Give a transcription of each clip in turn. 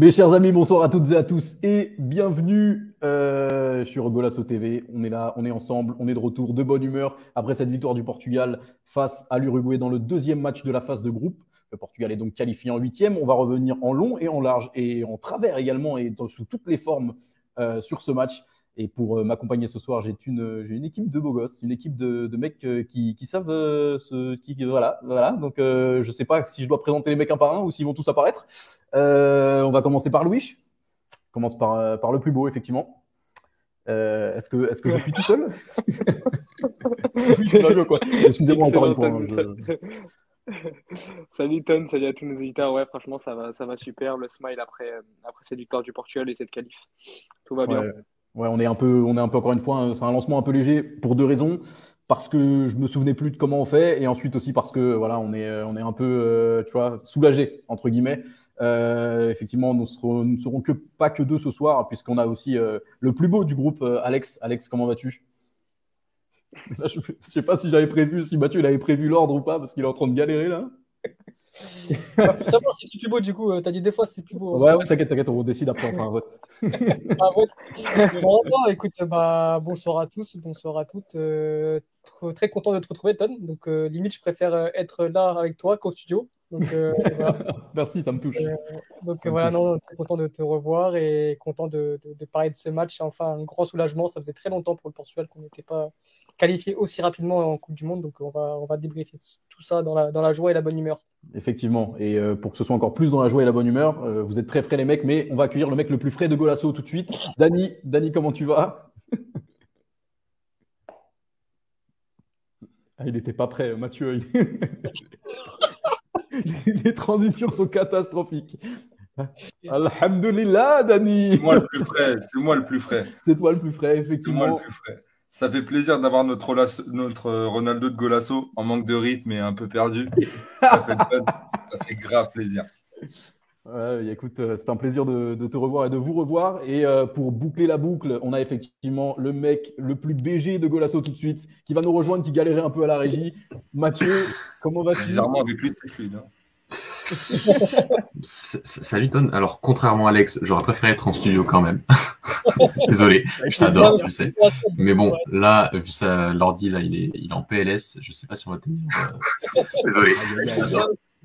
Mes chers amis, bonsoir à toutes et à tous et bienvenue euh, sur Golasso TV. On est là, on est ensemble, on est de retour, de bonne humeur après cette victoire du Portugal face à l'Uruguay dans le deuxième match de la phase de groupe. Le Portugal est donc qualifié en huitième. On va revenir en long et en large et en travers également et sous toutes les formes euh, sur ce match. Et pour euh, m'accompagner ce soir, j'ai une, une équipe de beaux gosses, une équipe de, de mecs euh, qui, qui savent euh, ce qui voilà voilà. Donc je je sais pas si je dois présenter les mecs un par un ou s'ils vont tous apparaître. on va commencer par Louis. On commence par par le plus beau effectivement. est-ce que est-ce que je suis tout seul? Excusez-moi encore une fois. Salut Ton, salut à tous nos éditeurs. Ouais, franchement, ça va, ça va super. Le smile après, après cette victoire du Portugal et cette qualif. Tout va bien. Ouais, on est un peu, on est un peu encore une fois, c'est un lancement un peu léger pour deux raisons. Parce que je me souvenais plus de comment on fait, et ensuite aussi parce que voilà, on est, on est un peu, euh, tu vois, soulagé entre guillemets. Euh, effectivement, nous serons, nous serons que pas que deux ce soir, puisqu'on a aussi euh, le plus beau du groupe, Alex. Alex, comment vas-tu? Je sais pas si j'avais prévu, si Mathieu il avait prévu l'ordre ou pas, parce qu'il est en train de galérer là. Bah, faut savoir c'est qui plus beau du coup. Euh, t'as dit deux fois c'est plus beau. Ouais, ouais, t'inquiète, t'inquiète, on décide après, enfin un vote. un vote. bon, écoute, bah, bonsoir à tous, bonsoir à toutes. Euh, très content de te retrouver, Ton. Donc, euh, limite, je préfère être là avec toi qu'au studio. Donc, voilà. Merci, ça me touche. donc, voilà, non, très content de te revoir et content de, de, de, parler de ce match. Enfin, un grand soulagement. Ça faisait très longtemps pour le Portugal qu'on n'était pas qualifié aussi rapidement en Coupe du Monde. Donc, on va, on va débriefer tout ça dans la, dans la joie et la bonne humeur. Effectivement. Et euh, pour que ce soit encore plus dans la joie et la bonne humeur, euh, vous êtes très frais les mecs, mais on va accueillir le mec le plus frais de Golasso tout de suite. Dani, Dani, comment tu vas? Ah, Il n'était pas prêt, Mathieu. les transitions sont catastrophiques. Alhamdulillah, Dani. C'est moi le plus frais. C'est moi le plus frais. C'est toi le plus frais, effectivement. C'est moi le plus frais. Ça fait plaisir d'avoir notre, notre Ronaldo de Golasso en manque de rythme et un peu perdu. Ça fait, grave plaisir. Ouais, écoute, euh, c'est un plaisir de, te revoir et de vous revoir. Et euh, pour boucler la boucle, on a effectivement le mec le plus BG de Golasso tout de suite, qui va nous rejoindre, qui galérait un peu à la régie. Mathieu, comment vas-tu? Bizarrement, avec lui, c'est fluide. Hein. Salut Ton. Alors, contrairement à Alex, j'aurais préféré être en studio quand même. Désolé, je t'adore, tu sais. Mais bon, là, vu ça, l'ordi, là, il est, il est en PLS. Je sais pas si on va tenir.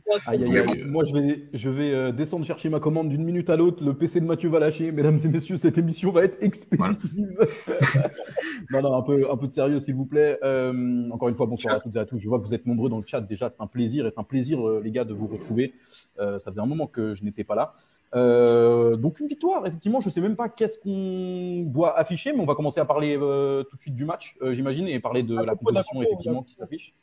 Euh, désolé. Moi, je vais, je vais euh, descendre chercher ma commande d'une minute à l'autre. Le PC de Mathieu va lâcher. Mesdames et messieurs, cette émission va être expéditive. non, non, un peu, un peu de sérieux, s'il vous plaît. Euh, encore une fois, bonsoir à toutes et à tous. Je vois que vous êtes nombreux dans le chat. Déjà, c'est un plaisir. Et c'est un plaisir, euh, les gars, de vous retrouver. ça faisait un moment que je n'étais pas là. donc une victoire, effectivement, je sais même pas qu'est-ce qu'on doit afficher, mais on va commencer à parler tout de suite du match, j'imagine, et parler de la composition effectivement qui s'affiche.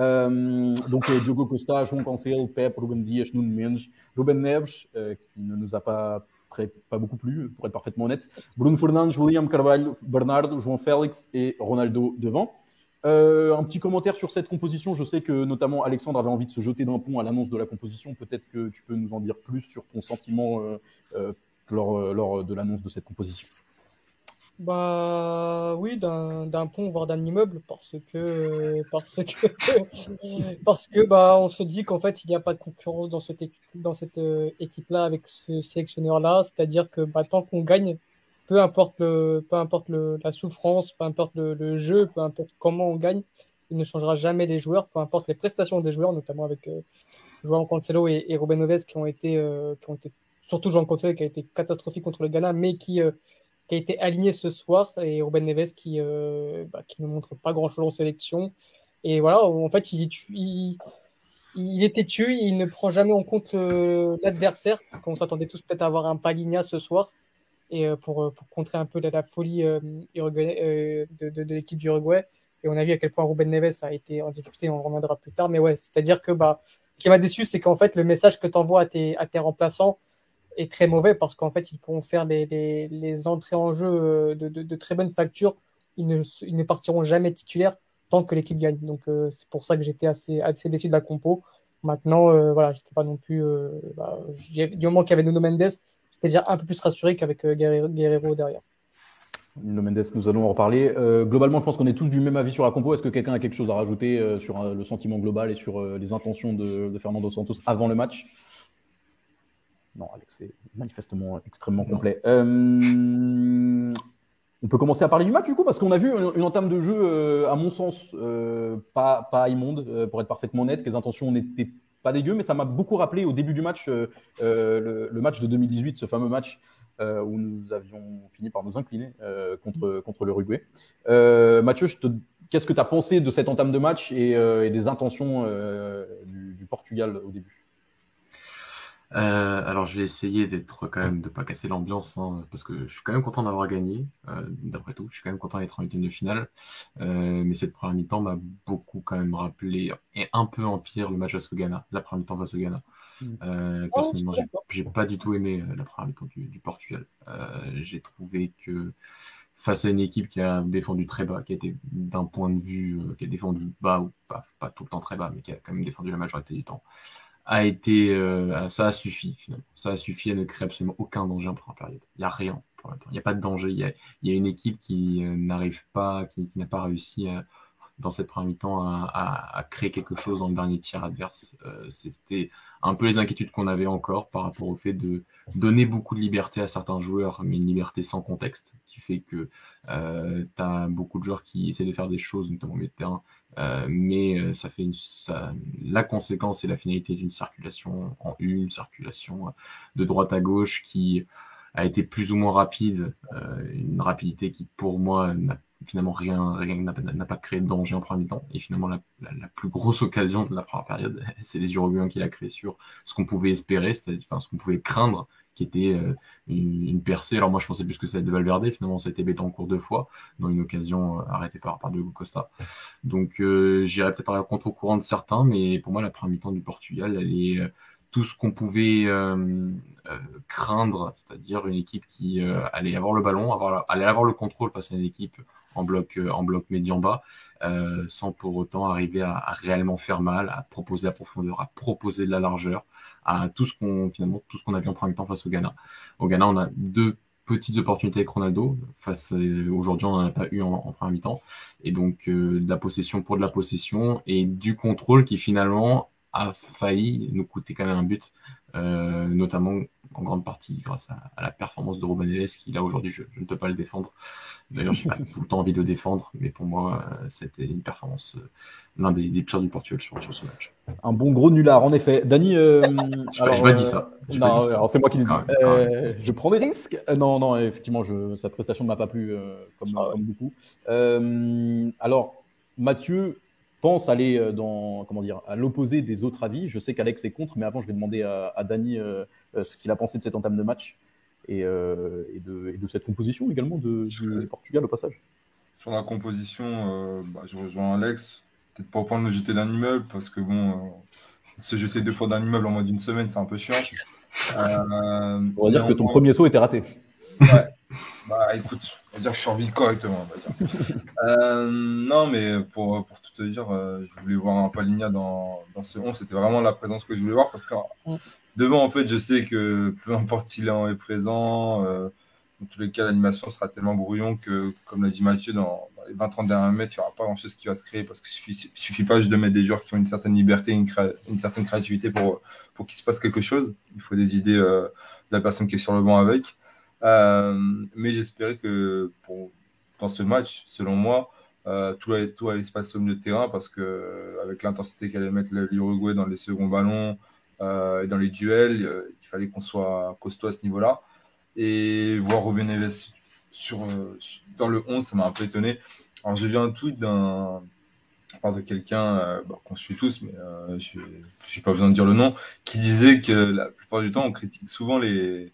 Donc euh, Diogo Costa, João Cancelo, Pep, Ruben Dias, Nuno Mendes, Ruben Neves, euh, qui ne nous a pas, pas beaucoup plu, pour être parfaitement honnête, Bruno Fernandes, William Carvalho, Bernardo, João Félix et Ronaldo devant. Euh, un petit commentaire sur cette composition. Je sais que notamment Alexandre avait envie de se jeter d'un pont à l'annonce de la composition. Peut-être que tu peux nous en dire plus sur ton sentiment euh, euh lors, lors de l'annonce de cette composition. Bah oui, d'un pont, voire d'un immeuble, parce que parce que parce que bah on se dit qu'en fait il n'y a pas de concurrence dans cette équipe, dans cette euh, équipe-là avec ce sélectionneur-là, c'est-à-dire que bah, tant qu'on gagne, peu importe le, peu importe le, la souffrance, peu importe le, jeu, peu importe comment on gagne, il ne changera jamais les joueurs, peu importe les prestations des joueurs, notamment avec euh, João Cancelo et, et Neves qui ont été euh, qui ont été surtout João Cancelo qui a été catastrophique contre le Ghana, mais qui euh, qui a été aligné ce soir et Ruben Neves qui, euh, bah, qui ne montre pas grand chose en sélection. Et voilà, en fait, il, il, il est têtu, il ne prend jamais en compte euh, l'adversaire. On s'attendait tous peut-être à avoir un Paligna ce soir et euh, pour, pour contrer un peu la, la folie de, de, de l'équipe du Uruguay. Et on a vu à quel point Ruben Neves a été en difficulté, on reviendra plus tard. Mais ouais, c'est-à-dire que bah, ce qui m'a déçu, c'est qu'en fait, le message que tu envoies à tes, à tes remplaçants, est très mauvais parce qu'en fait, ils pourront faire les, les, entrées en jeu euh, de, de, très bonne facture. Ils ne, ils ne partiront jamais titulaires tant que l'équipe gagne. Donc, euh, c'est pour ça que j'étais assez, assez déçu de la compo. Maintenant, euh, voilà, j'étais pas non plus. Euh, bah, du moment qu'il y avait Nuno Mendes, j'étais déjà un peu plus rassuré qu'avec Guerrero, Guerrero, derrière. Nuno Mendes, nous allons en reparler. globalement, je pense qu'on est tous du même avis sur la compo. Est-ce que quelqu'un a quelque chose à rajouter sur le sentiment global et sur les intentions de, de Fernando Santos avant le match? Non, Alex, c'est manifestement extrêmement complet. Euh, on peut commencer à parler du match du coup, parce qu'on a vu une, entame de jeu, euh, à mon sens, euh, pas, pas immonde, pour être parfaitement honnête. Les intentions n'étaient pas dégueu, mais ça m'a beaucoup rappelé au début du match, le, match de 2018, ce fameux match où nous avions fini par nous incliner contre, contre l'Uruguay. Mathieu, qu'est-ce que tu as pensé de cette entame de match et, des intentions du Portugal au début? Euh, alors je vais essayer d'être quand même de pas casser l'ambiance hein, parce que je suis quand même content d'avoir gagné. Euh, d'après tout, je suis quand même content d'être en huitième de finale. Euh, mais cette première mi-temps m'a beaucoup quand même rappelé et un peu empire le match face au Ghana, la première mi-temps face au Ghana. Euh, personnellement, j'ai pas du tout aimé la première mi-temps du, du, Portugal. j'ai trouvé que face à une équipe qui a défendu très bas, qui a été d'un point de vue, qui a défendu bas ou pas, pas tout le temps très bas, mais qui a quand même défendu la majorité du temps a été, euh, ça a suffi finalement. Ça a suffi à ne créer absolument aucun danger en première période. Il n'y a rien pour l'instant. Il n'y a pas de danger. Il y a, y a une équipe qui euh, n'arrive pas, qui, n'a pas réussi à, dans cette première mi-temps à, créer quelque chose dans le dernier tiers adverse. Euh, C'était un peu les inquiétudes qu'on avait encore par rapport au fait de donner beaucoup de liberté à certains joueurs, mais une liberté sans contexte, qui fait que euh, tu as beaucoup de joueurs qui essaient de faire des choses, notamment au milieu de terrain, euh, mais euh, ça fait une, ça, la conséquence et la finalité d'une circulation en une, circulation de droite à gauche qui a été plus ou moins rapide, euh, une rapidité qui pour moi n'a finalement rien rien n'a pas créé de danger en première mi-temps et finalement la, la, plus grosse occasion de la première période c'est les Uruguayens qui l'a créé sur ce qu'on pouvait espérer c'est-à-dire enfin ce qu'on pouvait craindre qui était euh, une, percée. Alors moi, je pensais plus que ça allait de Valverde. Finalement, ça a été cours deux fois dans une occasion euh, arrêtée par, par Diego Costa. Donc, euh, j'irais peut-être à contre-courant de certains, mais pour moi, la première mi-temps du Portugal, elle est tout ce qu'on pouvait craindre, c'est-à-dire une équipe qui allait avoir le ballon, allait avoir le contrôle face à une équipe en bloc en bloc médian bas, sans pour autant arriver à, réellement faire mal, à proposer la profondeur, à proposer de la largeur, tout ce qu'on finalement tout ce qu'on a vu en premier temps face au Ghana. Au Ghana, on a deux petites opportunités avec Ronaldo. Face aujourd'hui, on n'en a pas eu en, première mi-temps. Et donc euh, de la possession pour de la possession et du contrôle qui finalement a failli nous coûter quand même un but, euh, notamment en grande partie grâce à, la performance de Ruben Neves qui là aujourd'hui je, ne peux pas le défendre. D'ailleurs j'ai pas tout le temps envie de le défendre, mais pour moi euh, c'était une performance euh, l'un des, pires du Portugal sur, ce match. Un bon gros nulard en effet. Dany, je, alors, pas dit ça. non, alors c'est moi qui le dis. je prends des risques. non, non, effectivement, je, sa prestation ne m'a pas plu comme, ah comme, beaucoup. alors Mathieu, pense aller euh, dans, comment dire, à l'opposé des autres avis. Je sais qu'Alex est contre, mais avant, je vais demander à, à Dany euh, euh, ce qu'il a pensé de cette entame de match et, et, de, et de, cette composition également de, du Portugal au passage. Sur la composition, bah, je rejoins Alex. Peut-être pas au point de me jeter d'un immeuble, parce que bon, se jeter deux fois d'un immeuble en moins d'une semaine, c'est un peu chiant. on va dire que ton premier saut était raté. Ouais. Bah écoute, on va dire que je survis correctement. euh, non, mais pour, pour tout te dire, euh, je voulais voir un Paligna dans, dans ce 11. C'était vraiment la présence que je voulais voir parce que devant, en fait, je sais que peu importe il est présent, euh, dans tous les cas, l'animation sera tellement brouillon que, comme l'a dit Mathieu, dans, les 20-30 derniers mètres, il n'y aura pas grand-chose qui va se créer parce qu'il suffit, suffit pas juste de mettre des joueurs qui ont une certaine liberté, une, une certaine créativité pour, pour qu'il se passe quelque chose. Il faut des idées euh, de la personne qui est sur le banc avec. Euh, mais j'espérais que dans ce match, selon moi, euh, tout, allait, tout allait se passer au milieu de terrain parce que euh, avec l'intensité qu'allait mettre l'Uruguay dans les seconds ballons et dans les duels, il fallait qu'on soit costaud à ce niveau-là. Et voir Robin Neves dans le 11, ça m'a un peu étonné. Alors j'ai vu un tweet d'un de quelqu'un qu'on suit tous, mais je n'ai pas besoin de dire le nom, qui disait que la plupart du temps, on critique souvent les,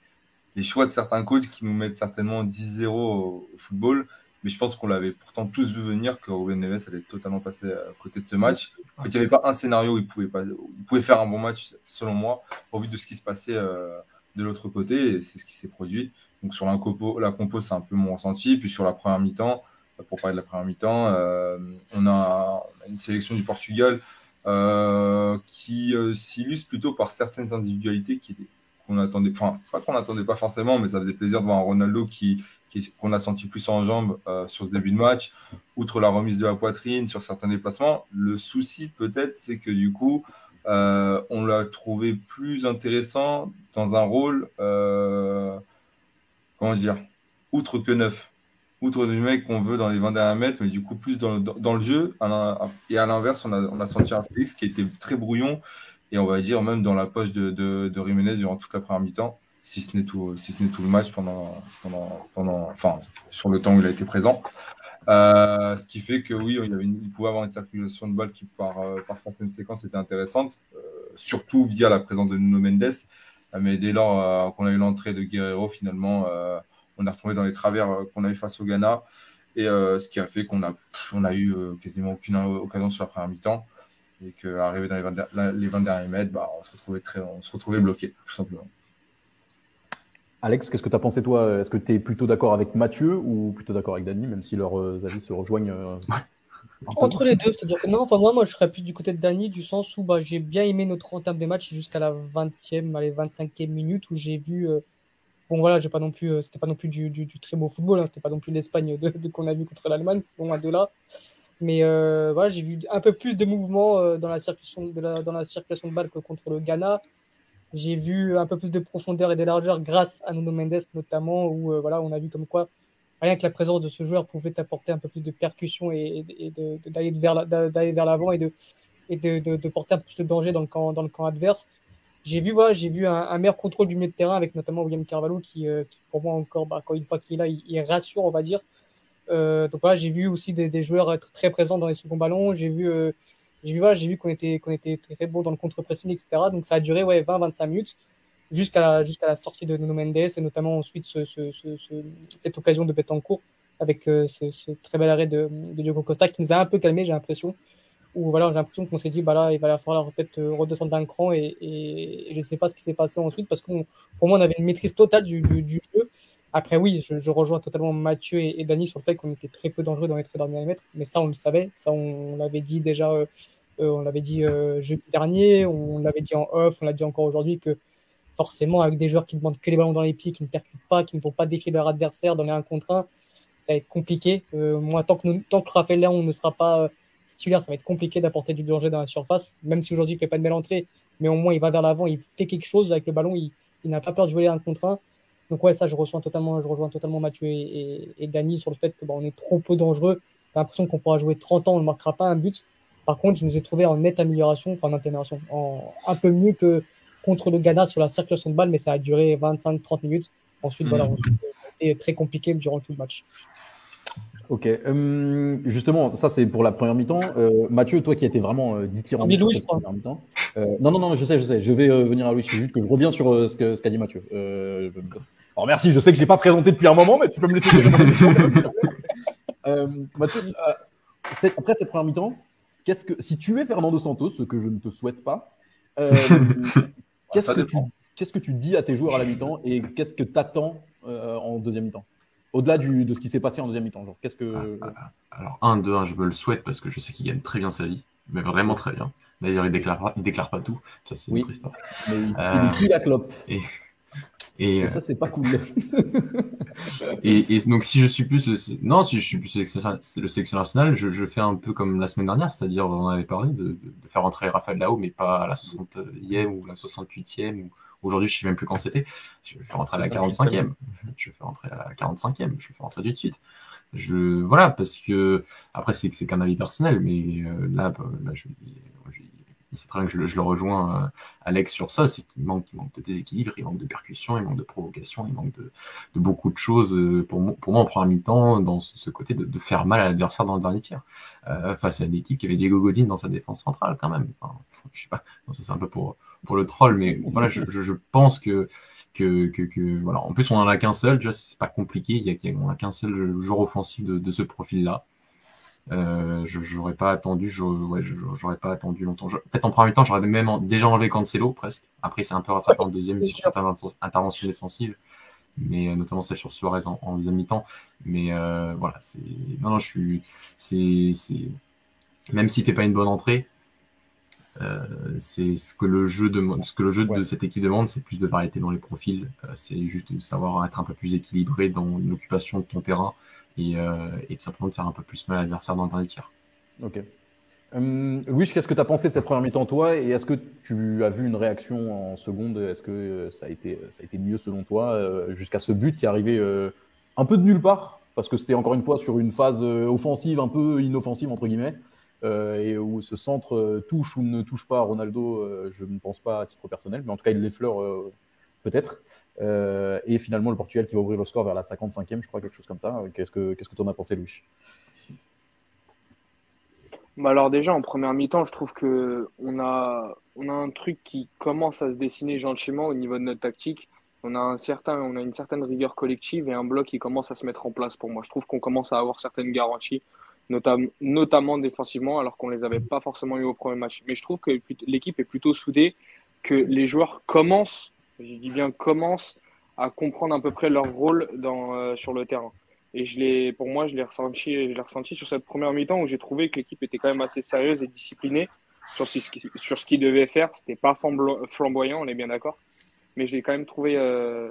les choix de certains coachs qui nous mettent certainement 10-0 au, football. Mais je pense qu'on l'avait pourtant tous vu venir que Ruben Neves allait totalement passer à côté de ce match. En fait, il n'y avait pas un scénario où il pouvait, pas, il pouvait faire un bon match, selon moi, au vu de ce qui se passait euh, de l'autre côté. Et c'est ce qui s'est produit. Donc sur la compo, la compo c'est un peu mon ressenti. Puis sur la première mi-temps, pour parler de la première mi-temps, euh, on, a, une sélection du Portugal euh, qui s'illustre plutôt par certaines individualités qui, qu'on attendait, enfin, pas qu'on attendait pas forcément, mais ça faisait plaisir de voir un Ronaldo qui, qu'on a senti plus en jambes euh, sur ce début de match, outre la remise de la poitrine sur certains déplacements. Le souci, peut-être, c'est que du coup, on l'a trouvé plus intéressant dans un rôle, comment dire, outre que neuf outre du mec qu'on veut dans les 20 derniers mètres, mais du coup plus dans, dans, le jeu. Et à l'inverse, on a, on a senti un Félix qui était très brouillon et on va dire même dans la poche de, de, de Jiménez durant toute la première mi-temps, si ce n'est tout, si ce n'est tout le match pendant, pendant, pendant, enfin, sur le temps où il a été présent. Euh, ce qui fait que oui, il, y avait il pouvait avoir une circulation de balles qui, par, euh, par certaines séquences, était intéressante, euh, surtout via la présence de Nuno Mendes. mais dès lors qu'on a eu l'entrée de Guerrero, finalement, on est retrouvé dans les travers qu'on avait face au Ghana. Et ce qui a fait qu'on a, on a eu quasiment aucune occasion sur la première mi-temps et qu'arrivé dans les 20, les 20 derniers mètres, bah, on, se retrouvait très, on se retrouvait bloqué, tout simplement. Alex, qu'est-ce que tu as pensé toi? Est-ce que tu es plutôt d'accord avec Mathieu ou plutôt d'accord avec Dany, même si leurs euh, avis se rejoignent euh, Entre les deux, c'est-à-dire que non, enfin moi, moi je serais plus du côté de Dany, du sens où bah, j'ai bien aimé notre entame des matchs jusqu'à la 20e, allez, 25e minute où j'ai vu. Euh, bon voilà, j'ai pas non plus, c'était pas non plus du, du, très beau football, hein, c'était pas non plus l'Espagne de, qu'on a vu contre l'Allemagne, loin de là. Mais euh, voilà, j'ai vu un peu plus de mouvement euh, dans, la circulation de la, dans la circulation de balles que contre le Ghana. J'ai vu un peu plus de profondeur et de largeur grâce à Nuno Mendes notamment, où euh, voilà, on a vu comme quoi rien que la présence de ce joueur pouvait apporter un peu plus de percussion et, d'aller vers d'aller vers l'avant et de et de, porter un peu plus de danger dans le camp dans le camp adverse. J'ai vu voilà, j'ai vu un, meilleur contrôle du milieu de terrain avec notamment William Carvalho qui, qui pour moi encore bah, quand une fois qu'il est là, il, il rassure on va dire. Euh, donc voilà, j'ai vu aussi des, des, joueurs être très présents dans les seconds ballons. J'ai vu, euh, j'ai vu, voilà, j'ai vu qu'on était, qu'on était très bon dans le contre-pressing, etc. Donc ça a duré ouais, 20-25 minutes jusqu'à la, jusqu'à la sortie de Nuno Mendes et notamment ensuite ce, ce, ce, cette occasion de Betancourt avec euh, ce, très bel arrêt de, de, Diogo Costa qui nous a un peu calmé, j'ai l'impression. Ou voilà, j'ai l'impression qu'on s'est dit, bah là, il va falloir peut-être redescendre d'un cran et, et, je ne sais pas ce qui s'est passé ensuite parce que pour moi, on avait une maîtrise totale du, du, du jeu après, oui, je, rejoins totalement Mathieu et, Dany sur le fait qu'on était très peu dangereux dans les très derniers mètres, mais ça, on le savait. Ça, on, l'avait dit déjà, euh, euh, on l'avait dit euh, jeudi dernier, on l'avait dit en off, on l'a dit encore aujourd'hui que forcément, avec des joueurs qui ne demandent que les ballons dans les pieds, qui ne percutent pas, qui ne vont pas défier leur adversaire dans les 1 contre 1, ça va être compliqué. moi, tant que, nous, tant que Raphaël Léon ne sera pas titulaire, ça va être compliqué d'apporter du danger dans la surface, même si aujourd'hui il fait pas de belle entrée, mais au moins il va vers l'avant, il fait quelque chose avec le ballon, il, n'a pas peur de jouer 1 contre 1. Donc ouais, ça, je rejoins totalement, je rejoins totalement Mathieu et, et, Dany sur le fait que bah, on est trop peu dangereux. J'ai l'impression qu'on pourra jouer 30 ans, on ne marquera pas un but. Par contre, je nous ai trouvé en nette amélioration, enfin en amélioration, en un peu mieux que contre le Ghana sur la circulation de balle, mais ça a duré 25-30 minutes. Ensuite, voilà, mmh. été très compliqué durant tout le match. Ok. Euh, justement, ça c'est pour la première mi-temps. Euh, Mathieu, toi qui étais vraiment euh, dithyrambique la première mi-temps. Euh, non, non, non, je sais, je sais. Je vais euh, venir à Louis. C'est juste que je reviens sur euh, ce qu'a ce qu'a dit Mathieu. alors merci. Je sais que j'ai pas présenté depuis un moment, mais tu peux me laisser. Mathieu, après cette première mi-temps, qu'est-ce que si tu es Fernando Santos, ce que je ne te souhaite pas, qu'est-ce que tu qu'est-ce que tu dis à tes joueurs à la mi-temps et qu'est-ce que tu attends en deuxième mi-temps? Au-delà de ce qui s'est passé en deuxième mi-temps Qu'est-ce que... Ah, ah, alors, un, deux, un, je me le souhaite parce que je sais qu'il gagne très bien sa vie, mais vraiment très bien. D'ailleurs, il déclare pas, il déclare pas tout. Ça, c'est une autre histoire. Mais il, euh, la clope. Et, et, ça, c'est pas cool. et, donc, si je suis plus le, non, si je suis plus le sélection national, je, je, fais un peu comme la semaine dernière, c'est-à-dire, on avait parlé de, de, faire rentrer Raphaël là-haut, mais pas à la 60e ou la 68e ou Aujourd'hui, je sais même plus quand c'était. Je vais faire rentrer à la 45e. Je vais faire rentrer à la 45e. Je vais faire rentrer tout de suite. Je, voilà, parce que après, c'est c'est qu'un avis personnel, mais euh, là, bah, là, je, c'est très bien que je, je le rejoins, euh, Alex, sur ça, c'est qu'il manque, il manque de déséquilibre, il manque de percussion, il manque de provocation, il manque de, de beaucoup de choses euh, pour, moi, pour moi en première mi-temps, dans ce, côté de, de, faire mal à l'adversaire dans le dernier tiers, euh, face à une équipe qui avait Diego Godin dans sa défense centrale quand même. Enfin, je sais pas, ça c'est un peu pour, pour le troll, mais voilà, je, je, je pense que, que, que, que, voilà. En plus, on en a qu'un seul, tu vois, c'est pas compliqué, il y a, on a qu'un seul joueur offensif de, de ce profil-là. Euh, j'aurais pas attendu, j'aurais ouais, pas attendu longtemps. Peut-être en premier temps, j'aurais même déjà enlevé Cancelo presque. Après, c'est un peu rattrapé en deuxième sur certaines interventions défensives, mais euh, notamment celle sur Suarez en, deuxième mi-temps. Mais euh, voilà, c'est non, non, je suis, c'est, même s'il fait pas une bonne entrée, c'est ce que le jeu demande, ce que le jeu de cette équipe demande, c'est plus de variété dans les profils. Euh, c'est juste de savoir être un peu plus équilibré dans l'occupation de ton terrain et, euh, et tout simplement de faire un peu plus mal à l'adversaire dans le dernier tiers. Ok. Hum, Louis, qu'est-ce que tu as pensé de cette première mi-temps, toi? Et est-ce que tu as vu une réaction en seconde? Est-ce que euh, ça a, été, ça a été mieux selon toi? Euh, jusqu'à ce but qui est arrivé euh, un peu de nulle part? Parce que c'était encore une fois sur une phase offensive, un peu inoffensive, entre guillemets, et où ce centre touche ou ne touche pas Ronaldo, je ne pense pas à titre personnel, mais en tout cas, il l'effleure peut-être. et finalement, le Portugal qui va ouvrir le score vers la 55e, je crois, quelque chose comme ça. Qu'est-ce que tu ce en as pensé, Louis? Bah alors déjà en première mi-temps, je trouve que on a on a un truc qui commence à se dessiner gentiment au niveau de notre tactique. On a un certain on a une certaine rigueur collective et un bloc qui commence à se mettre en place pour moi. Je trouve qu'on commence à avoir certaines garanties, notamment notamment défensivement alors qu'on les avait pas forcément eu au premier match. Mais je trouve que l'équipe est plutôt soudée, que les joueurs commencent, je dis bien commencent à comprendre à peu près leur rôle dans euh, sur le terrain. Et je l'ai, pour moi, je l'ai ressenti, je l'ai ressenti sur cette première mi-temps où j'ai trouvé que l'équipe était quand même assez sérieuse et disciplinée sur ce, sur ce qu'il devait faire. C'était pas flamboyant, on est bien d'accord. Mais j'ai quand même trouvé, euh,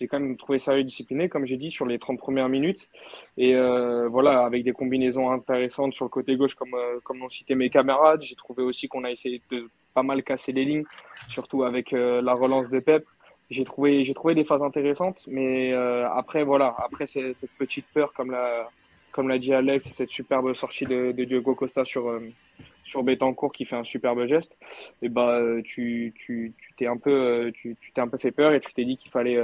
j'ai quand même trouvé sérieux et discipliné, comme j'ai dit, sur les 30 premières minutes. Et euh, voilà, avec des combinaisons intéressantes sur le côté gauche, comme, euh, comme l'ont cité mes camarades. J'ai trouvé aussi qu'on a essayé de pas mal casser les lignes, surtout avec euh, la relance de Pep j'ai trouvé j'ai trouvé des phases intéressantes mais euh, après voilà après cette petite peur comme l'a comme l'a dit Alex cette superbe sortie de, de Diogo Costa sur euh, sur Betancourt qui fait un superbe geste et bah tu tu tu t'es un peu euh, tu t'es un peu fait peur et tu t'es dit qu'il fallait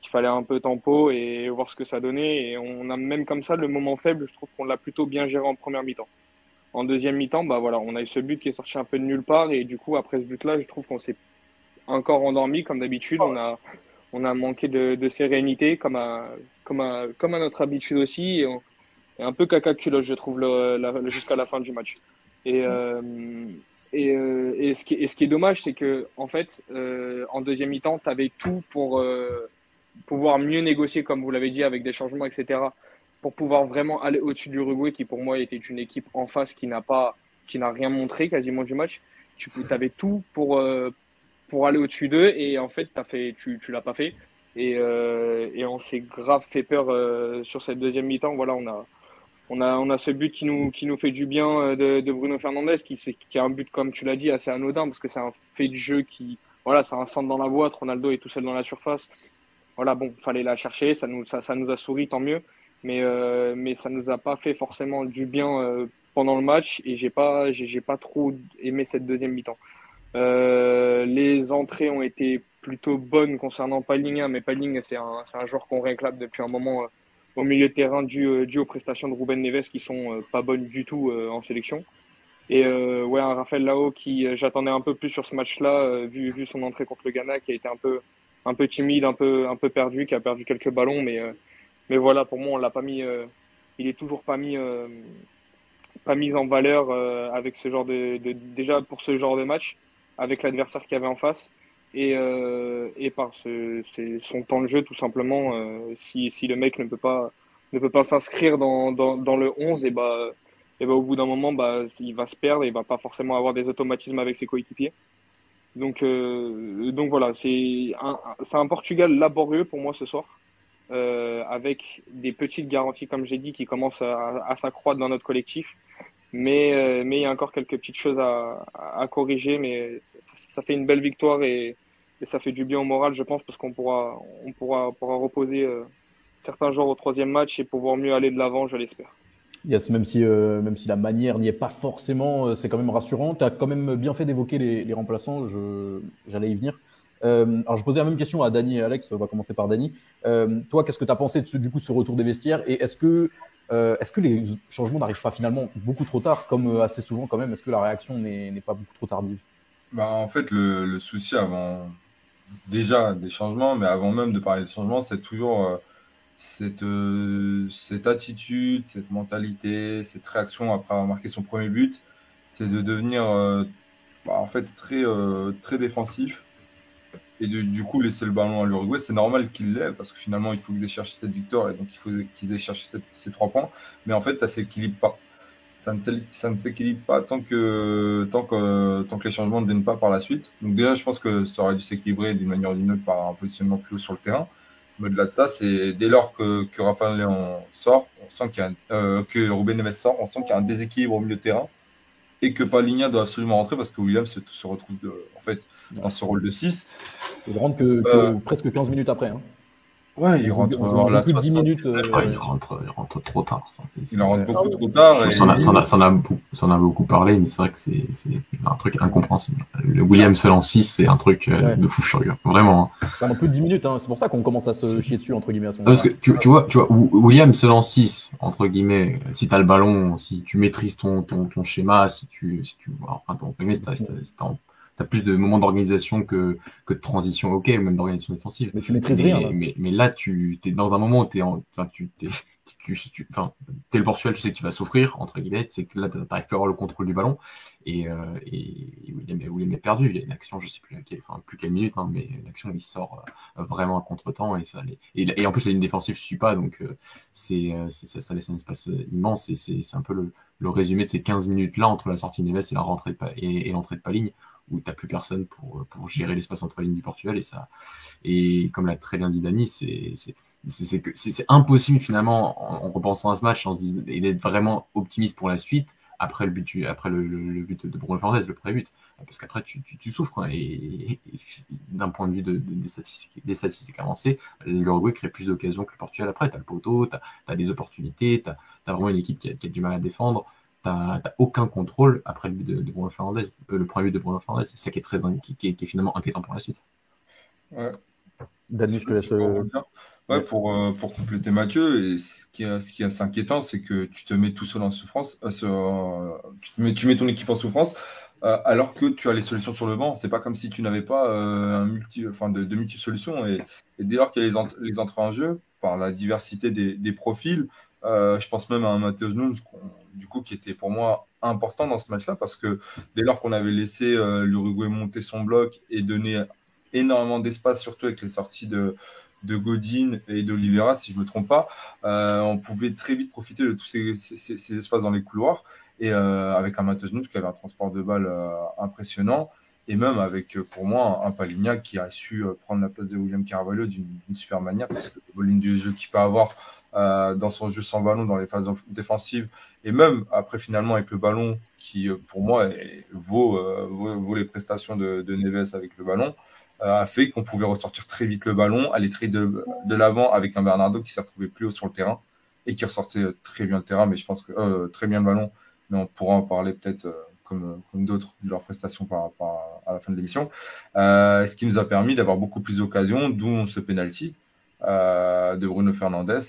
qu'il fallait un peu tempo et voir ce que ça donnait et on a même comme ça le moment faible je trouve qu'on l'a plutôt bien géré en première mi-temps en deuxième mi-temps bah voilà on a eu ce but qui est sorti un peu de nulle part et du coup après ce but là je trouve qu'on s'est encore endormi comme d'habitude. On a, on a manqué de, sérénité comme à, comme, à, comme à notre habitude aussi. Et, un peu caca culotte, je trouve, jusqu'à la fin du match. Et, euh, et, euh, et, ce qui, et ce qui est dommage, c'est que en fait, euh, en deuxième mi-temps, tu avais tout pour pouvoir mieux négocier, comme vous l'avez dit, avec des changements, etc. Pour pouvoir vraiment aller au-dessus du Uruguay, qui pour moi était une équipe en face qui n'a pas, qui n'a rien montré quasiment du match. Tu avais tout pour, pour aller au-dessus d'eux et en fait as fait tu tu l'as pas fait et, euh, et on s'est grave fait peur euh, sur cette deuxième mi-temps voilà on a on a on a ce but qui nous qui nous fait du bien euh, de, de Bruno Fernandez qui qui a un but comme tu l'as dit assez anodin parce que c'est un fait du jeu qui voilà c'est un centre dans la boîte Ronaldo est tout seul dans la surface voilà bon fallait la chercher ça nous ça, ça nous a souri tant mieux mais euh, mais ça nous a pas fait forcément du bien pendant le match et j'ai pas j'ai pas trop aimé cette deuxième mi-temps euh, les entrées ont été plutôt bonnes concernant Palinga, mais Paling, c'est un, un, joueur qu'on réclame depuis un moment euh, au milieu de terrain dû, euh, dû, aux prestations de Ruben Neves qui sont pas bonnes du tout en sélection. Et ouais, un Raphaël Lao qui j'attendais un peu plus sur ce match-là, vu, vu son entrée contre le Ghana, qui a été un peu, un peu timide, un peu, un peu perdu, qui a perdu quelques ballons, mais, mais voilà, pour moi, on l'a pas mis, il est toujours pas mis, pas mis en valeur avec ce genre de, déjà pour ce genre de match avec l'adversaire qu'il avait en face et, euh, et par ce, son temps de jeu tout simplement. Euh, si, si le mec ne peut pas ne peut pas s'inscrire dans, dans, dans, le 11 et bah et bah au bout d'un moment bah il va se perdre et il va pas forcément avoir des automatismes avec ses coéquipiers. Donc euh, donc voilà c'est un un Portugal laborieux pour moi ce soir. Euh, avec des petites garanties, comme j'ai dit, qui commencent à, s'accroître dans notre collectif. Mais, euh, mais il y a encore quelques petites choses à, à corriger, mais ça, fait une belle victoire et, ça fait du bien au moral, je pense, parce qu'on pourra, on pourra, pourra reposer euh, certains jours au troisième match et pouvoir mieux aller de l'avant, je l'espère. Yes, même si, euh, même si la manière n'y est pas forcément, c'est quand même rassurant. Tu as quand même bien fait d'évoquer les, remplaçants, j'allais y venir. Euh, alors, je posais la même question à Dani et Alex. On va commencer par. Euh, toi, qu'est-ce que tu as pensé de ce, du coup ce retour des vestiaires? Et est-ce que, euh, est-ce que les changements n'arrivent pas finalement beaucoup trop tard, comme euh, assez souvent quand même? Est-ce que la réaction n'est pas beaucoup trop tardive? Bah, En fait, le, le, souci avant déjà des changements, mais avant même de parler des changements, c'est toujours euh, cette, euh, cette attitude, cette mentalité, cette réaction après avoir marqué son premier but. C'est de devenir bah, en fait très, très défensif et de, du coup laisser le ballon à l'Uruguay. C'est normal qu'il l'ait parce que finalement il faut qu'ils aient cherché cette victoire et donc il faut qu'ils aient cherché ces trois points. Mais en fait, ça s'équilibre pas. Ça ne, ça ne s'équilibre pas tant que, tant, que, tant que les changements ne viennent pas par la suite. Donc déjà, je pense que ça aurait dû s'équilibrer d'une manière ou d'une autre par un positionnement plus haut sur le terrain. Mais au-delà de ça, c'est dès lors que, que Rafael Léon sort, on sent qu'il y a, euh, que Ruben Neves sort, on sent qu'il y a un déséquilibre au milieu de terrain et que Paligna doit absolument rentrer parce que Williams se, se retrouve en fait dans ce rôle de 6. Il rentre que, que presque 15 minutes après. Hein. Ouais, il rentre la 10 minutes. Euh, il, rentre, il rentre trop tard. Enfin, il rentre beaucoup trop tard. Et... Ça, en a, en a, beaucoup, a, beaucoup parlé, mais c'est vrai que c'est un truc incompréhensible. Le William seul en 6, c'est un truc euh, ouais. de fou furieux. Vraiment. Hein. Ça plus de 10 minutes, hein. c'est pour ça qu'on commence à se chier dessus, entre guillemets. À Parce que tu, tu, vois, tu vois, William seul en 6, entre guillemets, si tu as le ballon, si tu maîtrises ton, ton, ton schéma, si tu, si tu, enfin, ton, si t'as en plus de moments d'organisation que, que de transition, ok, même d'organisation défensive. Mais tu maîtrises rien. Là. Mais, mais, là, tu es dans un moment où tu es en. Enfin, tu, es, tu, tu, enfin, es le Portugal, tu sais que tu vas souffrir, entre guillemets, tu sais que là, tu n'arrives plus à avoir le contrôle du ballon. Et, euh, et William est perdu. Il y a une action, je sais plus laquelle, enfin, plus quelle minute, hein, mais une action, il sort euh, vraiment à contre-temps. Et, ça, et, et, en plus, la ligne défensive ne suit pas, donc euh, c'est, ça, ça laisse un espace immense. Et c'est, un peu le, le, résumé de ces 15 minutes-là entre la sortie de Neves et, la rentrée de, et, et l'entrée de Paligne où tu plus personne pour, pour gérer l'espace entre lignes du Portugal. Et, ça, et comme l'a très bien dit Dani, c'est impossible finalement en, en, repensant à ce match, et d'être vraiment optimiste pour la suite après le but, après le, but de Bruno Fernandes, le premier but, parce qu'après tu, tu, souffres. Hein, et, d'un point de vue de, de, des, statistiques, des statistiques avancées, l'Uruguay crée plus d'occasions que le Portugal après. Tu as le poteau, tu as, des opportunités, tu as, vraiment une équipe qui a, du mal à défendre t'as aucun contrôle après le but de, de Bruno Fernandez, euh, le premier but de Bruno Fernandez. C'est ça qui est très qui, qui, est, qui, est, finalement inquiétant pour la suite. Ouais. Dani, je te laisse. Euh... Ouais, pour, euh, pour compléter Mathieu, et ce qui est, ce qui est assez inquiétant, c'est que tu te mets tout seul en souffrance, euh, sur, tu, te mets, tu mets ton équipe en souffrance, alors que tu as les solutions sur le banc. C'est pas comme si tu n'avais pas un multi, enfin de, de multiples solutions. Et, et, dès lors qu'il y a les, ent les entrées en jeu, par la diversité des, des profils, je pense même à un Matheus Nunes, du coup, qui était pour moi important dans ce match-là, parce que dès lors qu'on avait laissé euh, l'Uruguay monter son bloc et donner énormément d'espace, surtout avec les sorties de, de Godin et d'Olivera, si je ne me trompe pas, euh, on pouvait très vite profiter de tous ces, ces, ces espaces dans les couloirs. Et euh, avec un Nunes qui avait un transport de balles euh, impressionnant, et même avec, euh, pour moi, un Paligna qui a su prendre la place de William Carvalho d'une super manière, parce que le volume du jeu qu'il peut avoir euh, dans son jeu sans ballon, dans les phases défensives, et même après finalement avec le ballon qui, euh, pour moi, euh, vaut, vaut, les prestations de, Neves avec le ballon, euh, a fait qu'on pouvait ressortir très vite le ballon, aller très de, de l'avant avec un Bernardo qui s'est retrouvé plus haut sur le terrain et qui ressortait très bien le terrain, mais je pense que euh, très bien le ballon, mais on pourra en parler peut-être comme, d'autres de leurs prestations par rapport à, la fin de l'émission, ce qui nous a permis d'avoir beaucoup plus d'occasions, d'où ce penalty de Bruno Fernandes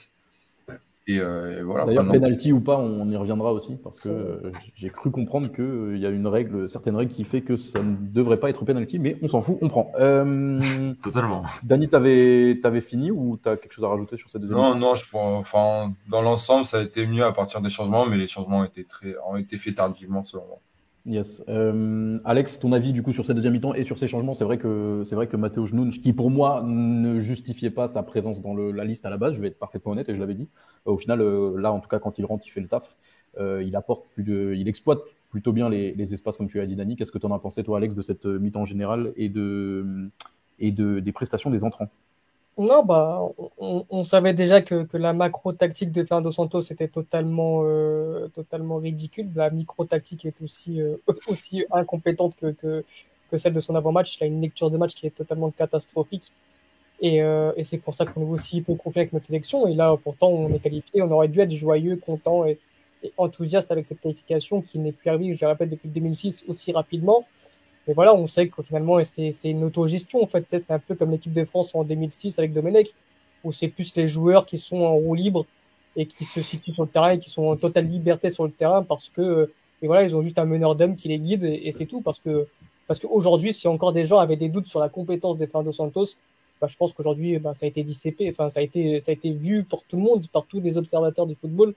et, euh, et voilà, D'ailleurs, penalty ou pas, on y reviendra aussi, parce que euh, j'ai cru comprendre qu'il euh, y a une règle, certaine règle qui fait que ça ne devrait pas être penalty, mais on s'en fout, on prend. Euh, Totalement. Dani, t'avais avais fini ou t'as quelque chose à rajouter sur cette deuxième Non, non, je enfin, dans l'ensemble, ça a été mieux à partir des changements, mais les changements ont été, très, ont été faits tardivement selon moi. Yes. Euh, Alex, ton avis du coup sur cette deuxième mi-temps et sur ces changements, c'est vrai que c'est vrai que Matteo Nunes, qui pour moi ne justifiait pas sa présence dans la liste à la base, je vais être parfaitement honnête et je l'avais dit. Euh, au final, euh, là en tout cas quand il rentre, il fait le taf. Euh, il apporte plus de, il exploite plutôt bien les, les espaces comme tu as dit Dani. Qu'est-ce que tu en as pensé toi Alex de cette mi-temps générale et de et de des prestations des entrants? Non, bah, on, savait déjà que, que la macro-tactique de Fernando Santos était totalement, euh, totalement ridicule. La micro-tactique est aussi, euh, aussi incompétente que, que, que, celle de son avant-match. Il a une lecture de match qui est totalement catastrophique. Et, euh, et c'est pour ça qu'on est aussi peu confiant avec notre sélection. Et là, pourtant, on est qualifié. On aurait dû être joyeux, content et, et enthousiaste avec cette qualification qui n'est plus arrivée, je répète, depuis 2006 aussi rapidement. Mais voilà, on sait que finalement, c'est une autogestion, en fait. C'est un peu comme l'équipe de France en 2006 avec Domenech, où c'est plus les joueurs qui sont en roue libre et qui se situent sur le terrain et qui sont en totale liberté sur le terrain parce que, et voilà, ils ont juste un meneur d'hommes qui les guide et, c'est tout. Parce que, parce qu'aujourd'hui, si encore des gens avaient des doutes sur la compétence de Fernando Santos, bah, je pense qu'aujourd'hui, bah, ça a été dissipé, enfin, ça a été, ça a été vu pour tout le monde, par tous les observateurs du football,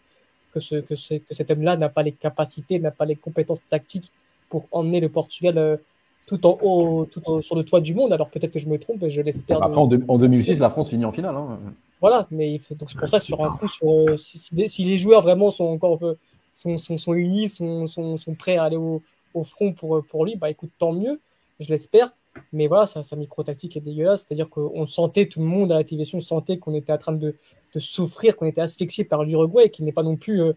que, ce, que, ce, que cet homme-là n'a pas les capacités, n'a pas les compétences tactiques pour emmener le Portugal euh, tout en haut, tout en, sur le toit du monde. Alors peut-être que je me trompe, je l'espère. Après, de... en, 2006, la France finit en finale. Hein. Voilà, mais donc c'est pour ça que sur un coup, sur, si, si, les joueurs vraiment sont encore sont, sont, sont unis, sont, sont, sont, prêts à aller au, au, front pour, pour lui, bah écoute, tant mieux, je l'espère. Mais voilà, sa, sa micro-tactique est dégueulasse. C'est-à-dire qu'on sentait, tout le monde à la télévision sentait qu'on était en train de, de souffrir, qu'on était asphyxié par l'Uruguay, qui n'est pas non plus euh,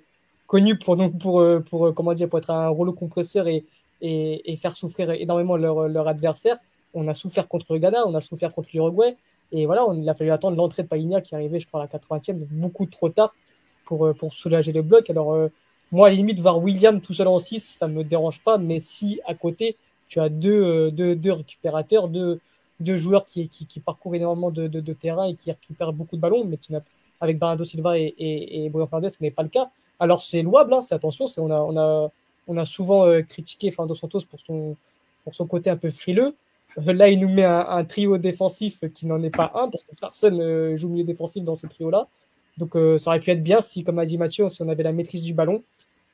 connus pour, nous, pour, pour, comment dire, pour être un rouleau compresseur et, et, faire souffrir énormément leur, leur adversaire. On a souffert contre le Ghana, on a souffert contre l'Uruguay. Et voilà, on, il a fallu attendre l'entrée de Paligna qui arrivait, je crois, à la 80e, beaucoup trop tard pour, pour soulager le bloc. Alors, moi, à la limite, voir William tout seul en 6, ça me dérange pas. Mais si à côté, tu as deux, deux, deux récupérateurs, deux, deux joueurs qui, qui, qui parcourent énormément de, terrain et qui récupèrent beaucoup de ballons, mais tu avec Bernardo Silva et, et, et Bruno Fernandes, ce n'est pas le cas. Alors c'est louable, hein, c'est attention, c'est, on, a, on a souvent euh, critiqué Fernando Santos pour son, pour son côté un peu frileux. Euh, là, il nous met un, trio défensif qui n'en est pas un, parce que personne euh, joue milieu défensif dans ce trio-là. Donc ça aurait pu être bien si, comme a dit Mathieu, si on avait la maîtrise du ballon,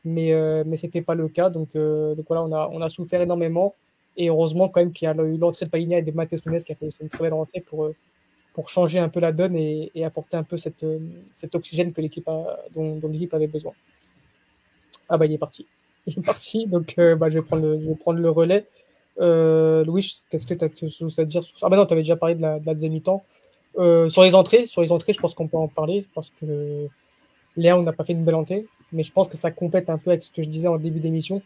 mais, mais c'était pas le cas. Donc, donc voilà, on a, on a souffert énormément. Et heureusement, quand même, qu'il y a eu l'entrée de Païnia et de Matheus Nunes qui a fait une très belle rentrée pour, pour changer un peu la donne et, apporter un peu cette, cet oxygène que l'équipe dont, dont l'équipe avait besoin. Ah bah il est parti. Il est parti, donc euh, bah, je, vais prendre le, je vais prendre le relais. Euh, Louis, qu'est-ce que tu as quelque chose à dire sur Ah bah non, tu avais déjà parlé de la, de la deuxième mi-temps. Euh, sur les entrées, sur les entrées, je pense qu'on peut en parler parce que Léa, on n'a pas fait une belle entrée, mais je pense que ça complète un peu avec ce que je disais en début d'émission.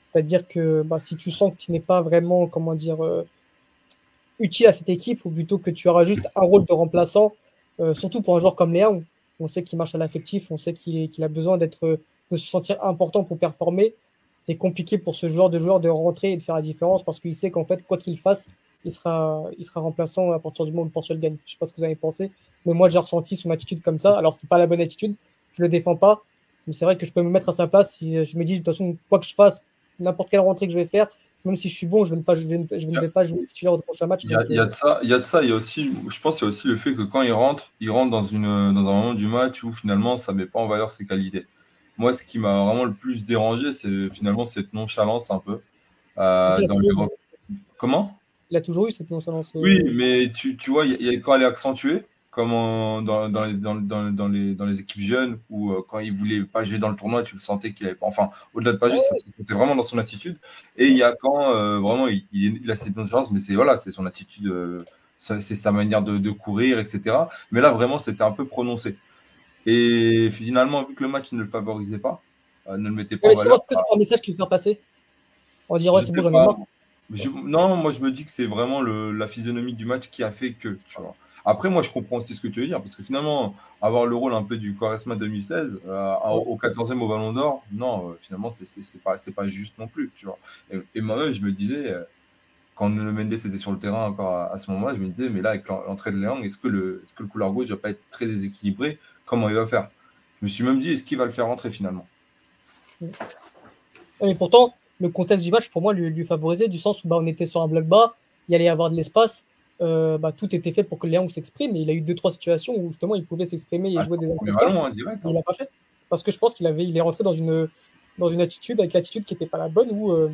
C'est-à-dire que bah, si tu sens que tu n'es pas vraiment, comment dire, euh, utile à cette équipe, ou plutôt que tu auras juste un rôle de remplaçant, euh, surtout pour un joueur comme Léon, on sait qu'il marche à l'affectif, on sait qu'il qu'il a besoin d'être, de se sentir important pour performer. C'est compliqué pour ce joueur de joueur de rentrer et de faire la différence parce qu'il sait qu'en fait, quoi qu'il fasse, il sera, il sera remplaçant à partir du moment où le Portugal gagne. Je sais pas ce que vous avez pensé, mais moi j'ai ressenti son attitude comme ça. Alors c'est pas la bonne attitude, je le défends pas, mais c'est vrai que je peux me mettre à sa place si je me dis de toute façon quoi que je fasse, n'importe quelle rentrée que je vais faire, même si je suis bon, je ne vais pas, je vais, je ne vais pas jouer titulaire au prochain match. Il y, a, il y a de ça, il y a de ça, il y a aussi, je pense qu'il y a aussi le fait que quand il rentre, il rentre dans, une, dans un moment du match où finalement ça ne met pas en valeur ses qualités. Moi, ce qui m'a vraiment le plus dérangé, c'est finalement cette nonchalance un peu. Euh, dans les... Comment? Il a toujours eu cette nonchalance. Oui, mais tu, tu vois, il y a, quand elle est accentuée, comme en, dans, dans, les, dans, dans, dans, les, dans les équipes jeunes, où euh, quand il voulait pas jouer dans le tournoi, tu le sentais qu'il avait pas. Enfin, au-delà de pas jouer, c'était vraiment dans son attitude. Et il y a quand euh, vraiment il, il, a cette chance, mais c'est voilà, c'est son attitude, euh, c'est sa manière de, de, courir, etc. Mais là, vraiment, c'était un peu prononcé. Et finalement, vu que le match ne le favorisait pas, euh, ne le mettait pas mais en. Est-ce que c'est un message qu'il veut faire passer On dirait, ouais, c'est bon, j'en ai marre. Je, non, moi je me dis que c'est vraiment le, la physionomie du match qui a fait que, tu vois. Après, moi, je comprends aussi ce que tu veux dire, parce que finalement, avoir le rôle un peu du Quaresma 2016, euh, au 14e au Ballon d'Or, non, euh, finalement, c'est pas, pas juste non plus, tu vois. Et, et moi-même, je me disais, euh, quand le Mendes était sur le terrain encore à, à ce moment-là, je me disais, mais là, avec l'entrée de Léang, est-ce que, le, est-ce que le couloir gauche va pas être très déséquilibré Comment il va faire Je me suis même dit, est-ce qu'il va le faire rentrer finalement Et pourtant, le contexte du match, pour moi, lui, lui favorisait, du sens où bah, on était sur un bloc bas, il allait y avoir de l'espace euh, bah, tout était fait pour que Léon s'exprime. Et il a eu deux trois situations où justement il pouvait s'exprimer et ah, jouer des vraiment, direct, hein. Il l'a pas fait parce que je pense qu'il avait, il est rentré dans une dans une attitude avec l'attitude qui était pas la bonne où euh,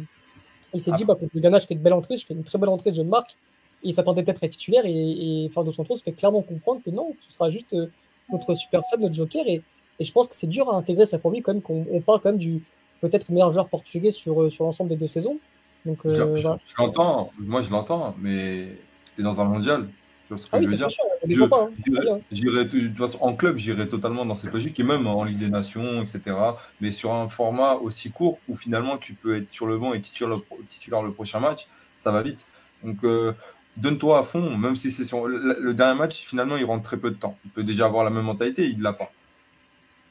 il s'est ah. dit bah contre le Ghana je fais une belle entrée, je fais une très belle entrée, je marque. Et il s'attendait peut-être à être titulaire et, et Fernando Santos fait clairement comprendre que non, ce sera juste euh, notre super sub, notre joker. Et, et je pense que c'est dur à intégrer ça pour lui quand même qu'on on parle quand même du peut-être meilleur joueur portugais sur, euh, sur l'ensemble des deux saisons. Donc, je, je, je l'entends, moi je l'entends, mais dans un mondial. Tu vois ce que ah je veux dire sûr, je pas, hein. de toute façon, en club, j'irais totalement dans cette logique, et même en Ligue des Nations, etc. Mais sur un format aussi court où finalement tu peux être sur le banc et titulaire le, titulaire le prochain match, ça va vite. Donc euh, donne-toi à fond, même si c'est sur le, le, dernier match, finalement il rentre très peu de temps. Il peut déjà avoir la même mentalité, il ne l'a pas.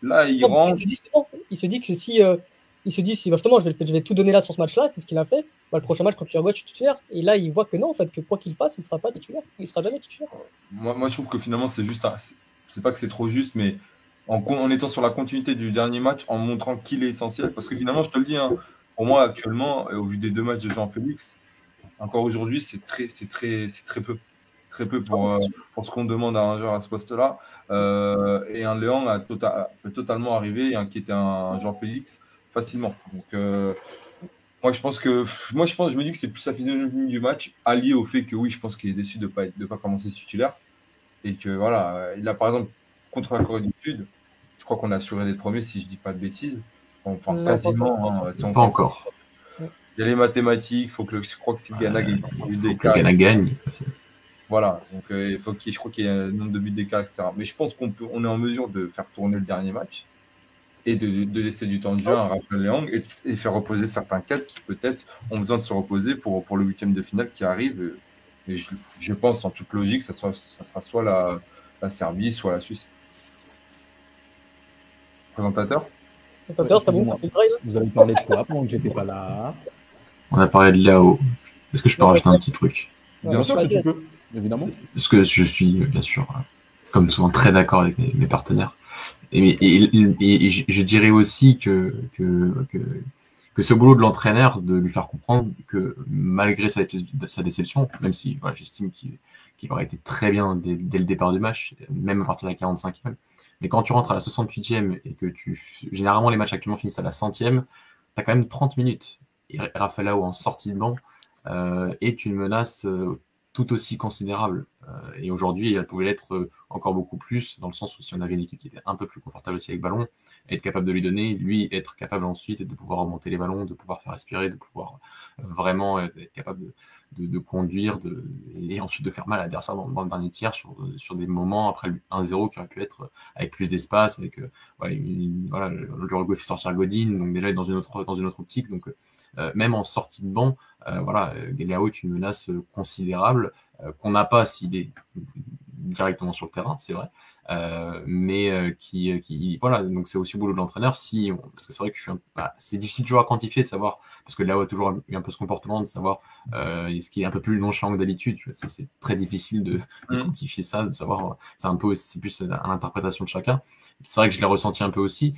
Là, il non, rentre. Il se, dit, il se dit que si. Euh, il se dit si justement je vais, je vais tout donner là sur ce match-là, c'est ce qu'il a fait. Bah, le prochain match, quand tu revois, tu es titulaire. Et là, il voit que non, en fait, que quoi qu'il fasse, il sera pas titulaire. Il sera jamais titulaire. Moi, moi je trouve que finalement, c'est juste. Un... C'est pas que c'est trop juste, mais en, en, étant sur la continuité du dernier match, en montrant qu'il est essentiel. Parce que finalement, je te le dis, hein, pour moi, actuellement, au vu des deux matchs de Jean-Félix, encore aujourd'hui, c'est très, c'est très, c'est très peu. Très peu pour, euh, pour ce qu'on demande à un joueur à ce poste-là. Euh, et un Léon a tota peut totalement arriver et inquiéter un Jean-Félix facilement. Donc, euh, moi, je pense que, moi, je pense, je me dis que c'est plus la physionomie du match, allié au fait que oui, je pense qu'il est déçu de pas de pas commencer titulaire et que voilà, il a par exemple contre la Corée du Sud, je crois qu'on a assuré d'être premier, si je dis pas de bêtises. Enfin, Non, quasiment. hein, si on Pas compte. encore. Il y a les mathématiques, faut que le, je crois que Steve Ghana gagne Le. Ghana gagne. Voilà, donc euh, il faut qu'il, je crois qu'il y ait un nombre de buts d'écart, etc. Mais je pense qu'on peut, on est en mesure de faire tourner le dernier match et de, laisser du temps de jeu à Raphaël Léong et, faire reposer certains cadres qui peut-être ont besoin de se reposer pour, pour le huitième de finale qui arrive. Et je, pense en toute logique, ça, soit, ça sera soit la, la Serbie, soit la Suisse. Présentateur? Présentateur, c'est bon, ça fait Vous avez parlé de quoi pendant que j'étais pas là On a parlé de Léo. Est-ce que je peux rajouter un petit truc? Bien sûr que tu peux, évidemment. Parce que je suis, bien sûr, comme souvent, très d'accord avec mes partenaires. Et, je dirais aussi que, que, que, ce boulot de l'entraîneur, de lui faire comprendre que malgré sa, sa déception, même si voilà, j'estime qu'il aurait été très bien dès, le départ du match, même à partir de la 45e, mais quand tu rentres à la 68e et que tu. Généralement, les matchs actuellement finissent à la centième, tu as quand même 30 minutes. Rafaelao en sortie de banc euh, est une menace euh, tout aussi considérable. Euh, et aujourd'hui, elle pouvait l'être euh, encore beaucoup plus, dans le sens où si on avait une équipe qui était un peu plus confortable aussi avec ballon, être capable de lui donner, lui être capable ensuite de pouvoir remonter les ballons, de pouvoir faire respirer, de pouvoir euh, vraiment être capable de, conduire et ensuite de faire mal à l'adversaire dans, dans, le dernier tiers sur, sur des moments après le 1-0 qui aurait pu être avec plus d'espace, avec voilà, voilà, le, le fait sortir Godin, donc déjà dans une autre, dans une autre optique. Donc euh, même en sortie de banc, euh, voilà, Galeao est une menace considérable euh, qu'on n'a pas s'il est directement sur le terrain, c'est vrai, euh, mais qui, qui, voilà, donc c'est aussi au boulot de l'entraîneur. Si, parce que c'est vrai que je suis, bah, c'est difficile toujours à quantifier de savoir, parce que Léo a toujours eu un peu ce comportement de savoir euh, ce qui est un peu plus nonchalant que d'habitude. C'est très difficile de, de, mm. quantifier ça, de savoir. C'est un peu, c'est plus à l'interprétation de chacun. C'est vrai que je l'ai ressenti un peu aussi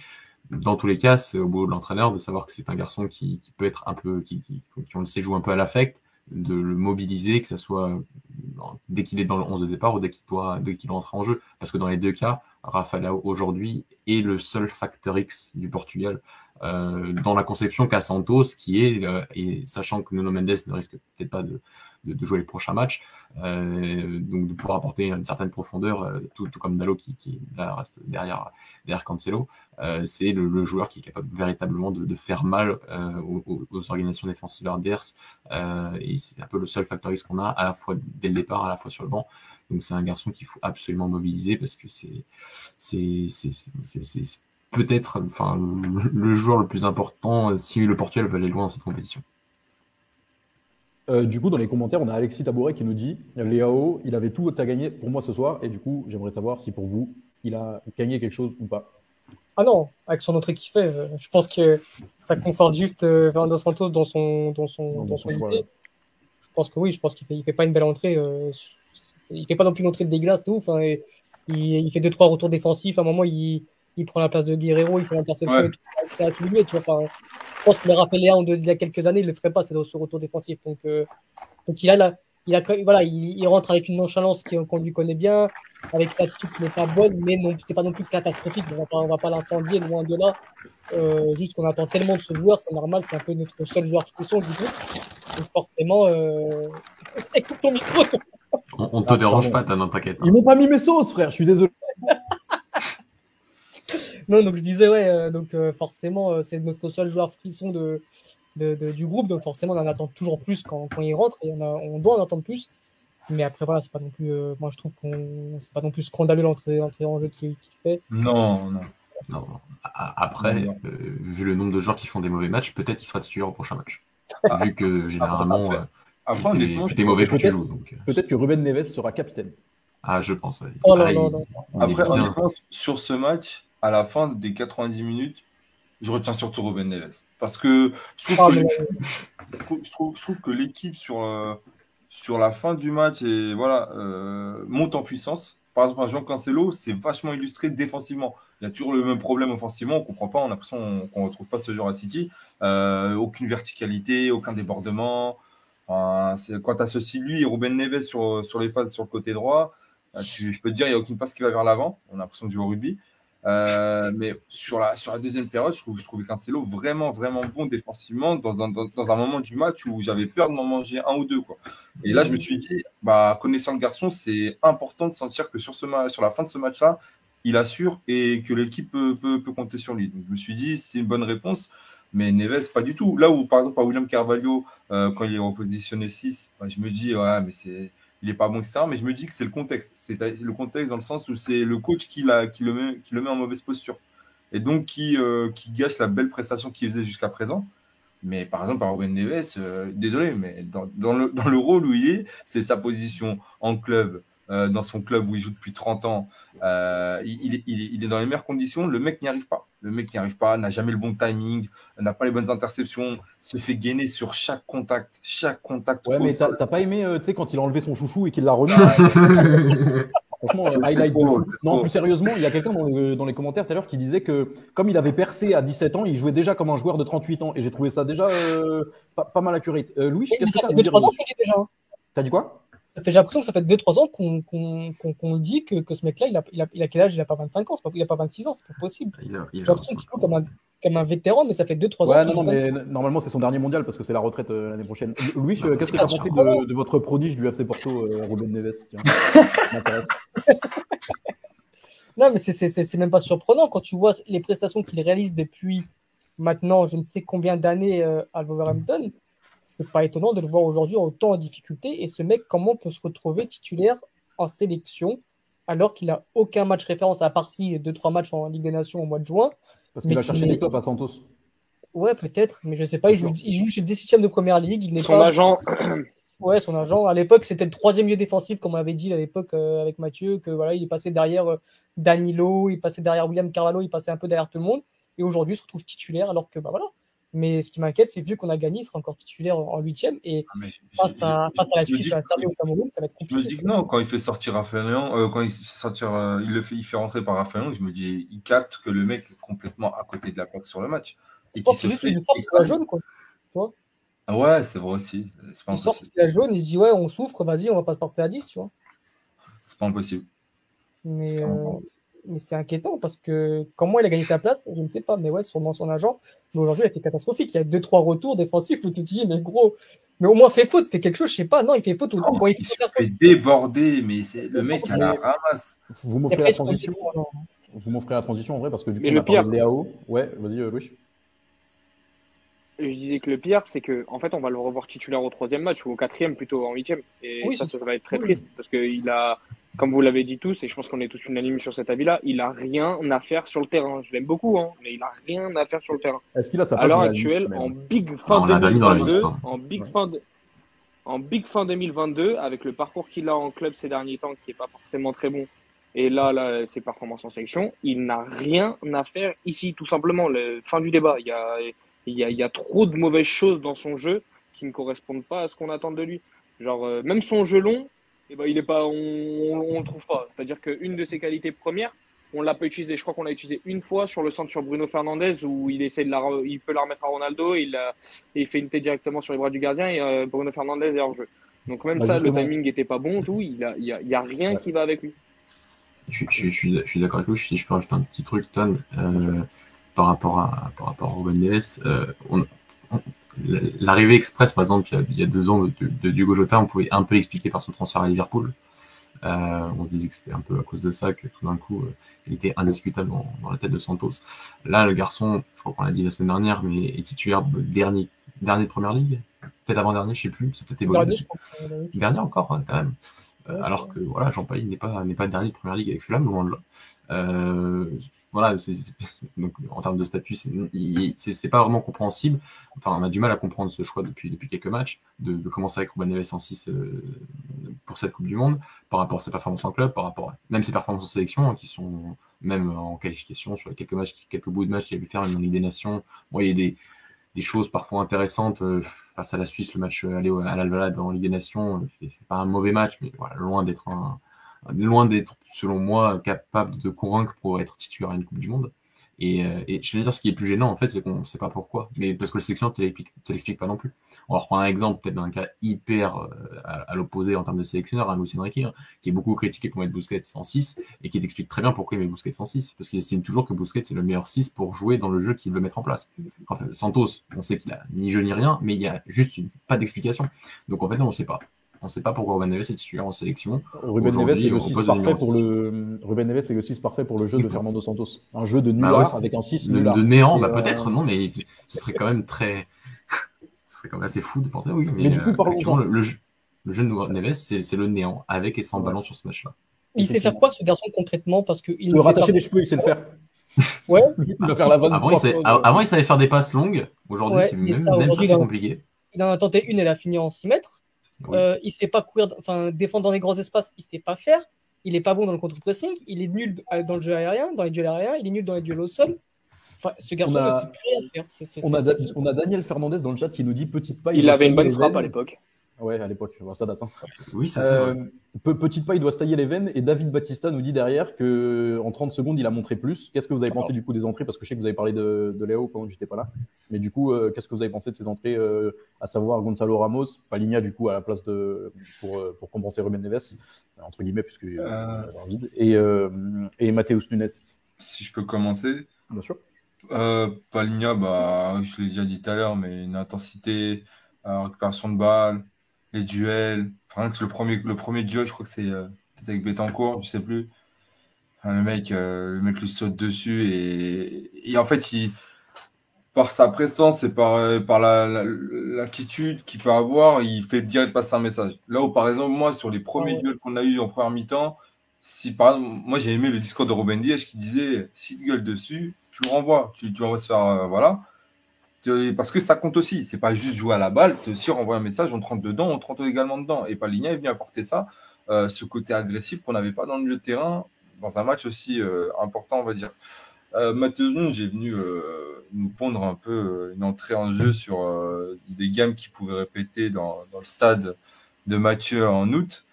dans tous les cas, c'est au bout de l'entraîneur de savoir que c'est un garçon qui, qui, peut être un peu, qui, qui, qui on le sait, joue un peu à l'affect, de le mobiliser, que ce soit dès qu'il est dans le 11 de départ ou dès qu'il doit, dès qu'il rentre en jeu. Parce que dans les deux cas, Rafael aujourd'hui est le seul facteur X du Portugal euh, dans la conception qu'a Santos, qui est, euh, et sachant que Nuno Mendes ne risque peut-être pas de, de, de, jouer les prochains matchs, euh, donc de pouvoir apporter une certaine profondeur, euh, tout, tout, comme Dalo qui, qui là, reste derrière, derrière Cancelo, euh, c'est le, le, joueur qui est capable véritablement de, de faire mal aux, aux, organisations défensives adverses, et c'est un peu le seul facteur X qu'on a, à la fois dès le départ, à la fois sur le banc. Donc c'est un garçon qu'il faut absolument mobiliser parce que c'est c'est peut-être enfin, le, joueur le plus important si le Portugal veut aller loin dans cette compétition. Euh, du coup, dans les commentaires, on a Alexis Tabouret qui nous dit Léao, il avait tout à gagner pour moi ce soir. Et du coup, j'aimerais savoir si pour vous, il a gagné quelque chose ou pas. Ah non, avec son entrée qu'il fait, euh, je pense que ça conforte juste euh, Fernando Santos dans son, dans son, dans, son, idée. Je pense que oui, je pense qu'il fait, il fait pas une belle entrée. Euh, il fait pas non plus une entrée de dégueulasse de ouf. Hein, et, il, il, fait deux trois retours défensifs. À un moment, il, il prend la place de Guerrero, il fait l'interception ouais. C'est à souligner, tu vois. Enfin, je pense que le rappelé un il y a quelques années, il le ferait pas, c'est ce retour défensif. Donc, euh, donc il a la, il a, voilà, il, il rentre avec une nonchalance qu'on lui connaît bien, avec une attitude qui n'est pas bonne, mais non, c'est pas non plus catastrophique. On va pas, on va pas l'incendier loin de là. Euh, juste qu'on attend tellement de ce joueur, c'est normal, c'est un peu notre seul joueur de question, du coup. Donc forcément, euh... écoute ton micro. On, on te dérange pas, t'as non, t'inquiète. Ils m'ont pas mis mes sauces, frère, je suis désolé. Non, donc je disais, ouais, euh, donc euh, forcément, euh, c'est notre seul joueur frisson de, de, de, du groupe, donc forcément, on en attend toujours plus quand, quand il rentre, et on, a, on doit en attendre plus. Mais après, voilà, c'est pas non plus, moi je trouve qu'on, c'est pas non plus scandaleux l'entrée, l'entrée en jeu qu'il qui fait. Non, non. non. Après, non. vu le nombre de joueurs qui font des mauvais matchs, peut-être qu'il sera titulaire au prochain match. Ah. vu que généralement, après, tu es mauvais quand tu joues. Donc... Peut-être que Ruben Neves sera capitaine. Ah, je pense. Ouais. Oh, Pareil, non, non, non. Après, sur ce match, à la fin des 90 minutes, je retiens surtout Ruben Neves. Parce que je trouve, que, je trouve, je trouve que l'équipe sur, euh, sur la fin du match et, voilà, euh, monte en puissance. Par exemple, Jean Cancelo, c'est vachement illustré défensivement. Il y a toujours le même problème offensivement, on ne comprend pas, on a l'impression qu'on ne retrouve pas ce genre à City. Euh, aucune verticalité, aucun débordement. Enfin, quand tu associes lui et Ruben Neves sur, sur les phases sur le côté droit, tu, je peux te dire, il n'y a aucune passe qui va vers l'avant. On a l'impression de jouer au rugby. Euh, mais sur la, sur la deuxième période, je, trouve, je trouvais Cancelo vraiment, vraiment bon défensivement dans un, dans, un moment du match où j'avais peur de m'en manger un ou deux. Quoi. Et là, je me suis dit, bah, connaissant le garçon, c'est important de sentir que sur, ce sur la fin de ce match-là, il assure et que l'équipe peut, peut, peut, compter sur lui. Donc, je me suis dit, c'est une bonne réponse. Mais Neves, pas du tout. Là où, par exemple, à William Carvalho, euh, quand il est repositionné 6, bah, je me dis, ouais, mais c'est il n'est pas bon, etc. Mais je me dis que c'est le contexte. C'est le contexte dans le sens où c'est le coach qui, le met, en mauvaise posture. et donc qui, euh, qui gâche la belle prestation qu'il faisait jusqu'à présent. Mais par exemple, par Ruben Neves, euh, désolé, mais dans, le, rôle où il est, c'est sa position en club, euh, dans son club où il joue depuis 30 ans. Euh, il, il, il, est dans les meilleures conditions. Le mec n'y arrive pas. Le mec n'y arrive pas, n'a jamais le bon timing, n'a pas les bonnes interceptions, se fait gainer sur chaque contact, chaque contact. Ouais, mais t'as pas aimé, tu sais, quand il a enlevé son chouchou et qu'il l'a remis? Franchement, highlight Non, plus sérieusement, il y a quelqu'un dans, dans, les commentaires tout à l'heure qui disait que comme il avait percé à 17 ans, il jouait déjà comme un joueur de 38 ans. Et j'ai trouvé ça déjà euh, pas, pas, mal accurate. Euh, Louis, qu'est-ce que ça fait 2-3 ans qu'il est déjà. T'as dit quoi? Ça fait, j'ai l'impression que ça fait 2-3 ans qu'on qu qu qu dit que, que ce mec-là, il a, il, a, il a quel âge? Il a pas 25 ans, pas, il a pas 26 ans, c'est pas possible. J'ai l'impression qu'il joue comme un, comme un vétéran, mais ça fait 2-3 ouais, ans. Non, non, mais normalement, c'est son dernier mondial parce que c'est la retraite euh, l'année prochaine. Louis, euh, qu'est-ce que tu as pensé de, de, votre prodige du FC Porto, euh, Ruben Neves? Non, mais c'est même pas surprenant quand tu vois les prestations qu'il réalise depuis maintenant je ne sais combien d'années euh, à Wolverhampton. C'est pas étonnant de le voir aujourd'hui autant en difficulté. Et ce mec, comment peut se retrouver titulaire en sélection alors qu'il a aucun match référence à part si 2-3 matchs en Ligue des Nations au mois de juin? Parce qu'il a cherché des clubs à Santos. Ouais, peut-être, mais je sais pas. Il joue, il joue chez le 17 de première ligue. Il n'est Son pas. agent. Ouais, son agent. À l'époque, c'était le troisième lieu défensif, comme on avait dit à l'époque euh, avec Mathieu, que voilà, il est passé derrière euh, Danilo, il passait derrière William Carvalho, il passait un peu derrière tout le monde. Et aujourd'hui, il se retrouve titulaire, alors que bah voilà. Mais ce qui m'inquiète, c'est vu qu'on a gagné, il sera encore titulaire en huitième. Et Ah, face, à, face à la Suisse à la Serbie au Cameroun, ça va être Je me compliqué. dis que non, quand il fait sortir Raphaël Léon, euh, quand il fait sortir, euh, il le fait, il fait rentrer par Raphaël Léon, je me dis, il capte que le mec est complètement à côté de la plaque sur le match. Je Et pense que se juste une il de la jaune, quoi. Tu vois Ah Ouais, c'est vrai aussi. C'est pas Il sort impossible. parce qu'il a jaune, il se dit, ouais, on souffre, vas-y, on va pas se passer à 10, tu vois. C'est pas impossible. Mais, Mais c'est inquiétant parce que comment il a gagné sa place, je ne sais pas, mais ouais, sûrement son agent. Mais aujourd'hui, il a été catastrophique. Il y a deux, trois retours défensifs où tu te dis, mais gros, mais au moins fais faute, fais quelque chose, je sais pas. Non, il fait faute au- quand il Il fait faire fait faute. déborder, mais c'est le mec à la ramasse. Vous m'offrez la transition. gros, alors. Vous m'offrez la transition en vrai parce que du coup, Mais on le a parlé pire- de Léao. Ouais, vas-y, euh, Louis. Je disais que le pire, c'est que en fait, on va le revoir titulaire au troisième match ou au quatrième plutôt en huitième. Et Oui, ça, ça ça. va être très triste parce qu'il a, comme vous l'avez dit tous, et je pense qu'on est tous unanimes sur cet avis-là, il a rien à faire sur le terrain. Je l'aime beaucoup, hein, mais il a rien à faire sur le terrain. Est-ce qu'il a sa À place l'heure la liste, actuelle, mais- en big Ah, fin on l'a mis dans la 2022, liste, hein. en big Ouais. fin de- en big fin 2022, avec le parcours qu'il a en club ces derniers temps, qui est pas forcément très bon, et là, là, ses performances en sélection, il n'a rien à faire ici, tout simplement. Le, fin du débat. Il y a, il y a, il y a trop de mauvaises choses dans son jeu qui ne correspondent pas à ce qu'on attend de lui. Genre, euh, même son jeu long, eh ben, il est pas, on, on le trouve pas. C'est-à-dire qu'une de ses qualités premières, on l'a pas utilisé. Je crois qu'on l'a utilisé une fois sur le centre sur Bruno Fernandez où il essaie de la, il peut la remettre à Ronaldo, il, la- et il fait une tête directement sur les bras du gardien et euh, Bruno Fernandez est hors jeu. Donc même Bah, ça, justement. le timing était pas bon, tout. Il a, il y a, il y a rien Ouais. qui va avec lui. Je, je, je suis, je suis d'accord avec vous. Si je peux rajouter un petit truc, Ton, euh, par rapport à par rapport à Ruben Neves, euh, on- on- l'arrivée express, par exemple, il y a, deux ans de, de, de Diogo Jota, on pouvait un peu l'expliquer par son transfert à Liverpool. Euh, on se disait que c'était un peu à cause de ça que tout d'un coup, euh, il était indiscutable dans, dans la tête de Santos. Là, le garçon, je crois qu'on l'a dit la semaine dernière, mais est titulaire de dernier, dernier de première ligue, peut-être avant dernier, je sais plus, c'est peut-être évolué. Dernier, je encore, hein, quand même. Euh, Ouais, alors que voilà, Jean Pailly n'est pas n'est pas dernier de première ligue avec Fulham, loin de là. Voilà, donc en termes de statut, c'est pas vraiment compréhensible. Enfin, on a du mal à comprendre ce choix depuis depuis quelques matchs de, commencer avec Ruben Neves en 6 euh, pour cette Coupe du Monde, par rapport à ses performances en club, par rapport même ses performances en sélection hein, qui sont même en qualification sur quelques matchs, quelques bouts de matchs qu'il a pu faire en Ligue des Nations. Bon, il y a des des choses parfois intéressantes euh, face à la Suisse, le match aller à l'Alvalade en Ligue des Nations, euh, c'est pas un mauvais match, mais voilà, loin d'être un, loin d'être, selon moi, capable de convaincre pour être titulaire à une Coupe du Monde. Et, euh, et je vais dire, ce qui est plus gênant, en fait, c'est qu'on ne sait pas pourquoi. Mais parce que le sélection ne te l'explique pas non plus. On va reprendre un exemple, peut-être d'un cas hyper euh, à, l'opposé en termes de sélectionneur, un Enrique, hein, qui est beaucoup critiqué pour mettre Busquets en 6, et qui t'explique très bien pourquoi il met Busquets en 6. Parce qu'il estime toujours que Busquets est le meilleur 6 pour jouer dans le jeu qu'il veut mettre en place. Enfin, Santos, on sait qu'il a ni jeu ni rien, mais il y a juste une- pas d'explication. Donc en fait, non, on ne sait pas. On ne sait pas pourquoi Ruben Neves est titulaire en sélection. Ruben Neves est le au 6 poste de parfait pour le Ruben Neves est le 6 parfait pour le jeu de Fernando Santos. Un jeu de Bah ouais, c'est- avec un 6 Le, nulard. de néant, bah euh, peut-être non, mais ce serait quand même très. ce serait quand même assez fou de penser oui. Mais, Mais du coup, euh, le, le, jeu- le jeu de Neves, c'est le néant, avec et sans ballon sur ce match-là. Il sait faire quoi, ce garçon, concrètement Parce qu'il Il peut rattacher les cheveux, il sait le faire. Ouais. il va faire la vanne Avant, il savait, fois, avant, il savait faire des passes longues. Aujourd'hui, Ouais, c'est même, très a- compliqué. Il en a tenté une, elle a fini en 6 mètres. Oui. Euh, il sait pas courir, enfin défendre dans les grands espaces, il sait pas faire. Il est pas bon dans le contre-pressing. Il est nul euh, dans le jeu aérien, dans les duels aériens. Il est nul dans les duels au sol. Enfin, ce garçon On a- ne sait plus rien faire. On a, on a Daniel Fernandez dans le chat qui nous dit petite paille. Il avait une bonne frappe à l'époque. Ouais, à l'époque, bon, ça date. hein. Oui, ça, c'est vrai. Euh, pe- petite paille doit se tailler les veines et David Batista nous dit derrière que en 30 secondes il a montré plus. Qu'est-ce que vous avez pensé du coup des entrées? Parce que je sais que vous avez parlé de, de Léo quand j'étais pas là. Mais du coup, euh, qu'est-ce que vous avez pensé de ces entrées euh, À savoir Gonzalo Ramos, Paligna du coup à la place de pour, euh, pour compenser Ruben Neves entre guillemets puisque vide et euh, et Mateus Nunes. Si je peux commencer. Bien sûr. Euh, Paligna, bah, je l'ai déjà dit tout à l'heure, mais une intensité, récupération de balles, les duels. Enfin, rien que le premier, le premier duel, je crois que c'est euh, c'était avec Betancourt, je sais plus. Enfin, le mec, euh, le mec lui saute dessus et, et en fait, il, par sa présence et par, euh, par la, la- l'attitude qu'il peut avoir, il fait direct passer un message. Là où, par exemple, moi, sur les premiers ouais. duels qu'on a eu en première mi-temps, si par exemple, moi j'ai aimé le discours de Robin Diaz qui disait si tu gueules dessus, tu le renvoies, tu, tu vas se faire voilà. Parce que ça compte aussi, c'est pas juste jouer à la balle, c'est aussi renvoyer un message, on te rentre dedans, on te rentre également dedans. Et Paligna est venu apporter ça, euh, ce côté agressif qu'on n'avait pas dans le milieu de terrain, dans un match aussi euh, important, on va dire. Euh, est venu euh, nous pondre un peu euh, une entrée en jeu sur euh, des gammes qu'il pouvait répéter dans, dans le stade de Mathieu en août.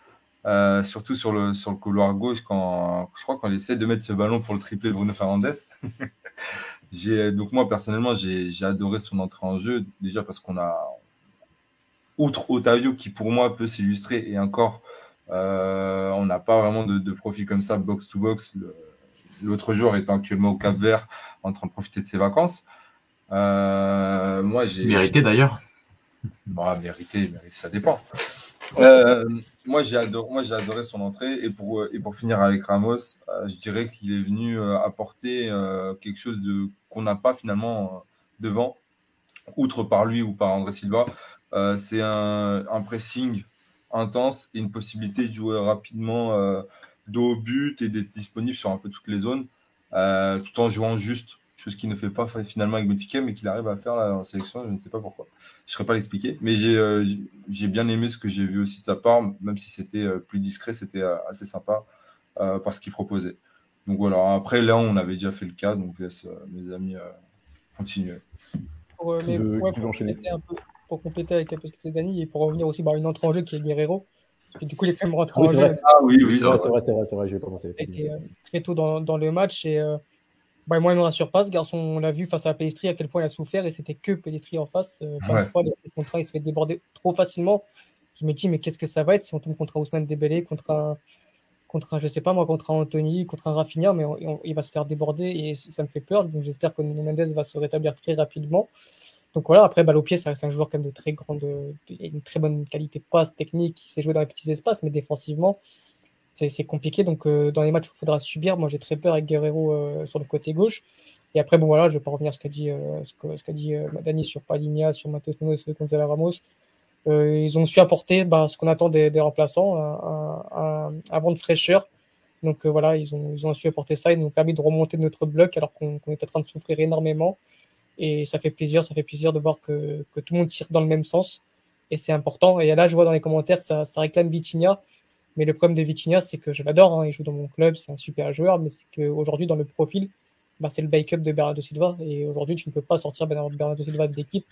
Euh, surtout sur le, sur le couloir gauche, quand je crois qu'on essaie de mettre ce ballon pour le triplé de Bruno Fernandes. j'ai, donc moi, personnellement, j'ai, adoré son entrée en jeu, déjà parce qu'on a, outre Otavio, qui pour moi peut s'illustrer, et encore, euh, on n'a pas vraiment de, de profil comme ça, box-to-box. Le- L'autre joueur étant actuellement au Cap Vert, en train de profiter de ses vacances. Euh, moi, j'ai... Mérité d'ailleurs. Bon, ah, mérité, mérité, ça dépend. Euh, moi, j'ai adoré, son entrée. Et pour, euh, finir avec Ramos, euh, je dirais qu'il est venu apporter quelque chose qu'on n'a pas finalement devant, outre par lui ou par André Silva. C'est un, pressing intense et une possibilité de jouer rapidement dos au but et d'être disponible sur un peu toutes les zones, tout en jouant juste, chose qu'il ne fait pas finalement avec Benfica, mais qu'il arrive à faire là, en sélection, je ne sais pas pourquoi. Je ne saurais pas l'expliquer, mais j'ai euh, bien aimé ce que j'ai vu aussi de sa part, même si c'était euh, plus discret, c'était euh, assez sympa euh, par ce qu'il proposait. Donc voilà, après là, on avait déjà fait le cas, donc je laisse euh, mes amis euh, continuer. Pour, euh, Qui mais, veut- ouais, qui veut pour, enchaîner compléter un peu, pour compléter avec un peu ce que c'est Dani et pour revenir aussi par une entrée en jeu qui est Guerrero. Parce que du coup, il est quand même rentré Ah oui, en jeu. Ah oui, oui, C'est vrai, c'est vrai, c'est vrai, c'est vrai, j'ai euh, très tôt dans, dans le match. Et euh, bah, moi, il me rassure pas. Ce garçon, on l'a vu face à Pellistri à quel point il a souffert et c'était que Pellistri en face. Euh, Ouais. fois, les contrats, il se fait déborder trop facilement. Je me dis, mais qu'est-ce que ça va être si on tombe contre un Ousmane Dembélé, contre un, contre un, je sais pas moi, contre un Anthony, contre un Rafinha, mais on- on- il va se faire déborder et ça me fait peur. Donc j'espère que Nuno Mendes va se rétablir très rapidement. Donc voilà, après, balle au pied, ça reste un joueur quand même de très grande, de- une très bonne qualité de passe technique, il sait jouer dans les petits espaces, mais défensivement, c'est compliqué. Donc, euh, dans les matchs où il faudra subir, moi j'ai très peur avec Guerrero euh, sur le côté gauche. Et après, bon voilà, je vais pas revenir à ce qu'a dit, euh, ce qu'a dit euh, Dani sur Paligna, sur Matheus Nunes et Gonzalo Ramos. Euh, ils ont su apporter bah, ce qu'on attend des, des remplaçants, un, un, un vent de fraîcheur. Donc euh, voilà, ils ont, ils ont su apporter ça. Ils nous ont permis de remonter de notre bloc alors qu'on qu'on était en train de souffrir énormément. Et ça fait plaisir, ça fait plaisir de voir que, que tout le monde tire dans le même sens. Et c'est important. Et là, je vois dans les commentaires, ça, ça réclame Vitinha. Mais le problème de Vitinha, c'est que je l'adore. Hein, il joue dans mon club, c'est un super joueur. Mais c'est qu'aujourd'hui, dans le profil, bah, c'est le backup de Bernardo Silva. Et aujourd'hui, tu ne peux pas sortir Bernardo Silva de l'équipe.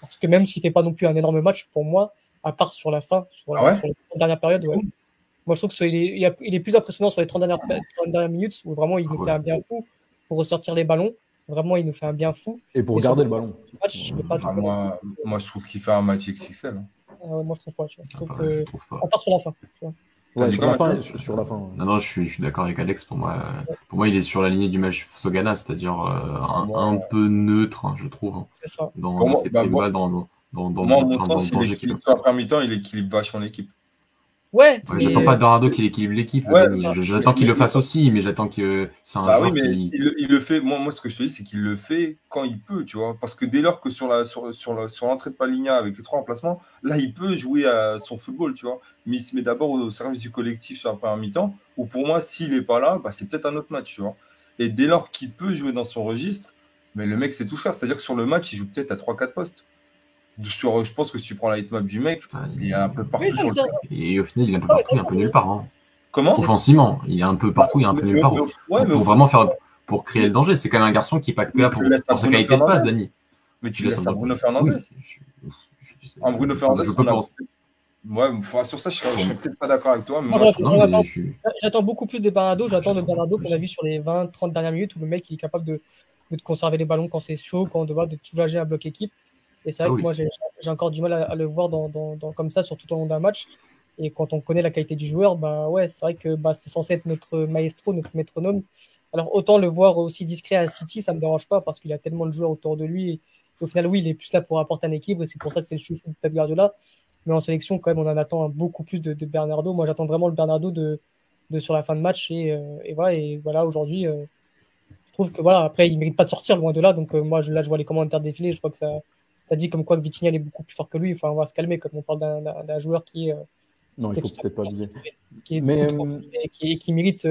Parce que même s'il fait pas non plus un énorme match, pour moi, à part sur la fin, sur, la, Ah ouais sur les 30 dernières périodes, ouais. moi je trouve qu'il est, il, est plus impressionnant sur les 30 dernières, 30 dernières minutes où vraiment il nous Ouais. fait un bien fou pour ressortir les ballons. Vraiment, il nous fait un bien fou. Et pour Et garder le ballon. Match, je pas Enfin, moi, moi, je trouve qu'il fait un match XXL. hein. Euh, moi, je trouve pas. Tu vois. Je Ah, trouve que- je trouve pas. À part sur la fin. Tu vois. Ouais, sur la, fin, Mathieu sur la fin. Non, non, je suis, je suis d'accord avec Alex. Pour moi, pour moi, il est sur la lignée du match face au Ghana, c'est-à-dire euh, un, peu neutre, hein, je trouve, hein, C'est ça. dans, Pour dans moi, ses bah, moi- dans, dans, dans, dans, dans- dans- le jeu qu'il équilibre, mi-temps, il équilibre vachement l'équipe. Ouais, Ouais, j'attends pas de Bernardo qu'il équilibre l'équipe. Ouais, J'attends qu'il le fasse aussi, mais j'attends que c'est un Bah joueur oui, mais qui. il, le- il le fait. Moi, moi, ce que je te dis, c'est qu'il le fait quand il peut, tu vois. Parce que dès lors que sur la sur, sur la- sur l'entrée de Paligna avec les trois emplacements, là, il peut jouer à son football, tu vois. Mais il se met d'abord au service du collectif sur la première mi-temps. Ou pour moi, s'il est pas là, bah, c'est peut-être un autre match, tu vois. Et dès lors qu'il peut jouer dans son registre, mais le mec sait tout faire. C'est-à-dire que sur le match, il joue peut-être à 3-4 postes. Sur, je pense que si tu prends la hitmap du mec, il est un peu partout. sur le... Et au final, il est un peu partout, il est un peu nulle part. Hein. Comment Offensivement, il est un peu partout, il est un peu nulle part. Ouais, pour vraiment faire, pour créer le danger, c'est quand même un garçon qui n'est pas que là pour, pour sa qualité de passe, Dani. Mais tu, laisses un Bruno Fernandez. Un Bruno Fernandez, je peux penser. Ouais, sur ça, je serais, peut-être pas d'accord avec toi. J'attends beaucoup plus de Bernardo. J'attends de Bernardo qu'on a vu sur les 20-30 dernières minutes où le mec il est capable de, de conserver les ballons quand c'est chaud, quand on doit de soulager un bloc équipe. Et c'est vrai ah que moi, j'ai encore du mal à, le voir dans, dans, comme ça sur tout au long d'un match. Et quand on connaît la qualité du joueur, bah ouais, c'est vrai que bah, c'est censé être notre maestro, notre métronome. Alors autant le voir aussi discret à City, ça me dérange pas parce qu'il a tellement de joueurs autour de lui. Et, au final, oui, il est plus là pour apporter un équilibre c'est pour ça que c'est le chouchou de Pep Guardiola. Mais en sélection, quand même, on en attend beaucoup plus de, Bernardo. Moi, j'attends vraiment le Bernardo de, de, sur la fin de match. Et, euh, et voilà, et voilà aujourd'hui, euh, je trouve que voilà, après, il mérite pas de sortir loin de là. Donc, euh, moi, je, là, je vois les commentaires défiler. Je crois que ça, ça dit comme quoi Vitinha est beaucoup plus fort que lui. Enfin, on va se calmer comme on parle d'un joueur qui est. non, il faut peut-être pas Qui, mais... qui, qui, mérite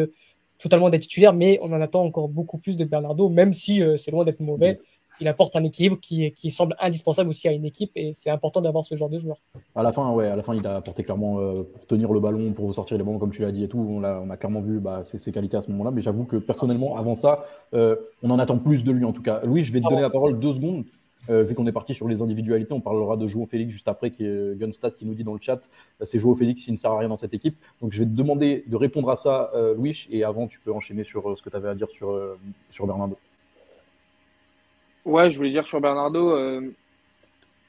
totalement d'être titulaire, mais on en attend encore beaucoup plus de Bernardo, même si c'est loin d'être mauvais il apporte un équilibre qui, qui, semble indispensable aussi à une équipe et c'est important d'avoir ce genre de joueur. À la fin, ouais, à la fin, il a apporté clairement euh, pour tenir le ballon, pour sortir les ballons comme tu l'as dit et tout. On a, on a clairement vu bah, ses, qualités à ce moment-là, mais j'avoue que personnellement, avant ça, euh, on en attend plus de lui en tout cas. Louis, je vais te donner la parole deux secondes. Euh, vu qu'on est parti sur les individualités, on parlera de Joao Félix juste après, qui est Gunstad qui nous dit dans le chat, c'est Joao Félix qui ne sert à rien dans cette équipe. Donc je vais te demander de répondre à ça, Louis, et avant tu peux enchaîner sur ce que tu avais à dire sur, sur Bernardo. Ouais, je voulais dire sur Bernardo, euh,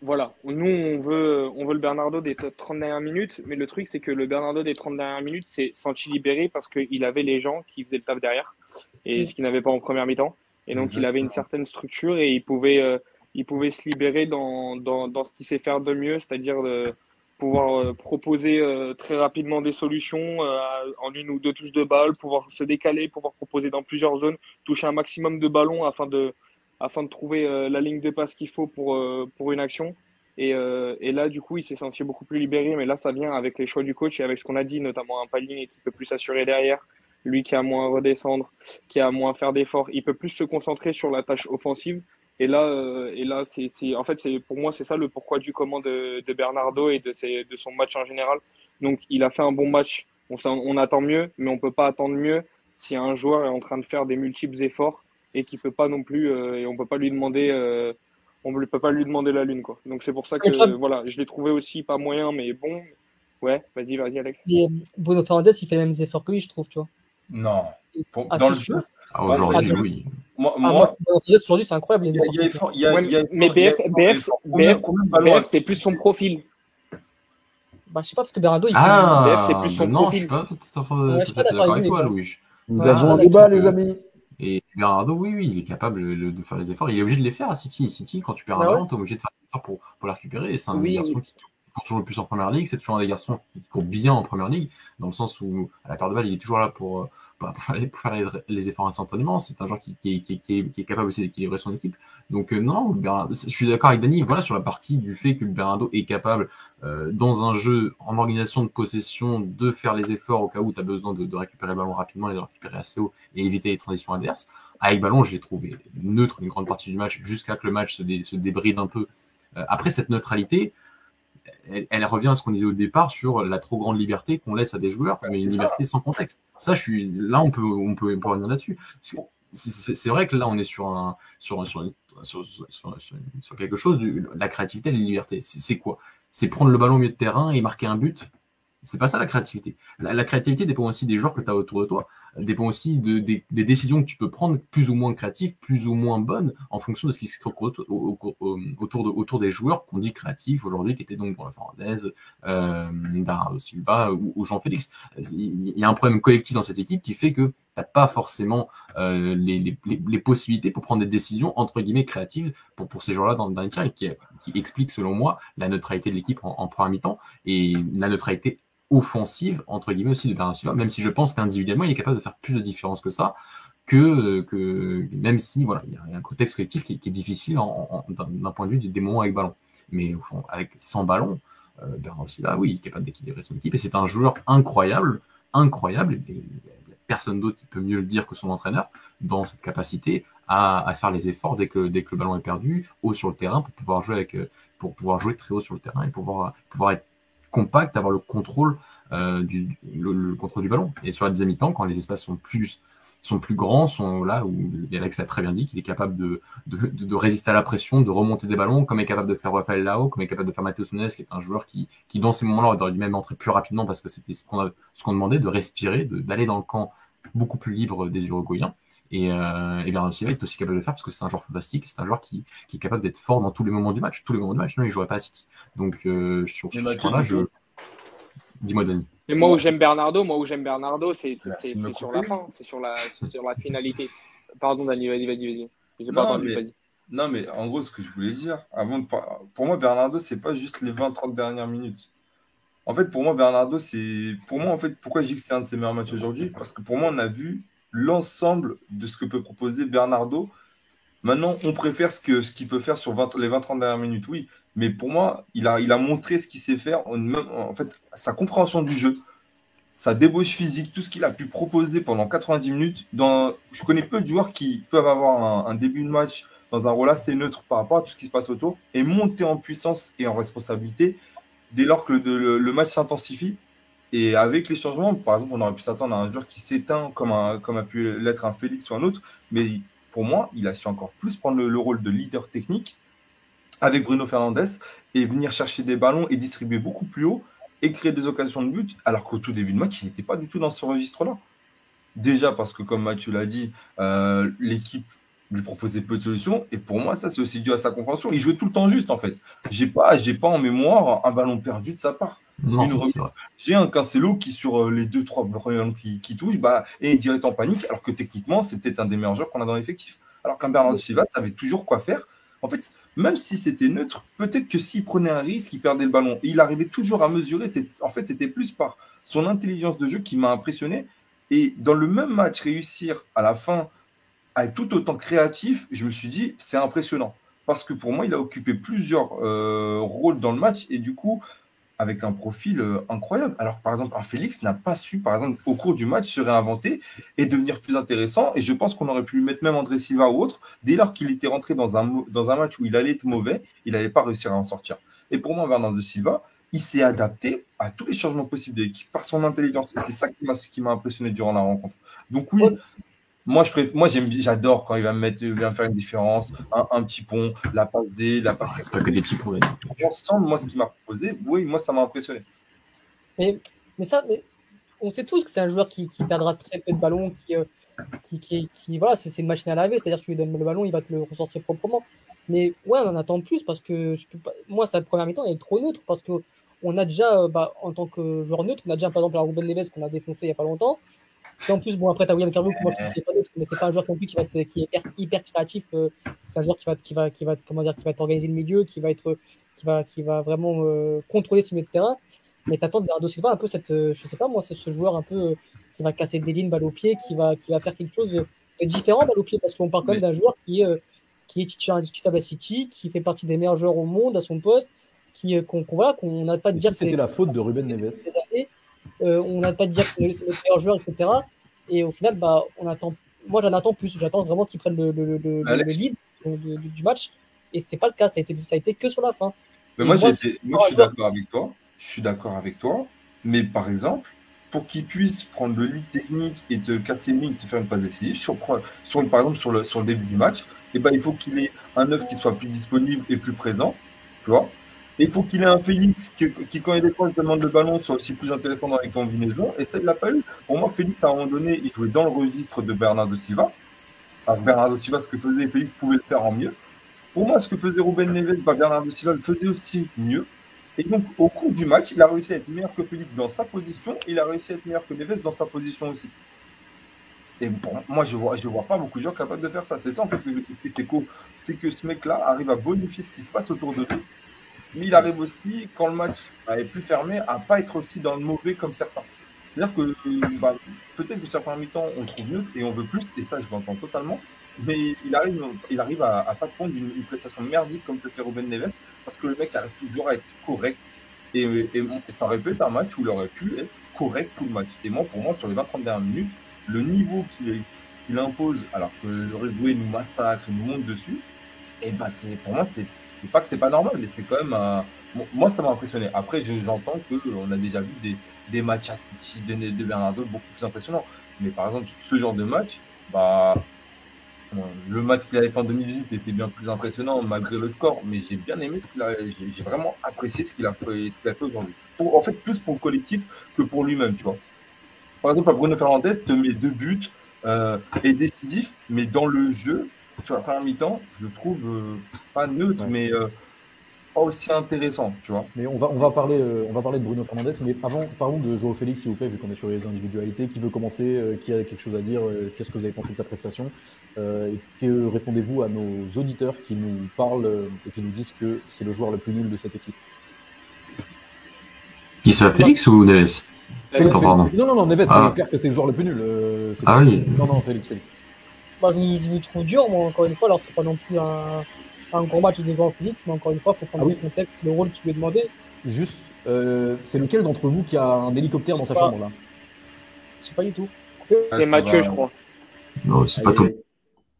voilà, nous on veut, on veut le Bernardo des 30 dernières minutes, mais le truc c'est que le Bernardo des 30 dernières minutes s'est senti libéré parce qu'il avait les gens qui faisaient le taf derrière, et ce qu'il n'avait pas en première mi-temps. Et donc il avait une certaine structure et il pouvait, euh, il pouvait se libérer dans, dans, dans ce qu'il sait faire de mieux, c'est-à-dire de pouvoir euh, proposer très rapidement des solutions en une ou deux touches de balle, pouvoir se décaler, pouvoir proposer dans plusieurs zones, toucher un maximum de ballons afin de afin de trouver euh, la ligne de passe qu'il faut pour, euh, pour une action. Et, euh, et, là, du coup, il s'est senti beaucoup plus libéré. Mais là, ça vient avec les choix du coach et avec ce qu'on a dit, notamment un palier qui peut plus s'assurer derrière, lui qui a moins à redescendre, qui a moins à faire d'efforts. Il peut plus se concentrer sur la tâche offensive. Et là, et là, c'est, en fait, c'est pour moi, c'est ça le pourquoi du comment de, de Bernardo et de, ses, de son match en général. Donc, il a fait un bon match. On, on attend mieux, mais on peut pas attendre mieux si un joueur est en train de faire des multiples efforts et qui peut pas non plus euh, et on peut pas lui demander euh, on ne peut pas lui demander la lune quoi. Donc c'est pour ça que voilà, je l'ai trouvé aussi pas moyen mais bon. Ouais, vas-y, vas-y Alex. Et euh, Bruno Fernandez, il fait les mêmes efforts que lui, je trouve, tu vois. Non. ah, dans le jeu ah, Aujourd'hui, oui. Moi, ah, moi, aujourd'hui, c'est incroyable les efforts. Mais BF, BF, BF, BF c'est plus son profil. Bah, je sais pas, parce que Bernardo, il fait. Ah, BF, c'est plus son non, profil. Non, je suis pas fait d'accord avec toi, Louis. Nous avons un débat, les amis. Et Bernardo, oui, oui, il est capable de faire les efforts. Il est obligé de les faire à City. City, quand tu perds un bah ballon, tu es obligé de faire les efforts pour, pour la récupérer. Et c'est un garçon qui court toujours le plus en première ligue. C'est toujours un des garçons qui court bien en première ligue, dans le sens où, à la perte de balle, il est toujours là pour, pour, faire, les, efforts instantanément. C'est un joueur qui, est capable aussi d'équilibrer son équipe. Donc, euh, non, je suis d'accord avec Dani. Voilà, sur la partie du fait que Bernardo est capable, euh, dans un jeu en organisation de possession, de faire les efforts au cas où tu as besoin de, récupérer le ballon rapidement et de récupérer assez haut et éviter les transitions adverses. Avec ballon, j'ai trouvé neutre une grande partie du match jusqu'à que le match se, se débride un peu. Euh, après, cette neutralité, elle, revient à ce qu'on disait au départ sur la trop grande liberté qu'on laisse à des joueurs, mais une liberté sans contexte. Ça, je suis là, on peut, on peut, on peut revenir là-dessus c'est vrai que là, on est sur, un, sur, sur, sur, sur quelque chose, de, la créativité et la liberté. C'est quoi? C'est prendre le ballon au milieu de terrain et marquer un but? C'est pas ça la créativité. La, créativité dépend aussi des joueurs que tu as autour de toi, dépend aussi de, des, décisions que tu peux prendre, plus ou moins créatives, plus ou moins bonnes, en fonction de ce qui se crée autour, autour, de, autour des joueurs qu'on dit créatifs aujourd'hui, qui étaient donc Bruno Fernandez, euh, Bernardo Silva ou, Jean-Félix. Il y a un problème collectif dans cette équipe qui fait que t'as pas forcément euh, les, les, les, possibilités pour prendre des décisions entre guillemets créatives pour, pour ces joueurs-là dans le dernier tiers et qui, qui explique selon moi la neutralité de l'équipe en, en première mi-temps et la neutralité offensive, entre guillemets, aussi de Bernard Silva, même si je pense qu'individuellement, il est capable de faire plus de différence que ça, que, que même si, voilà, il y a un contexte collectif qui, est difficile d'un point de vue des, moments avec ballon. Mais au fond, avec sans ballon, euh, Bernard Silva, oui, il est capable d'équilibrer son équipe, et c'est un joueur incroyable, incroyable. Et, personne d'autre peut mieux le dire que son entraîneur dans cette capacité à, faire les efforts dès que, dès que le ballon est perdu, haut sur le terrain, pour pouvoir jouer avec, pour pouvoir jouer très haut sur le terrain et pouvoir, pouvoir être compact, avoir le contrôle euh, du le, contrôle du ballon. Et sur la deuxième mi-temps, quand les espaces sont plus sont plus grands, sont là où Alex a très bien dit qu'il est capable de, de, de, résister à la pression, de remonter des ballons, comme est capable de faire Rafael Lao, comme est capable de faire Matheus Nunes, qui est un joueur qui, qui dans ces moments-là aurait dû même entrer plus rapidement parce que c'était ce qu'on ce qu'on demandait, de respirer, d'aller dans le camp beaucoup plus libre des Uruguayens. Et, euh, et Bernardo Silva est aussi capable de le faire parce que c'est un joueur fantastique, c'est un joueur qui, qui est capable d'être fort dans tous les moments du match, tous les moments du match. Non, il jouerait pas à City. Donc euh, sur ce point-là, je dis-moi Denis. Mais moi où j'aime Bernardo, moi où j'aime Bernardo, c'est sur la fin, c'est sur la sur la finalité. Pardon Dani, vas-y, vas-y, vas-y. pas entendu, Non, mais en gros, ce que je voulais dire, avant de... pour moi, Bernardo, c'est pas juste les 20-30 dernières minutes. En fait, pour moi, Bernardo, c'est. Pour moi, en fait, pourquoi je dis que c'est un de ses meilleurs matchs aujourd'hui? Parce que pour moi, on a vu l'ensemble de ce que peut proposer Bernardo. Maintenant, on préfère ce qu'il ce peut faire sur les 20-30 dernières minutes, oui. Mais pour moi, il a, il a montré ce qu'il sait faire. En, fait, sa compréhension du jeu, sa débauche physique, tout ce qu'il a pu proposer pendant 90 minutes. Dans, je connais peu de joueurs qui peuvent avoir un, début de match dans un rôle assez neutre par rapport à tout ce qui se passe autour et monter en puissance et en responsabilité dès lors que le, match s'intensifie. Et avec les changements, par exemple, on aurait pu s'attendre à un joueur qui s'éteint comme, comme a pu l'être un Félix ou un autre. Mais pour moi, il a su encore plus prendre le, rôle de leader technique avec Bruno Fernandez et venir chercher des ballons et distribuer beaucoup plus haut et créer des occasions de but, alors qu'au tout début de match, il n'était pas du tout dans ce registre-là. Déjà parce que, comme Mathieu l'a dit, euh, l'équipe lui proposait peu de solutions. Et pour moi, ça, c'est aussi dû à sa compréhension. Il jouait tout le temps juste, en fait. J'ai pas, j'ai pas en mémoire un ballon perdu de sa part. J'ai un Cancelo qui, sur euh, les deux, trois ballons qui, qui touche, bah, est direct en panique, alors que techniquement, c'est peut-être un des meilleurs joueurs qu'on a dans l'effectif. Alors qu'un Bernardo Silva savait toujours quoi faire. En fait, même si c'était neutre, peut-être que s'il prenait un risque, il perdait le ballon. Et il arrivait toujours à mesurer. En fait, c'était plus par son intelligence de jeu qui m'a impressionné. Et dans le même match, réussir à la fin à être tout autant créatif, je me suis dit, c'est impressionnant. Parce que pour moi, il a occupé plusieurs euh, rôles dans le match et du coup, avec un profil euh, incroyable. Alors, par exemple, un Félix n'a pas su, par exemple, au cours du match, se réinventer et devenir plus intéressant. Et je pense qu'on aurait pu lui mettre même André Silva ou autre. Dès lors qu'il était rentré dans un, match où il allait être mauvais, il n'allait pas réussir à en sortir. Et pour moi, Bernardo Silva, il s'est adapté à tous les changements possibles de l'équipe par son intelligence. Et c'est ça qui m'a impressionné durant la rencontre. Donc oui, moi, je préfère, moi, j'aime, j'adore quand il va me mettre, il va me faire une différence, un, petit pont, la passe D, la passe. C'est pas que des petits ponts. Ensemble, moi, ce qu'il m'a proposé, oui, moi, ça m'a impressionné. Mais, mais ça, on sait tous que c'est un joueur qui, qui, perdra très peu de ballons, qui, euh, qui, qui, qui, voilà, c'est, une machine à laver, c'est-à-dire que tu lui donnes le ballon, il va te le ressortir proprement. Mais ouais, on en attend plus parce que je peux pas, moi, sa première mi-temps, elle est trop neutre parce que on a déjà, euh, bah, en tant que joueur neutre, on a déjà par exemple la Ruben Neves qu'on a défoncé il y a pas longtemps. Et en plus, bon, après, tu as William Carvalho, moi, je pas d'autre, mais c'est pas un joueur non plus qui, va être, qui est hyper, hyper créatif. Euh, c'est un joueur qui va, qui va, qui va, comment dire, qui va organiser le milieu, qui va être, qui va, qui va vraiment euh, contrôler ce milieu de terrain. Mais t'attends de Bernardo Silva un peu cette, euh, je sais pas moi, c'est ce joueur un peu qui va casser des lignes balle au pied, qui va, qui va faire quelque chose de différent balle au pied, parce qu'on parle quand même d'un joueur qui est, qui est titulaire indiscutable à City, qui fait partie des meilleurs joueurs au monde à son poste, qui, qu'on, voilà, qu'on n'a pas de dire que c'est la faute de Ruben Neves. Euh, on n'a pas de dire que c'est le meilleur joueur, etc. Et au final, bah, on attend. Moi, j'en attends plus. J'attends vraiment qu'il prenne le, le, le, le lead du match. Et c'est pas le cas. Ça a été, ça a été que sur la fin. Mais moi, moi, moi je suis d'accord avec toi. Je suis d'accord avec toi. Mais par exemple, pour qu'il puisse prendre le lead technique et te casser une ligne, te faire une passe décisive, sur, sur, par exemple sur le, sur le début du match, et eh ben, il faut qu'il ait un œuf qui soit plus disponible et plus présent. Tu vois? Il faut qu'il ait un Félix qui, quand il décroche, demande le ballon, soit aussi plus intéressant dans les combinaisons. Et ça, il l'a pas eu. Pour moi, Félix, à un moment donné, il jouait dans le registre de Bernardo Silva. Alors, Bernardo Silva, ce que faisait Félix, pouvait le faire en mieux. Pour moi, ce que faisait Ruben Neves, bah, Bernardo Silva le faisait aussi mieux. Et donc, au cours du match, il a réussi à être meilleur que Félix dans sa position. Il a réussi à être meilleur que Neves dans sa position aussi. Et bon, moi, je ne vois, je vois pas beaucoup de gens capables de faire ça. C'est ça, en fait, que c'est que ce mec-là arrive à bonifier ce qui se passe autour de lui mais il arrive aussi, quand le match est plus fermé, à pas être aussi dans le mauvais comme certains. C'est-à-dire que bah, peut-être que certains mi-temps, on trouve mieux et on veut plus, et ça, je l'entends totalement. Mais il arrive, il arrive à, à pas prendre une, prestation merdique comme peut faire Ruben Neves, parce que le mec arrive toujours à être correct, Et, ça aurait pu être un match où il aurait pu être correct tout le match. Et moi, pour moi, sur les 20-30 dernières minutes, le niveau qu'il impose, alors que le Red nous massacre, nous monte dessus, et eh ben c'est pour moi, c'est pas que c'est pas normal, mais c'est quand même. un moi, ça m'a impressionné. Après, j'entends qu'on a déjà vu des, matchs à City de, de Bernardo beaucoup plus impressionnants. Mais par exemple, ce genre de match, bah, le match qu'il avait fait en 2018 était bien plus impressionnant malgré le score, mais j'ai bien aimé ce qu'il a. J'ai vraiment apprécié ce qu'il a fait, ce fait aujourd'hui. En fait, plus pour le collectif que pour lui-même, tu vois. Par exemple, Bruno Fernandez te met deux buts, euh, est décisif, mais dans le jeu, sur la première mi-temps, je le trouve euh, pas neutre, mais euh, pas aussi intéressant, tu vois. Mais on va, on va, parler, euh, on va parler de Bruno Fernandez, mais avant, parlons de Joao Félix, s'il vous plaît, vu qu'on est sur les individualités. Qui veut commencer euh, Qui a quelque chose à dire euh, Qu'est-ce que vous avez pensé de sa prestation Et que répondez-vous à nos auditeurs qui nous parlent et qui nous disent que c'est le joueur le plus nul de cette équipe Qui ça, Félix ou Neves? Félix, Non, non, non, Neves, ah. c'est clair que c'est le joueur le plus nul. ah oui Non, non, Félix, Félix. Bah, je, je vous trouve dur, moi, encore une fois. Alors, c'est pas non plus un un gros match de Jean Félix, mais encore une fois, il faut prendre ah le contexte, le rôle qui lui est demandé. Juste, euh, c'est lequel d'entre vous qui a un hélicoptère dans sa chambre là? C'est pas du tout. C'est Mathieu, je crois. Non, c'est pas tout.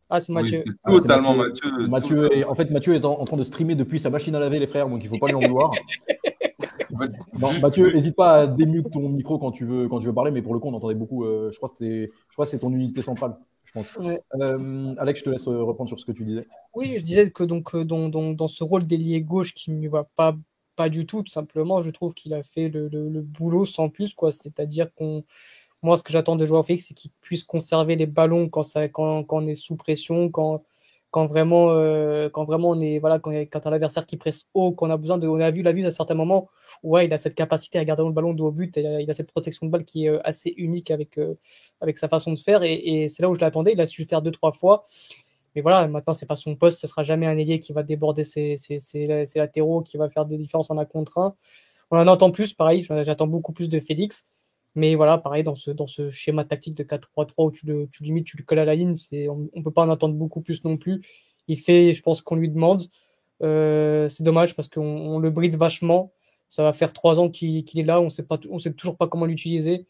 Ah, c'est Mathieu. totalement Mathieu. Mathieu, en fait, Mathieu est en, train de streamer depuis sa machine à laver, les frères, donc il faut pas lui en vouloir. Mathieu, n'hésite pas à démute ton micro quand tu veux, quand tu veux parler, mais pour le coup, on entendait beaucoup. Euh, je crois que c'est ton unité centrale. Euh, Alex, je te laisse euh, reprendre sur ce que tu disais. Oui, je disais que donc euh, dans, dans, dans ce rôle d'ailier gauche qui ne va pas pas du tout, tout simplement, je trouve qu'il a fait le, le, boulot sans plus, quoi. C'est-à-dire qu'on, moi, ce que j'attends de joueur fixe, c'est qu'il puisse conserver les ballons quand ça, quand, quand on est sous pression, quand quand vraiment, euh, quand vraiment on est, voilà, quand, quand un adversaire qui presse haut, qu'on a besoin de, on a vu la vue à certains moments, ouais, il a cette capacité à garder le ballon de haut but, et il a cette protection de balle qui est euh, assez unique avec, euh, avec sa façon de faire, et, c'est là où je l'attendais, il a su le faire deux, trois fois. Mais voilà, maintenant, c'est pas son poste, ce sera jamais un ailier qui va déborder ses, ses, ses latéraux, qui va faire des différences en un contre un. On en entend plus, pareil, j'attends beaucoup plus de Félix. Mais voilà, pareil, dans ce, dans ce schéma tactique de 4-3-3 où tu, le, tu limites, tu le colles à la ligne, on ne peut pas en attendre beaucoup plus non plus. Il fait, je pense qu'on lui demande. Euh, c'est dommage parce qu'on on le bride vachement. Ça va faire trois ans qu'il, est là, on on sait toujours pas comment l'utiliser.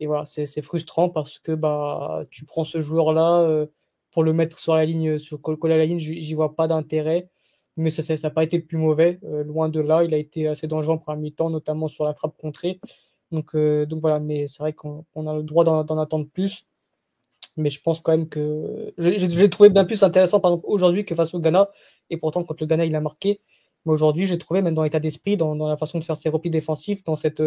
Et voilà, c'est, frustrant parce que bah, tu prends ce joueur-là euh, pour le mettre sur la ligne, sur coller à la ligne, j'y vois pas d'intérêt. Mais ça n'a pas été plus mauvais. Euh, loin de là, il a été assez dangereux en premier mi-temps, notamment sur la frappe contrée. Donc, euh, donc voilà, mais c'est vrai qu'on a le droit d'en attendre plus. Mais je pense quand même que j'ai trouvé bien plus intéressant, par exemple, aujourd'hui que face au Ghana. Et pourtant, quand le Ghana, il a marqué. Mais aujourd'hui, j'ai trouvé, même dans l'état d'esprit, dans, la façon de faire ses replis défensifs, dans cette,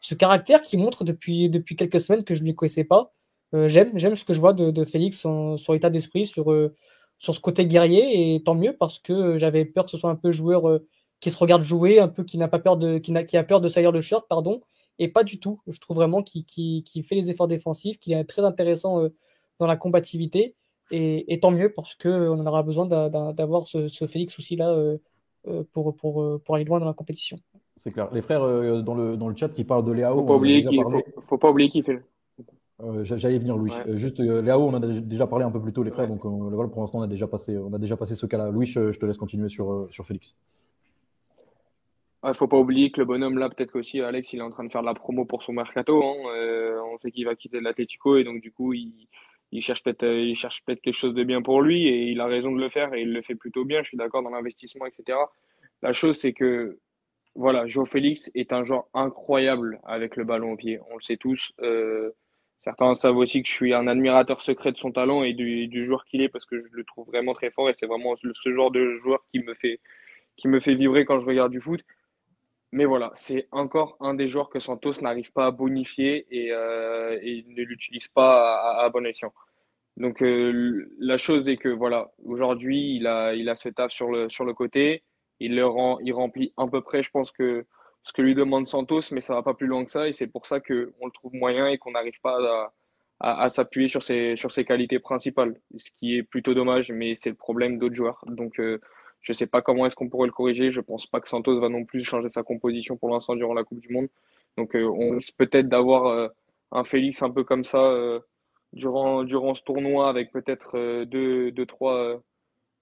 ce caractère qui montre depuis, depuis quelques semaines que je ne lui connaissais pas. Euh, j'aime, ce que je vois de, Félix sur l'état d'esprit, sur, euh, sur ce côté guerrier. Et tant mieux parce que j'avais peur que ce soit un peu joueur euh, qui se regarde jouer, un peu qui n'a pas peur de, qui, a, qui a peur de salir le shirt, pardon et pas du tout. Je trouve vraiment qu'il fait les efforts défensifs, qu'il est très intéressant euh, dans la combativité, et, tant mieux parce qu'on en aura besoin d'avoir ce, Félix aussi là euh, euh, pour, pour, pour aller loin dans la compétition. C'est clair. Les frères dans, le, dans le chat qui parlent de Léao. Faut pas oublier qu'il faut, pas oublier qui fait. J'allais venir, Louis. Juste, Léao, on en a déjà parlé un peu plus tôt, les frères. Donc, voilà, pour l'instant, on a déjà passé, on a déjà passé ce cas-là. Louis, je, je, te laisse continuer sur, sur Félix. Il ne faut pas oublier que le bonhomme là, peut-être qu'aussi Alex, il est en train de faire de la promo pour son mercato. Hein. Euh, on sait qu'il va quitter l'Atletico et donc du coup, il, il cherche peut-être, euh, peut-être quelque chose de bien pour lui et il a raison de le faire et il le fait plutôt bien. Je suis d'accord dans l'investissement, etc. La chose, c'est que voilà, Joe Félix est un joueur incroyable avec le ballon au pied. On le sait tous. Euh, certains savent aussi que je suis un admirateur secret de son talent et du, du joueur qu'il est parce que je le trouve vraiment très fort et c'est vraiment ce genre de joueur qui me fait qui me fait vibrer quand je regarde du foot. Mais voilà, c'est encore un des joueurs que Santos n'arrive pas à bonifier et, euh, ne l'utilise pas à, bon escient. Donc euh, la chose est que voilà, aujourd'hui il a il a ce taf sur le sur le côté, il le rend il remplit à peu près, je pense que ce que lui demande Santos, mais ça va pas plus loin que ça et c'est pour ça que on le trouve moyen et qu'on n'arrive pas à, à, à s'appuyer sur ses sur ses qualités principales, ce qui est plutôt dommage, mais c'est le problème d'autres joueurs. Donc euh, je ne sais pas comment est-ce qu'on pourrait le corriger. Je ne pense pas que Santos va non plus changer sa composition pour l'instant durant la Coupe du Monde. Donc euh, on peut-être d'avoir euh, un Félix un peu comme ça euh, durant, durant ce tournoi avec peut-être deux, deux, trois,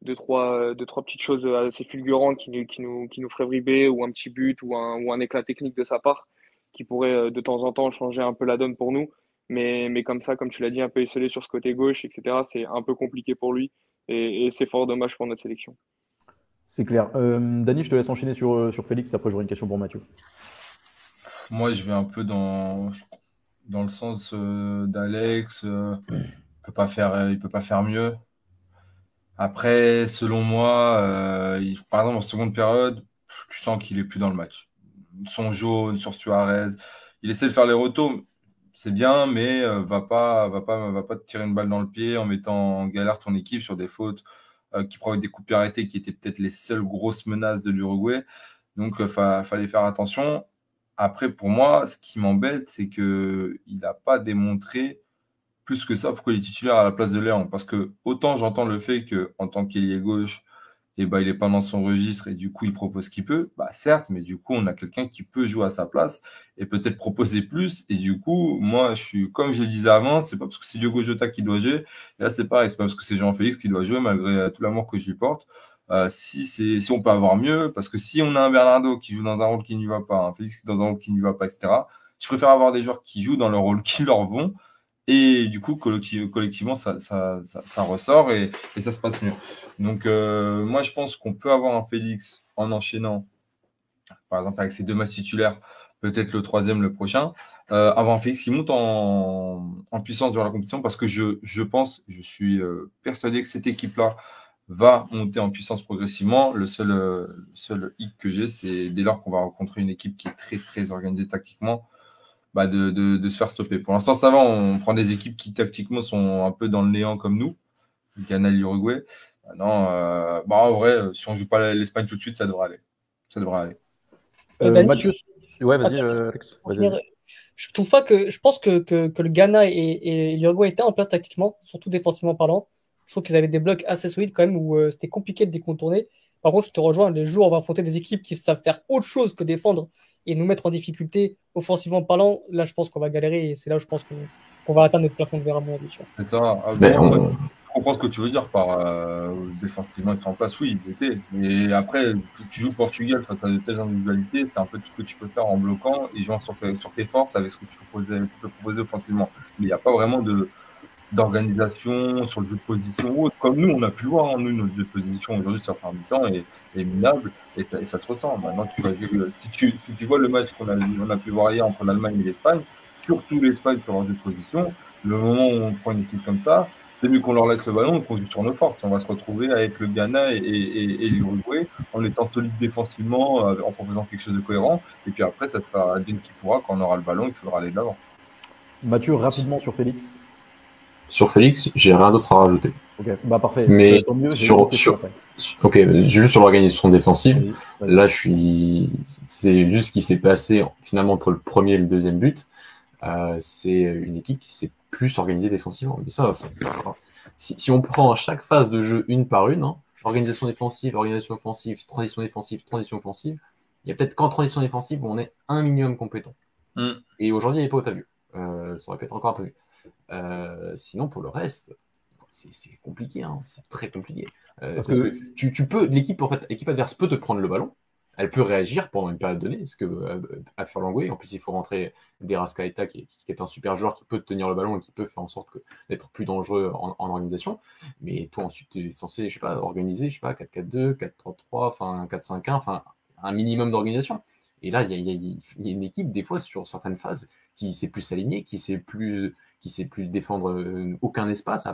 deux trois, deux, trois petites choses assez fulgurantes qui, qui, nous, qui nous feraient vibrer, ou un petit but, ou un, ou un éclat technique de sa part, qui pourrait de temps en temps changer un peu la donne pour nous. Mais, mais comme ça, comme tu l'as dit, un peu esselé sur ce côté gauche, etc., c'est un peu compliqué pour lui. Et, c'est fort dommage pour notre sélection. C'est clair. Euh, je te laisse enchaîner sur, euh, sur Félix, après j'aurai une question pour Mathieu. Moi, je vais un peu dans, dans le sens euh, d'Alex. il peut il peut pas faire mieux. Après, selon moi, par exemple en seconde période, tu sens qu'il est plus dans le match. Son jaune sur Suarez, il essaie de faire les retours, c'est bien, mais va pas, va pas, va pas te tirer une balle dans le pied en mettant en galère ton équipe sur des fautes qui provoquent des coups de arrêtés, qui étaient peut-être les seules grosses menaces de l'Uruguay. Donc, il fallait faire attention. Après, pour moi, ce qui m'embête, c'est que il n'a pas démontré plus que ça pourquoi il est titulaire à la place de Léon. Parce que autant j'entends le fait que en tant qu'ailier gauche, et ben, il est pas dans son registre et du coup il propose ce qu'il peut, bah certes, mais du coup on a quelqu'un qui peut jouer à sa place et peut-être proposer plus. Et du coup, moi je suis comme je le disais avant, c'est pas parce que c'est Diogo Jota qui doit jouer. Et là c'est pareil, c'est pas parce que c'est Jean-Félix qui doit jouer malgré tout l'amour que je lui porte. Euh, si c'est si on peut avoir mieux, parce que si on a un Bernardo qui joue dans un rôle qui ne va pas, un Félix qui dans un rôle qui ne va pas, etc. Je préfère avoir des joueurs qui jouent dans le rôle qui leur vont. Et du coup, collectivement, ça, ça, ça, ressort et, ça se passe mieux. Donc, euh, moi, je pense qu'on peut avoir un Félix en enchaînant, par exemple, avec ses deux matchs titulaires, peut-être le troisième, le prochain, euh, avoir un Félix qui monte en, en puissance durant la compétition parce que je, je pense, je suis euh, persuadé que cette équipe-là va monter en puissance progressivement. Le seul, euh, seul hic que j'ai, c'est dès lors qu'on va rencontrer une équipe qui est très, très organisée tactiquement, bah de, de, de, se faire stopper. Pour l'instant, ça va. On prend des équipes qui, tactiquement, sont un peu dans le néant comme nous, le Ghana l'Uruguay. Non, euh, bah, en vrai, si on joue pas l'Espagne tout de suite, ça devrait aller. Ça devrait aller. Euh, euh Mathieu, ouais, vas-y, euh, Alex. je trouve pas que, je pense que, que, que le Ghana et, et l'Uruguay étaient en place tactiquement, surtout défensivement parlant. Je trouve qu'ils avaient des blocs assez solides quand même où euh, c'était compliqué de décontourner. Par contre, je te rejoins, les jours où on va affronter des équipes qui savent faire autre chose que défendre et nous mettre en difficulté offensivement parlant, là je pense qu'on va galérer et c'est là où je pense qu'on va atteindre notre plafond de verre à mon avis. C'est ça. Ah, ben, Je comprends ce que tu veux dire par euh, défensivement être en place, oui, était. Mais après, tu joues Portugal face à de telles individualités, c'est un peu tout ce que tu peux faire en bloquant et jouant sur, sur tes forces avec ce que tu peux proposer offensivement. Mais il n'y a pas vraiment de, d'organisation, sur le jeu de position ou autre. Comme nous, on a pu voir, hein, nous, notre jeu de position aujourd'hui sur un temps est, minable et ça, et ça, se ressent. Maintenant, tu si, tu, si tu vois le match qu'on a, on a pu voir hier entre l'Allemagne et l'Espagne, surtout l'Espagne sur leur jeu de position, le moment où on prend une équipe comme ça, c'est mieux qu'on leur laisse le ballon et qu'on joue sur nos forces. On va se retrouver avec le Ghana et, et, et l'Uruguay en étant solide défensivement, euh, en proposant quelque chose de cohérent. Et puis après, ça sera Adine qui pourra quand on aura le ballon, il faudra aller de l'avant. Mathieu, rapidement sur Félix. Sur Félix, j'ai rien d'autre à rajouter. Ok, bah parfait. Mais sur, sur, ok, juste sur l'organisation défensive, là, je suis, c'est juste ce qui s'est passé finalement entre le premier et le deuxième but. Euh, c'est une équipe qui s'est plus organisée défensivement. Mais ça, si, si, on prend à chaque phase de jeu une par une, hein, organisation défensive, organisation offensive, transition défensive, transition offensive, il y a peut-être qu'en transition défensive où on est un minimum compétent. Mm. Et aujourd'hui, il n'y a pas au vu. Euh, ça aurait pu être encore un peu mieux. Euh, sinon, pour le reste, c'est compliqué, hein, c'est très compliqué. Euh, parce, que, tu, tu, peux, l'équipe en fait, l'équipe adverse peut te prendre le ballon, elle peut réagir pendant une période donnée, parce que euh, Alpha Langoué, en plus il faut rentrer Deraskaeta qui, qui est un super joueur qui peut tenir le ballon et qui peut faire en sorte d'être plus dangereux en, en, organisation. Mais toi ensuite tu es censé, je sais pas, organiser, je sais pas, 4-4-2, 4-3-3, enfin 4-5-1, enfin un minimum d'organisation. Et là, il y a, y, y a, une équipe, des fois, sur certaines phases, qui sait plus s'aligner, qui sait plus qui sait plus défendre euh, aucun espace,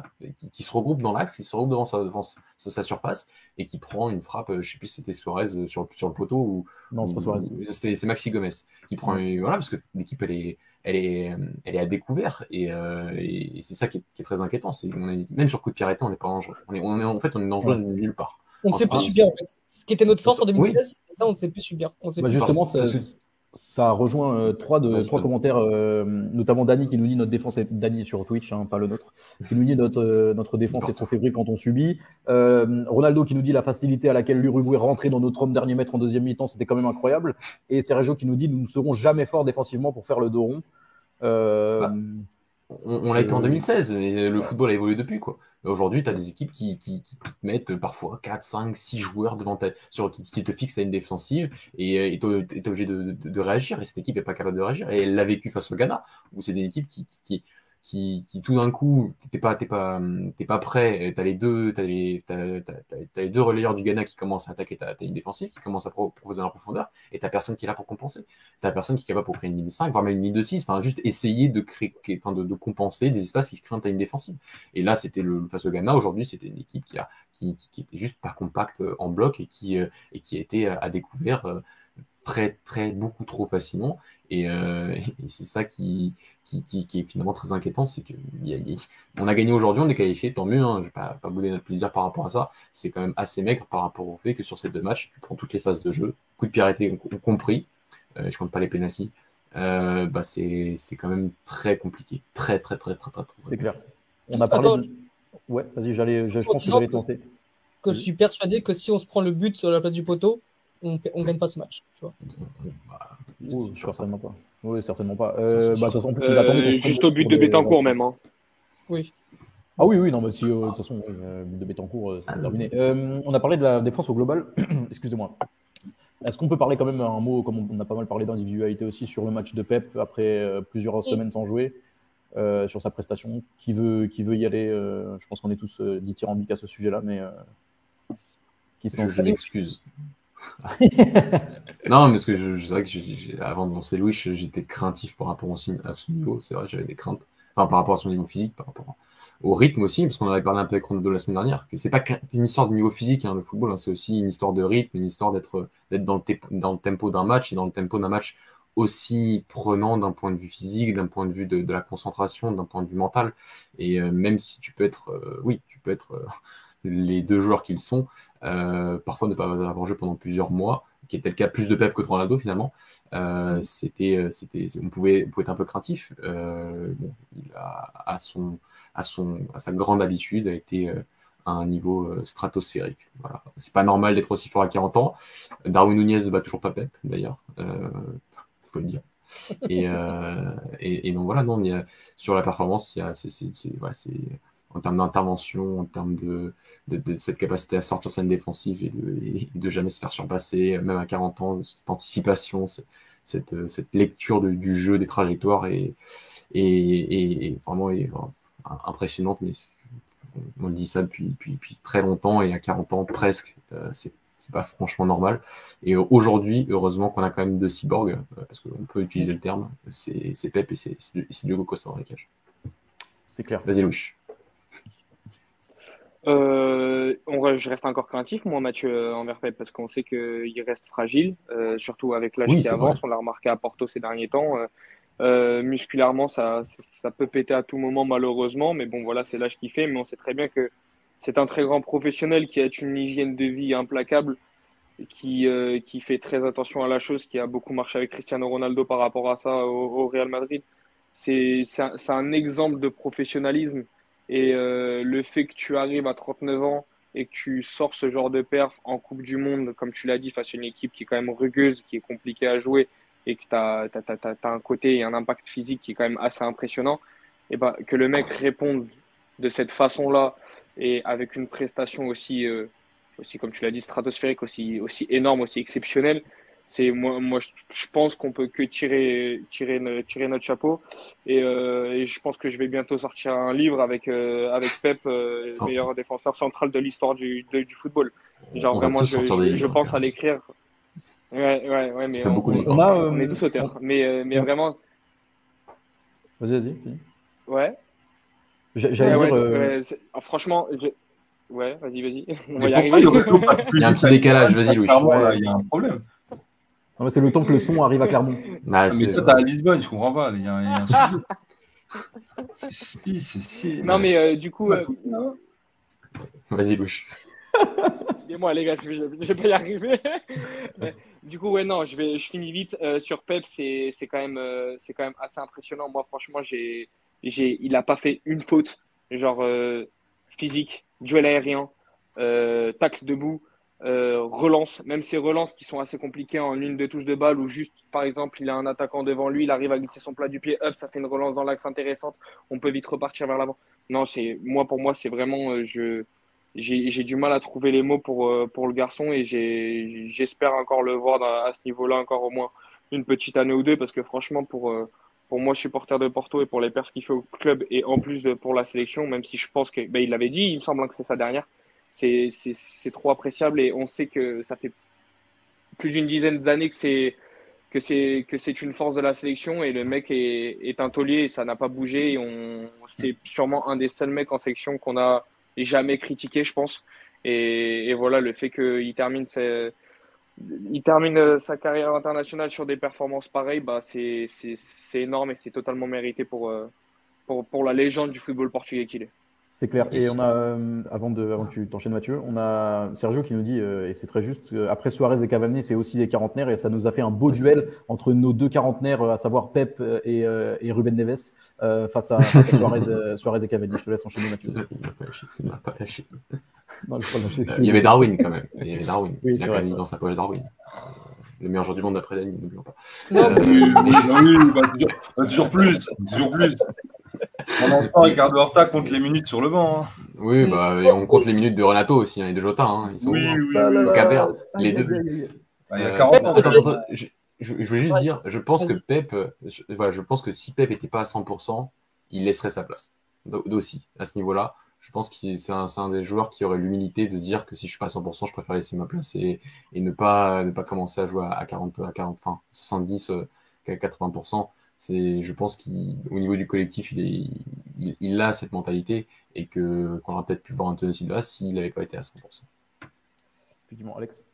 qui, se regroupe dans l'axe, qui se regroupe devant sa, devant sa, surface et qui prend une frappe, euh, je sais plus si c'était Suarez euh, sur, sur le poteau ou non, c'est pas Suarez. C'est Maxi Gomez qui prend voilà parce que l'équipe elle est elle est elle est à découvert et, et, c'est ça qui est, qui est, très inquiétant. C'est même sur coup de pied arrêté, on n'est pas dangereux. On est, on est en fait on est dangereux nulle part. On ne sait plus subir en fait. Ce qui était notre force en 2016, ça on ne sait plus subir. On sait bah, plus justement, ça rejoint euh, trois, de, trois commentaires, euh, notamment Dani qui nous dit notre défense est Dani sur Twitch, hein, pas le nôtre, qui nous dit notre euh, notre défense est trop fébrile quand on subit. Ronaldo qui nous dit la facilité à laquelle l'Uruguay rentrait dans notre homme dernier mètre en deuxième mi-temps, c'était quand même incroyable. Et Sergio qui nous dit nous ne serons jamais forts défensivement pour faire le dos rond. Bah, on, l'a été en 2016 et le football a évolué depuis quoi. Aujourd'hui, tu as des équipes qui, qui, mettent parfois 4, 5, 6 joueurs devant ta, sur, qui, te fixent à une défensive et tu es obligé de, réagir. Et cette équipe n'est pas capable de réagir. Et elle l'a vécu face au Ghana, où c'est une équipe qui, qui, qui, qui tout d'un coup, t'es pas, t'es pas, t'es pas prêt. T'as les deux, t'as les, t'as, les deux relayeurs du Ghana qui commencent à attaquer ta, ta ligne défensive, qui commencent à proposer en profondeur, et t'as personne qui est là pour compenser. T'as personne qui est capable pour créer une ligne 5, voire même une ligne de 6, enfin, juste essayer de créer, enfin, de, de compenser des espaces qui se créent dans ta ligne défensive. Et là, c'était le, face au Ghana. Aujourd'hui, c'était une équipe qui a, qui, qui, qui, était juste pas compacte en bloc et qui, et qui a été à découvert très, très, beaucoup trop facilement. Et, euh, et c'est ça qui, qui, qui, qui, est finalement très inquiétant, c'est qu'on a, a gagné aujourd'hui, on est qualifié, tant mieux, hein, je vais pas, pas bouler notre plaisir par rapport à ça, c'est quand même assez maigre par rapport au fait que sur ces deux matchs, tu prends toutes les phases de jeu, coup de pied arrêté compris, euh, je compte pas les pénalties, euh, bah c'est quand même très compliqué, très très très très très, très, C'est clair. On a parlé. Attends, de... Ouais, vas-y, j'allais, je, je pense que j'allais te lancer. Que je suis persuadé que si on se prend le but sur la place du poteau, on ne gagne pas ce match. Tu vois. Bah, oui, certainement pas. Oui, certainement pas. Euh, bah, de toute façon, en plus, il euh, juste au but de Bétancourt, même. Hein. Oui. Ah oui, oui, non, mais si, euh, de toute façon, euh, but de Bétancourt, c'est terminé. on a parlé de la défense au global. Excusez-moi. Est-ce qu'on peut parler quand même un mot, comme on a pas mal parlé d'individualité aussi, sur le match de Pep après plusieurs semaines sans jouer, sur sa prestation? Qui veut, qui veut y aller Je pense qu'on est tous dithyrambiques à ce sujet-là, mais qui s'en excuse. non, mais c'est vrai que avant de lancer Louis, j'étais craintif par rapport à son niveau. C'est vrai, j'avais des craintes. Enfin, par rapport à son niveau physique, par rapport au rythme aussi, parce qu'on avait parlé un peu avec Ronaldo la semaine dernière, que c'est pas qu'une histoire de niveau physique, hein, le football, hein, c'est aussi une histoire de rythme, une histoire d'être, d'être dans le, dans le tempo d'un match et dans le tempo d'un match aussi prenant d'un point de vue physique, d'un point de vue de, de, la concentration, d'un point de vue mental. Et euh, même si tu peux être, euh, oui, tu peux être euh, les deux joueurs qu'ils sont, euh, parfois ne pas avoir joué pendant plusieurs mois, qui était le cas plus de Pep que de Ronaldo finalement. Euh, c'était, euh, c'était, on pouvait, on pouvait être un peu craintif. Euh, bon, il a, à son, à son, à sa grande habitude, a été euh, à un niveau stratosphérique. Voilà. C'est pas normal d'être aussi fort à 40 ans. Darwin Nunez ne bat toujours pas Pep, d'ailleurs. Euh, faut le dire. Et, et, et, donc voilà, non, il y a, sur la performance, il y a, c'est, c'est, c'est, voilà, c'est en termes d'intervention, en termes de, de, de, cette capacité à sortir scène défensive et de, et de jamais se faire surpasser, même à 40 ans, cette anticipation, cette, cette lecture de, du jeu, des trajectoires est, est, est vraiment est, impressionnante, mais on dit ça depuis, depuis, depuis, très longtemps et à 40 ans presque, euh, c'est c'est pas franchement normal. Et aujourd'hui, heureusement qu'on a quand même deux cyborgs, euh, parce qu'on peut utiliser le terme, c'est Pep et c'est Diogo Costa dans les cages. C'est clair. Vas-y, Louis. Euh, on, je reste encore craintif, moi, Mathieu, euh, envers Pep, parce qu'on sait qu'il reste fragile, euh, surtout avec l'âge qui avance. On l'a remarqué à Porto ces derniers temps. Euh, euh musculairement, ça, ça, peut péter à tout moment, malheureusement. Mais bon, voilà, c'est l'âge qui fait. Mais on sait très bien que c'est un très grand professionnel qui a une hygiène de vie implacable, qui, euh, qui fait très attention à la chose, qui a beaucoup marché avec Cristiano Ronaldo par rapport à ça au, au Real Madrid. C'est un, un exemple de professionnalisme et euh, le fait que tu arrives à 39 ans et que tu sors ce genre de perf en Coupe du Monde, comme tu l'as dit, face à une équipe qui est quand même rugueuse, qui est compliquée à jouer et que tu as, un côté et un impact physique qui est quand même assez impressionnant, et bah, que le mec réponde de cette façon-là et avec une prestation aussi, euh, aussi comme tu l'as dit, stratosphérique, aussi, aussi énorme, aussi exceptionnelle, c'est moi, moi je, pense qu'on peut que tirer, tirer, tirer notre chapeau. Et, euh, et, je pense que je vais bientôt sortir un livre avec, euh, avec Pep, euh, oh. meilleur défenseur central de l'histoire du, du football. Genre vraiment, je, je, je pense à l'écrire. Ouais, ouais, ouais, mais on, on, a, on, est tous auteurs. Mais, euh, mais vraiment. Vas-y, vas-y. Ouais. J'allais ouais, dire. Ouais, ah, franchement, je... ouais, vas-y, vas-y. On va y arriver. Il y a un petit décalage, vas-y, Louis. Il y a un problème. C'est le temps que le son arrive à Clermont. Bah, mais toi, t'es à Lisbonne, je comprends pas. Il y a, un si, si, si. Non, mais euh, du coup. Euh... Vas-y, bouche. Excusez-moi, les gars, je vais, je vais pas y arriver. du coup, ouais, non, je, vais, je finis vite. Euh, sur Pep, c'est quand, même, euh, c'est quand même assez impressionnant. Moi, franchement, j'ai, j'ai, il a pas fait une faute, genre euh, physique, duel aérien, tacle debout. Euh, relance, même ces relances qui sont assez compliquées en une, deux touches de balle ou juste, par exemple, il a un attaquant devant lui, il arrive à glisser son plat du pied, hop, ça fait une relance dans l'axe intéressante, on peut vite repartir vers l'avant. Non, c'est moi pour moi, c'est vraiment, euh, je j'ai du mal à trouver les mots pour euh, pour le garçon et j'espère encore le voir à ce niveau-là encore au moins une petite année ou deux parce que franchement pour euh, pour moi supporter de Porto et pour les perfs qu'il fait au club et en plus de, pour la sélection, même si je pense que ben, il l'avait dit, il me semble que c'est sa dernière c'est trop appréciable et on sait que ça fait plus d'une dizaine d'années que c'est que c'est que c'est une force de la sélection et le mec est, est un taulier et ça n'a pas bougé et on c'est sûrement un des seuls mecs en sélection qu'on a jamais critiqué je pense. Et, et voilà le fait qu'il termine sa, il termine sa carrière internationale sur des performances pareilles bah c'est c'est énorme et c'est totalement mérité pour, pour pour la légende du football portugais qu'il est c'est clair. Et on a, euh, avant, de, avant que tu t'enchaînes Mathieu, on a Sergio qui nous dit, euh, et c'est très juste, après Suarez et Cavani, c'est aussi des quarantenaires, et ça nous a fait un beau duel entre nos deux quarantenaires, à savoir Pep et, et Ruben Neves, euh, face, à, face à Suarez, Suarez, et Cavani. Je te laisse enchaîner Mathieu. Il n'a pas lâché. Non, il y avait Darwin quand même. Il y avait Darwin. Oui, il a Cavani dans sa poche Darwin le meilleur joueur du monde d'après Dani, n'oublions pas. Non, euh, oui, bah, toujours, bah, toujours, plus, toujours plus. On entend Ricardo Horta compte les minutes sur le banc. Hein. Oui, bah, et on compte les minutes de Renato aussi, hein, et de Jota. Hein, ils sont oui, oui, oui, les deux. il y a 40 euh, je, je, voulais juste dire, je pense que Pep, je, voilà, je pense que si Pep n'était pas à 100%, il laisserait sa place. D'aussi, à ce niveau-là je pense que c'est un, un, des joueurs qui aurait l'humilité de dire que si je suis pas à 100%, je préfère laisser ma place et, et ne pas ne pas commencer à jouer à 40 à 40 enfin 70 euh, 80%. C'est je pense qu'au niveau du collectif, il, est, il, a cette mentalité et que qu'on aurait peut-être pu voir Antonio Silva s'il n'avait pas été à 100%. Effectivement, Alex.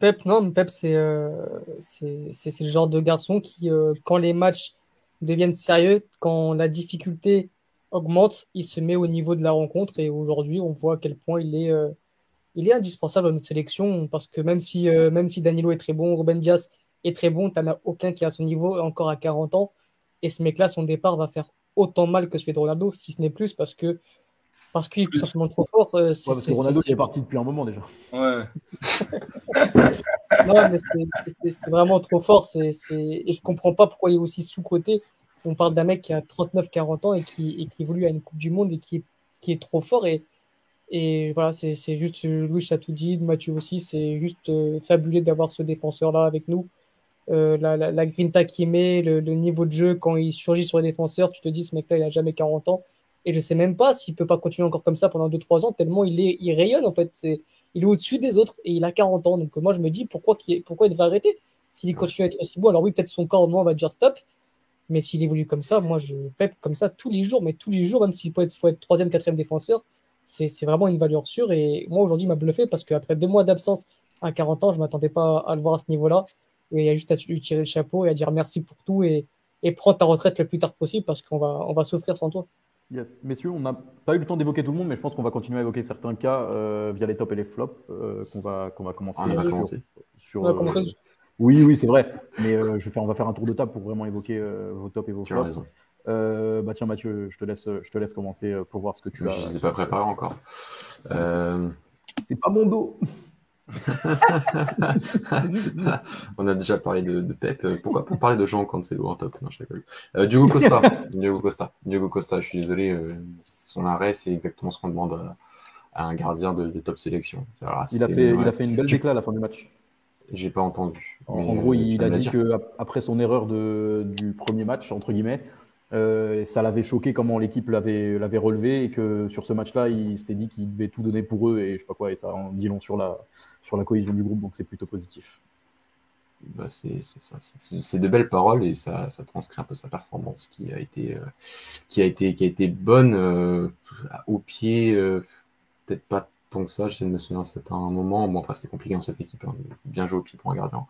Pep, non, Pep, c'est euh, c'est le genre de garçon qui, euh, quand les matchs deviennent sérieux, quand la difficulté augmente, il se met au niveau de la rencontre et aujourd'hui on voit à quel point il est, euh, il est indispensable à notre sélection parce que même si, euh, même si Danilo est très bon, Ruben Diaz est très bon, t'en as aucun qui est à son niveau encore à 40 ans et ce mec-là, son départ va faire autant mal que celui de Ronaldo, si ce n'est plus parce que parce qu'il est tout simplement trop fort. Euh, parce que Ronaldo est, est parti depuis un moment déjà. Ouais. non, mais c'est vraiment trop fort. C'est et je comprends pas pourquoi il est aussi sous-coté on parle d'un mec qui a 39-40 ans et qui, et qui évolue à une Coupe du Monde et qui est, qui est trop fort. Et, et voilà, c'est juste Louis dit, Mathieu aussi, c'est juste euh, fabuleux d'avoir ce défenseur-là avec nous. Euh, la, la, la, grinta qu'il met, le, niveau de jeu quand il surgit sur les défenseurs, tu te dis ce mec-là il a jamais 40 ans. Et je sais même pas s'il peut pas continuer encore comme ça pendant 2-3 ans tellement il est il rayonne en fait. C'est il est au-dessus des autres et il a 40 ans. Donc moi je me dis pourquoi il, pourquoi il devrait arrêter? S'il continue à être aussi bon alors oui peut-être son corps au moins va dire stop. Mais s'il évolue comme ça, moi, je pep comme ça tous les jours, mais tous les jours, même s'il faut être, faut être troisième, quatrième défenseur, c'est vraiment une valeur sûre. Et moi, aujourd'hui, il m'a bluffé parce qu'après deux mois d'absence à 40 ans, je ne m'attendais pas à le voir à ce niveau-là. Et il y a juste à lui tirer le chapeau et à dire merci pour tout et, et prendre ta retraite le plus tard possible parce qu'on va, on va souffrir sans toi. Yes. Messieurs, on n'a pas eu le temps d'évoquer tout le monde, mais je pense qu'on va continuer à évoquer certains cas euh, via les tops et les flops euh, qu'on va, qu'on va commencer ah, sur, sur, euh, oui, oui, c'est vrai. Mais euh, je vais faire, on va faire un tour de table pour vraiment évoquer euh, vos tops et vos flops. Euh, bah tiens Mathieu, je te laisse, je te laisse commencer pour voir ce que tu as. Je ne sais pas préparé encore. C'est pas mon dos. on a déjà parlé de, Pep. Pourquoi pas parler de Jean Cancelo en top Non, je euh, Diogo Costa. Diogo Costa. Diogo Costa. Je suis désolé. son arrêt, c'est exactement ce qu'on demande à, un gardien de, top sélection. il a fait, il a fait une belle déclat à la fin du match. J'ai pas entendu. En, gros, il a dit que après son erreur de, du premier match, entre guillemets, euh, ça l'avait choqué comment l'équipe l'avait relevé et que sur ce match-là, il s'était dit qu'il devait tout donner pour eux et je sais pas quoi et ça en dit long sur la cohésion du groupe donc c'est plutôt positif. Bah c'est de belles paroles et ça, transcrit un peu sa performance qui a été euh, qui a été qui a été bonne euh, au pied peut-être pas donc ça, j'essaie de me souvenir, c'était un moment, bon, enfin, c'est compliqué dans cette équipe, hein, bien joué au pied pour un gardien.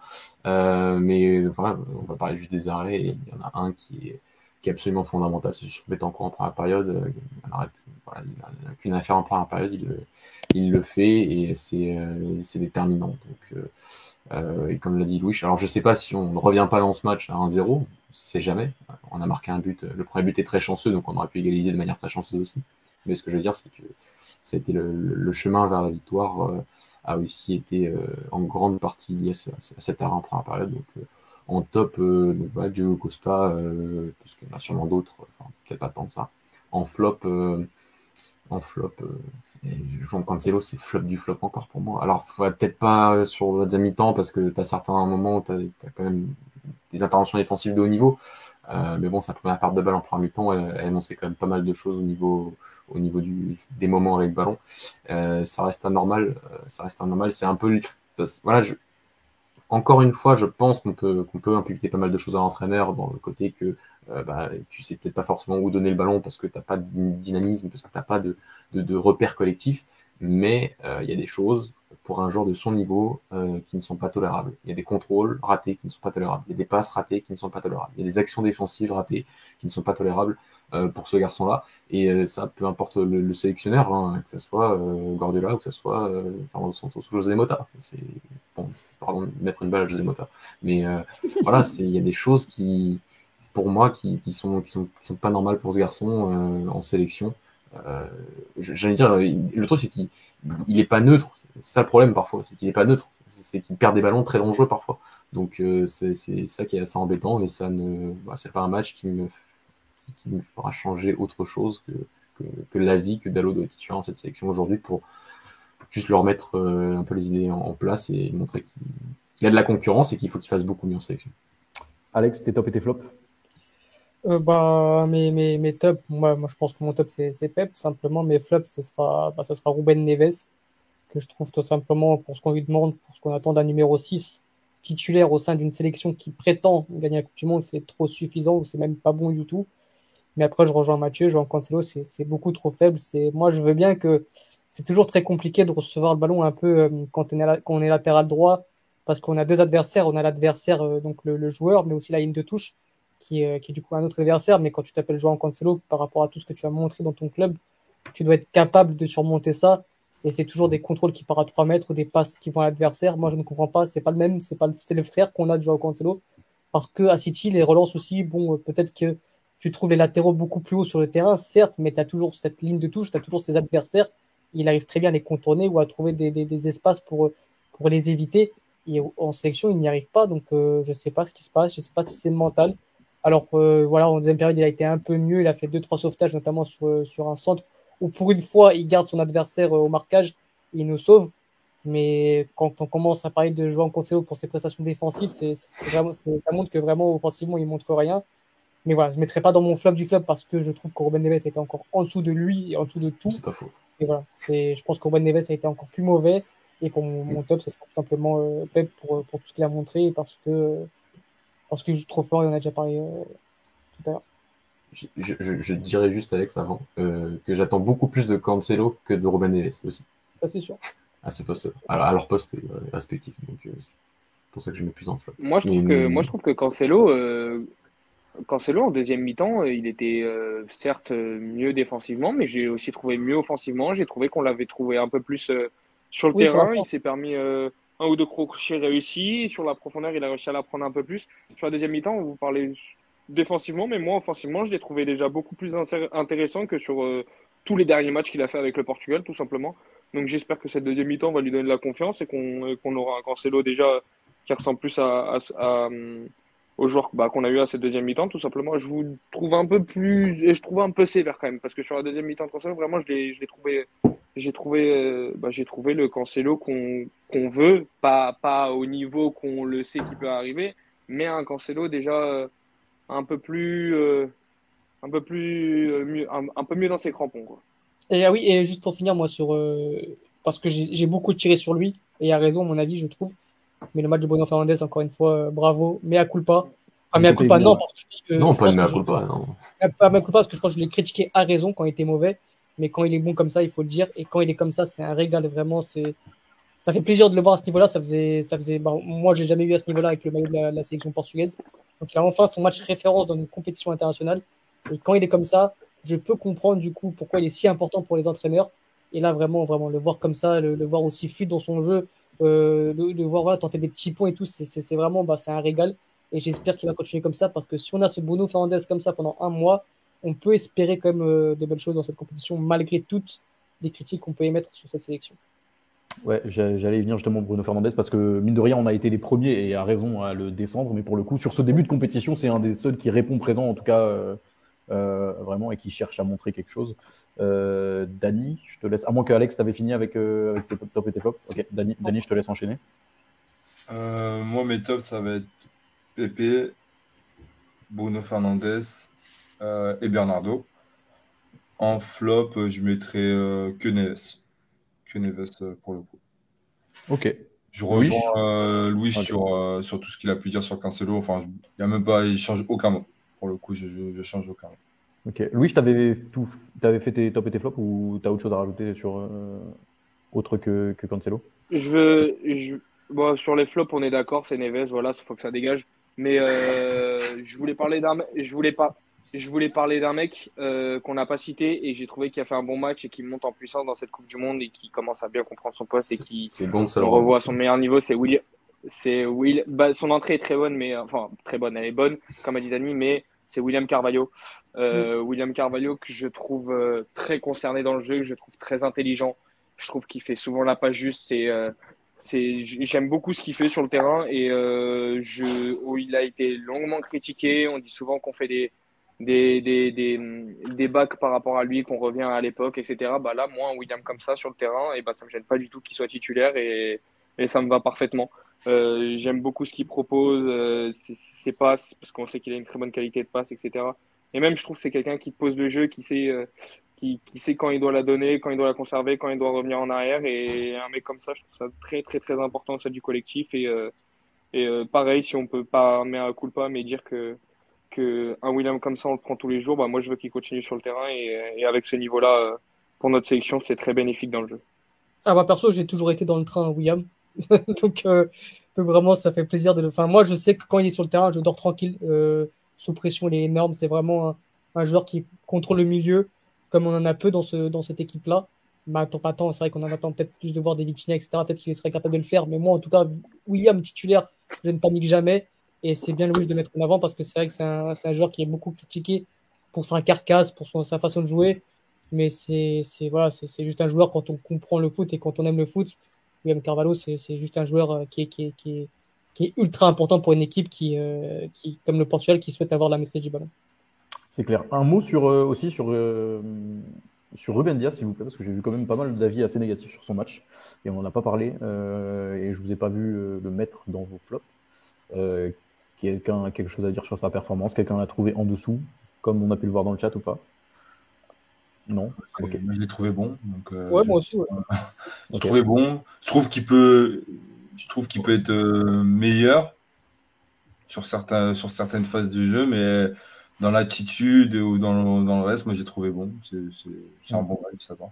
Mais voilà, on va parler juste des arrêts, il y en a un qui est, qui est absolument fondamental, c'est sur Betancourt en première période. Euh, alors, voilà, il n'a qu'une affaire en première période, il le, il le fait, et c'est euh, déterminant. Donc, euh, euh, et comme l'a dit Louis, alors je sais pas si on ne revient pas dans ce match à 1-0, c'est jamais. On a marqué un but, le premier but est très chanceux, donc on aurait pu égaliser de manière très chanceuse aussi. Mais ce que je veux dire, c'est que ça a été le, chemin vers la victoire. Euh, a aussi été en grande partie lié à, cette erreur en première période. Donc, en top, donc, voilà, Diego Costa, parce qu'il y en a sûrement d'autres, enfin, peut-être pas tant que ça. En flop, en flop, Jean Cancelo, c'est flop du flop encore pour moi. Alors, peut-être pas sur la deuxième mi-temps parce que tu as certains moments tu as, quand même des interventions défensives de haut niveau. Euh, mais bon, sa première part de balle en premier mi-temps, elle, elle, annonçait quand même pas mal de choses au niveau, au niveau du, des moments avec le ballon. Euh, ça reste anormal. Euh, ça reste anormal. C'est un peu, voilà, je, encore une fois, je pense qu'on peut, qu'on peut pas mal de choses à l'entraîneur dans le côté que euh, bah, tu sais peut-être pas forcément où donner le ballon parce que tu n'as pas de dynamisme, parce que tu n'as pas de, de, de repères collectifs, mais euh, il y a des choses pour un joueur de son niveau euh, qui ne sont pas tolérables. Il y a des contrôles ratés qui ne sont pas tolérables. Il y a des passes ratées qui ne sont pas tolérables. Il y a des actions défensives ratées qui ne sont pas tolérables pour ce garçon-là. Et euh, ça, peu importe le, le sélectionneur, hein, que ce soit euh, Guardiola ou que ce soit euh, Fernando Santos ou José Mota. Bon, pardon, mettre une balle à José Mota. Mais voilà, il y a des choses qui pour moi, qui, qui, sont, qui, sont, qui sont pas normales pour ce garçon euh, en sélection. Euh, J'allais dire, le truc, c'est qu'il il est pas neutre. C'est ça le problème parfois, c'est qu'il est pas neutre. C'est qu'il perd des ballons très dangereux parfois. Donc euh, c'est ça qui est assez embêtant et ça ne, bah, c'est pas un match qui me, qui, me fera changer autre chose que, que, que l'avis que Dallo doit titulaire dans cette sélection aujourd'hui pour juste leur mettre euh, un peu les idées en, en place et montrer qu'il y a de la concurrence et qu'il faut qu'il fasse beaucoup mieux en sélection. Alex, tes top et tes flops? Euh, bah, mes, mes, mes tops, moi, moi je pense que mon top c'est, Pep, tout simplement. Mes flops, ce sera, bah, ce sera Ruben Neves, que je trouve tout simplement, pour ce qu'on lui demande, pour ce qu'on attend d'un numéro 6 titulaire au sein d'une sélection qui prétend gagner la Coupe du Monde, c'est trop suffisant ou c'est même pas bon du tout. Mais après, je rejoins Mathieu, rejoins Cancelo, c'est, beaucoup trop faible. C'est, moi, je veux bien que c'est toujours très compliqué de recevoir le ballon un peu euh, quand, on est, latéral droit, parce qu'on a deux adversaires, on a l'adversaire, euh, donc le, le joueur, mais aussi la ligne de touche qui est, qui est du coup un autre adversaire, mais quand tu t'appelles Joao Cancelo, par rapport à tout ce que tu as montré dans ton club, tu dois être capable de surmonter ça. Et c'est toujours des contrôles qui partent à 3 mètres des passes qui vont à l'adversaire. Moi, je ne comprends pas. C'est pas le même. C'est c'est le frère qu'on a de Joao Cancelo. Parce que à City, les relances aussi, bon, peut-être que tu trouves les latéraux beaucoup plus haut sur le terrain, certes, mais tu as toujours cette ligne de touche, tu as toujours ces adversaires. Il arrive très bien à les contourner ou à trouver des, des, des espaces pour, pour les éviter. Et en sélection, il n'y arrive pas. Donc, euh, je sais pas ce qui se passe. Je sais pas si c'est mental. Alors euh, voilà, en deuxième période, il a été un peu mieux. Il a fait deux trois sauvetages, notamment sur, euh, sur un centre où pour une fois, il garde son adversaire euh, au marquage, il nous sauve. Mais quand on commence à parler de Joao Cancelo pour ses prestations défensives, c'est vraiment, ça montre que vraiment offensivement, il montre rien. Mais voilà, je ne mettrai pas dans mon flop du flop parce que je trouve que Ruben Neves a été encore en dessous de lui et en dessous de tout. C'est pas faux. Et voilà, c'est, je pense que Ruben Neves a été encore plus mauvais. Et pour mon, mon top, ce sera tout simplement euh, Pep pour, pour tout ce qu'il a montré parce que parce que je suis trop fort et on a déjà parlé euh, tout à l'heure. Je, je, je, dirais juste, Alex, avant, euh, que j'attends beaucoup plus de Cancelo que de Ruben Neves aussi. Ça, c'est sûr. À ce poste, à, à leur poste euh, respectif. Donc, euh, c'est pour ça que je mets plus en flop. Moi, je trouve, mais, que, moi, je trouve que Cancelo, euh, Cancelo, en deuxième mi-temps, il était certes mieux défensivement, mais j'ai aussi trouvé mieux offensivement. J'ai trouvé qu'on l'avait trouvé un peu plus sur le oui, terrain. Il s'est permis un ou deux crochets réussis. Sur la profondeur, il a réussi à la prendre un peu plus. Sur la deuxième mi-temps, vous parlez défensivement, mais moi, offensivement, je l'ai trouvé déjà beaucoup plus intéressant que sur euh, tous les derniers matchs qu'il a fait avec le Portugal, tout simplement. Donc j'espère que cette deuxième mi-temps va lui donner de la confiance et qu'on qu aura un Cancelo déjà qui ressemble plus à, à, à aux joueurs bah, qu'on a eu à cette deuxième mi-temps, tout simplement. Je vous trouve un peu plus, je trouve un peu sévère quand même, parce que sur la deuxième mi-temps de Cancelo, vraiment, je l'ai trouvé j'ai trouvé, euh, bah, trouvé le Cancelo qu'on qu'on veut, pas, pas au niveau qu'on le sait qui peut arriver, mais un Cancelo déjà euh, un peu plus, euh, un peu plus, mieux, un, un, peu mieux dans ses crampons. Quoi. Et ah oui, et juste pour finir, moi, sur, parce que j'ai beaucoup tiré sur lui, et a raison, à mon avis, je trouve. Mais le match de Bruno Fernandez, encore une fois, bravo, mais à culpa. Ah, mais à culpa, non, parce que je pense que. Non, pas mais à culpa, non. Pas à culpa, parce que je pense que je l'ai critiqué à raison quand il était mauvais mais quand il est bon comme ça, il faut le dire. Et quand il est comme ça, c'est un régal vraiment. C'est ça fait plaisir de le voir à ce niveau-là. Ça faisait, ça faisait. Bon, moi, j'ai jamais vu à ce niveau-là avec le maillot de la, la, sélection portugaise. Donc, il a enfin son match référence dans une compétition internationale. Et quand il est comme ça, je peux comprendre du coup pourquoi il est si important pour les entraîneurs. Et là, vraiment, vraiment, le voir comme ça, le, le voir aussi fluide dans son jeu, euh, le, voir voilà, tenter des petits points et tout, c'est vraiment, bah, un régal. Et j'espère qu'il va continuer comme ça parce que si on a ce Bruno Fernandez comme ça pendant un mois, on peut espérer quand même euh, des belles choses dans cette compétition, malgré toutes les critiques qu'on peut émettre sur cette sélection. Ouais, j'allais venir justement Bruno Fernandez parce que mine de rien, on a été les premiers et a raison à le descendre. Mais pour le coup, sur ce début de compétition, c'est un des seuls qui répond présent en tout cas euh, euh, vraiment et qui cherche à montrer quelque chose. Euh, Dani, je te laisse. À moins que Alex, t'avais fini avec, euh, avec tes top et tes flops. Ok, Dani, Dani, je te laisse enchaîner. moi, mes tops, ça va être Pepe, Bruno Fernandez et Bernardo. En flop, je mettrais que Neves. Que Neves pour le coup. Ok. Je rejoins Louis, sur, sur tout ce qu'il a pu dire sur Cancelo. Enfin, il n'y a même pas, il change aucun mot. Pour le coup, je, je, change aucun. Ok. Louis, tu avais, tout... avais fait tes top et tes flops ou tu as autre chose à rajouter sur euh, autre que, que Cancelo? Je veux. Je... Bon, sur les flops, on est d'accord, c'est Neves, voilà, il faut que ça dégage. Mais euh, je voulais parler d'un, je voulais pas, je voulais parler d'un mec euh, qu'on n'a pas cité et j'ai trouvé qu'il a fait un bon match et qui monte en puissance dans cette Coupe du Monde et qui commence à bien comprendre son poste et qui bon, on revoit son meilleur niveau. C'est William. C'est Will. Bah, son entrée est très bonne, mais enfin très bonne. Elle est bonne, comme a dit Dani, mais c'est William Carvalho. Euh, William Carvalho que je trouve euh, très concerné dans le jeu, que je trouve très intelligent. Je trouve qu'il fait souvent la passe juste. C'est, euh, c'est, j'aime beaucoup ce qu'il fait sur le terrain et je, oh, il a été longuement critiqué. On dit souvent qu'on fait des des, des, des, des bacs par rapport à lui, qu'on revient à l'époque, etc. Bah là, moi, un William comme ça sur le terrain, et bah ça me gêne pas du tout qu'il soit titulaire et, et ça me va parfaitement. Euh, j'aime beaucoup ce qu'il propose, euh, ses passes, parce qu'on sait qu'il a une très bonne qualité de passe, etc. Et même, je trouve que c'est quelqu'un qui pose le jeu, qui sait, euh, qui, sait quand il doit la donner, quand il doit la conserver, quand il doit revenir en arrière. Et un mec comme ça, je trouve ça très, très, très important, ça du collectif. Et, euh, et euh, pareil, si on peut pas mettre un coup pas, mais dire que, que un William comme ça, on le prend tous les jours, bah, moi, je veux qu'il continue sur le terrain. Et, et avec ce niveau-là, pour notre sélection, c'est très bénéfique dans le jeu. Ah bah perso, j'ai toujours été dans le train William. donc, euh, donc, vraiment, ça fait plaisir de le. Enfin, moi, je sais que quand il est sur le terrain, je dors tranquille. Euh, sous pression, il est énorme. C'est vraiment un, joueur qui contrôle le milieu, comme on en a peu dans, ce, dans cette équipe-là. Bah, attends pas tant, c'est vrai qu'on en attend peut-être plus de voir des Vitinha, etc. Peut-être qu'il serait capable de le faire, mais moi, en tout cas, William titulaire, je ne panique jamais. Et c'est bien Louis de mettre en avant parce que c'est vrai que c'est un, un, joueur qui est beaucoup critiqué pour sa carcasse, pour son, sa façon de jouer. Mais c'est voilà, c'est juste un joueur quand on comprend le foot et quand on aime le foot, William Carvalho, c'est juste un joueur euh, qui est, ultra important pour une équipe qui, euh, qui, comme le Portugal, qui souhaite avoir la maîtrise du ballon. C'est clair. Un mot sur, euh, aussi sur, Ruben Diaz, s'il vous plaît, parce que j'ai vu quand même pas mal d'avis assez négatifs sur son match. Et on n'en a pas parlé. et je ne vous ai pas vu le mettre dans vos flops. quelqu'un a quelque chose à dire sur sa performance? Quelqu'un l'a trouvé en dessous, comme on a pu le voir dans le chat ou pas? Non. Okay. Je l'ai trouvé bon. Donc, euh, ouais, moi aussi. Ouais. je okay. trouvé bon. Je trouve qu'il peut, je trouve qu'il peut être euh, meilleur sur certains, sur certaines phases du jeu, mais dans l'attitude ou dans le, dans le reste, moi j'ai trouvé bon. C'est un bon match, ça va.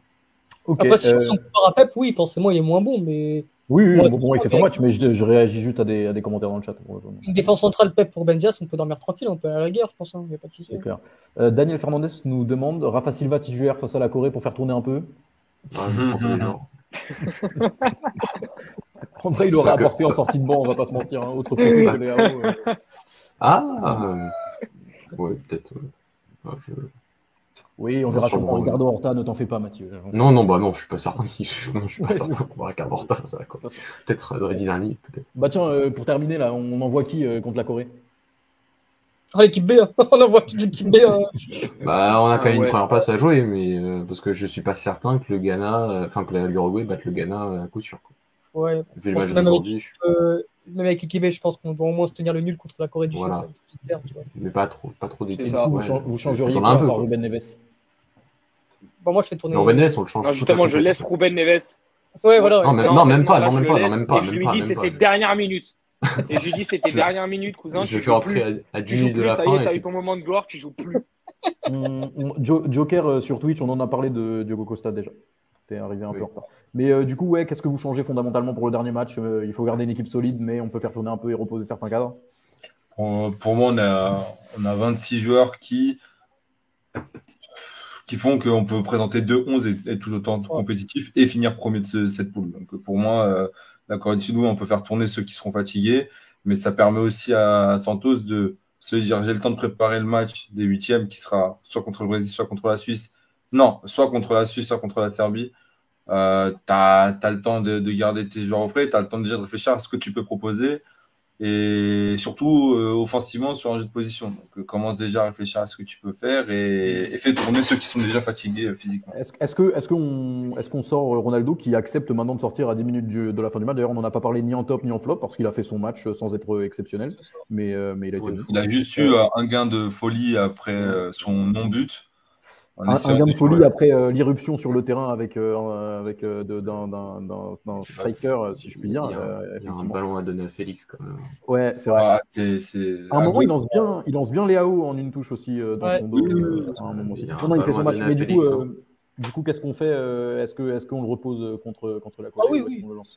Okay. Après, si euh... on compare à Pep, oui, forcément, il est moins bon, mais oui, oui, bon, bon, il fait son match, mais je, je, réagis juste à des, à des, commentaires dans le chat. Une défense centrale Pep pour Benzias, on peut dormir tranquille, on peut aller à la guerre, je pense, il hein, n'y a pas de souci. C'est clair. Euh, Daniel Fernandez nous demande Rafa Silva titulaire face à la Corée pour faire tourner un peu? André, il aura apporté en sortie de banc, on va pas se mentir. Hein, autre profil que euh... Ah euh... Ouais, peut-être. Euh... Je... Oui, on verra sûrement Ricardo Horta, ne t'en fais pas, Mathieu. Non, non, bah non, je suis pas certain. non, je suis pas certain qu'on Ricardo Horta la Corée. Peut-être euh, Redinani, peut-être. Bah tiens, euh, pour terminer, là, on envoie qui euh, contre la Corée? Ah, l'équipe B, hein. on envoie qui l'équipe B hein. Bah, on a quand même ah, ouais. une première passe à jouer, mais euh, parce que je suis pas certain que le Ghana, enfin que l'Uruguay batte le Ghana à coup sûr. Quoi. Ouais, je pense que même, avec, euh, même avec l'équipe je pense qu'on doit au moins se tenir le nul contre la Corée du voilà. Sud. Mais pas trop, pas trop d'équipes. Vous, ouais. vous changeriez quoi par Ruben Neves? Bon, moi, je fais tourner. Ruben Neves, on le change. Non, justement, je laisse Ruben Neves. Ouais, voilà. Ouais. Non, mais, non, non, même pas, non, même pas, non, même pas. Et je lui dis, c'est ses dernières minutes. Et je lui dis, c'est tes dernières minutes, cousin. Je vais rentrer à 10 minutes de la fin. Ça y est, t'as eu ton moment de gloire, tu joues plus. Joker euh, sur Twitch, on en a parlé de Diogo Costa déjà. T'es arrivé un peu en retard. Mais euh, du coup, ouais, qu'est-ce que vous changez fondamentalement pour le dernier match? Euh, Il faut garder une équipe solide, mais on peut faire tourner un peu et reposer certains cadres? Pour, pour moi, on a, on a 26 joueurs qui qui font qu'on peut présenter 2-11 et être tout autant ouais. compétitif et finir premier de ce, cette poule. Donc pour moi, euh, la Corée du Sud, on peut faire tourner ceux qui seront fatigués, mais ça permet aussi à Santos de se dire j'ai le temps de préparer le match des huitièmes qui sera soit contre le Brésil, soit contre la Suisse. Non, soit contre la Suisse, soit contre la Serbie. euh, tu as, le temps de, de, garder tes joueurs au frais, tu as le temps déjà de réfléchir à ce que tu peux proposer et surtout euh, offensivement sur un jeu de position. Donc euh, commence déjà à réfléchir à ce que tu peux faire et, et fais tourner ceux qui sont déjà fatigués euh, physiquement. Est-ce est que est-ce qu'on est-ce qu'on sort Ronaldo qui accepte maintenant de sortir à 10 minutes du, de la fin du match? D'ailleurs, on n'en a pas parlé ni en top ni en flop parce qu'il a fait son match sans être exceptionnel, mais mais il a, été il a juste eu un gain de folie après son non-but un, gain de folie après euh, l'irruption sur le terrain avec, euh, avec euh, d'un striker, si je puis dire. Il y a, il y a un ballon à donner à Félix quand même. Ouais, c'est vrai. Ah, à un moment, il lance bien, il lance bien Léao en une touche aussi dans son dos. à un moment aussi. Non, non, il fait son match. Mais du coup, hein. du coup, qu'est-ce qu'on fait Est-ce que est-ce qu'on le repose contre contre la Corée ah, oui, oui. le lance?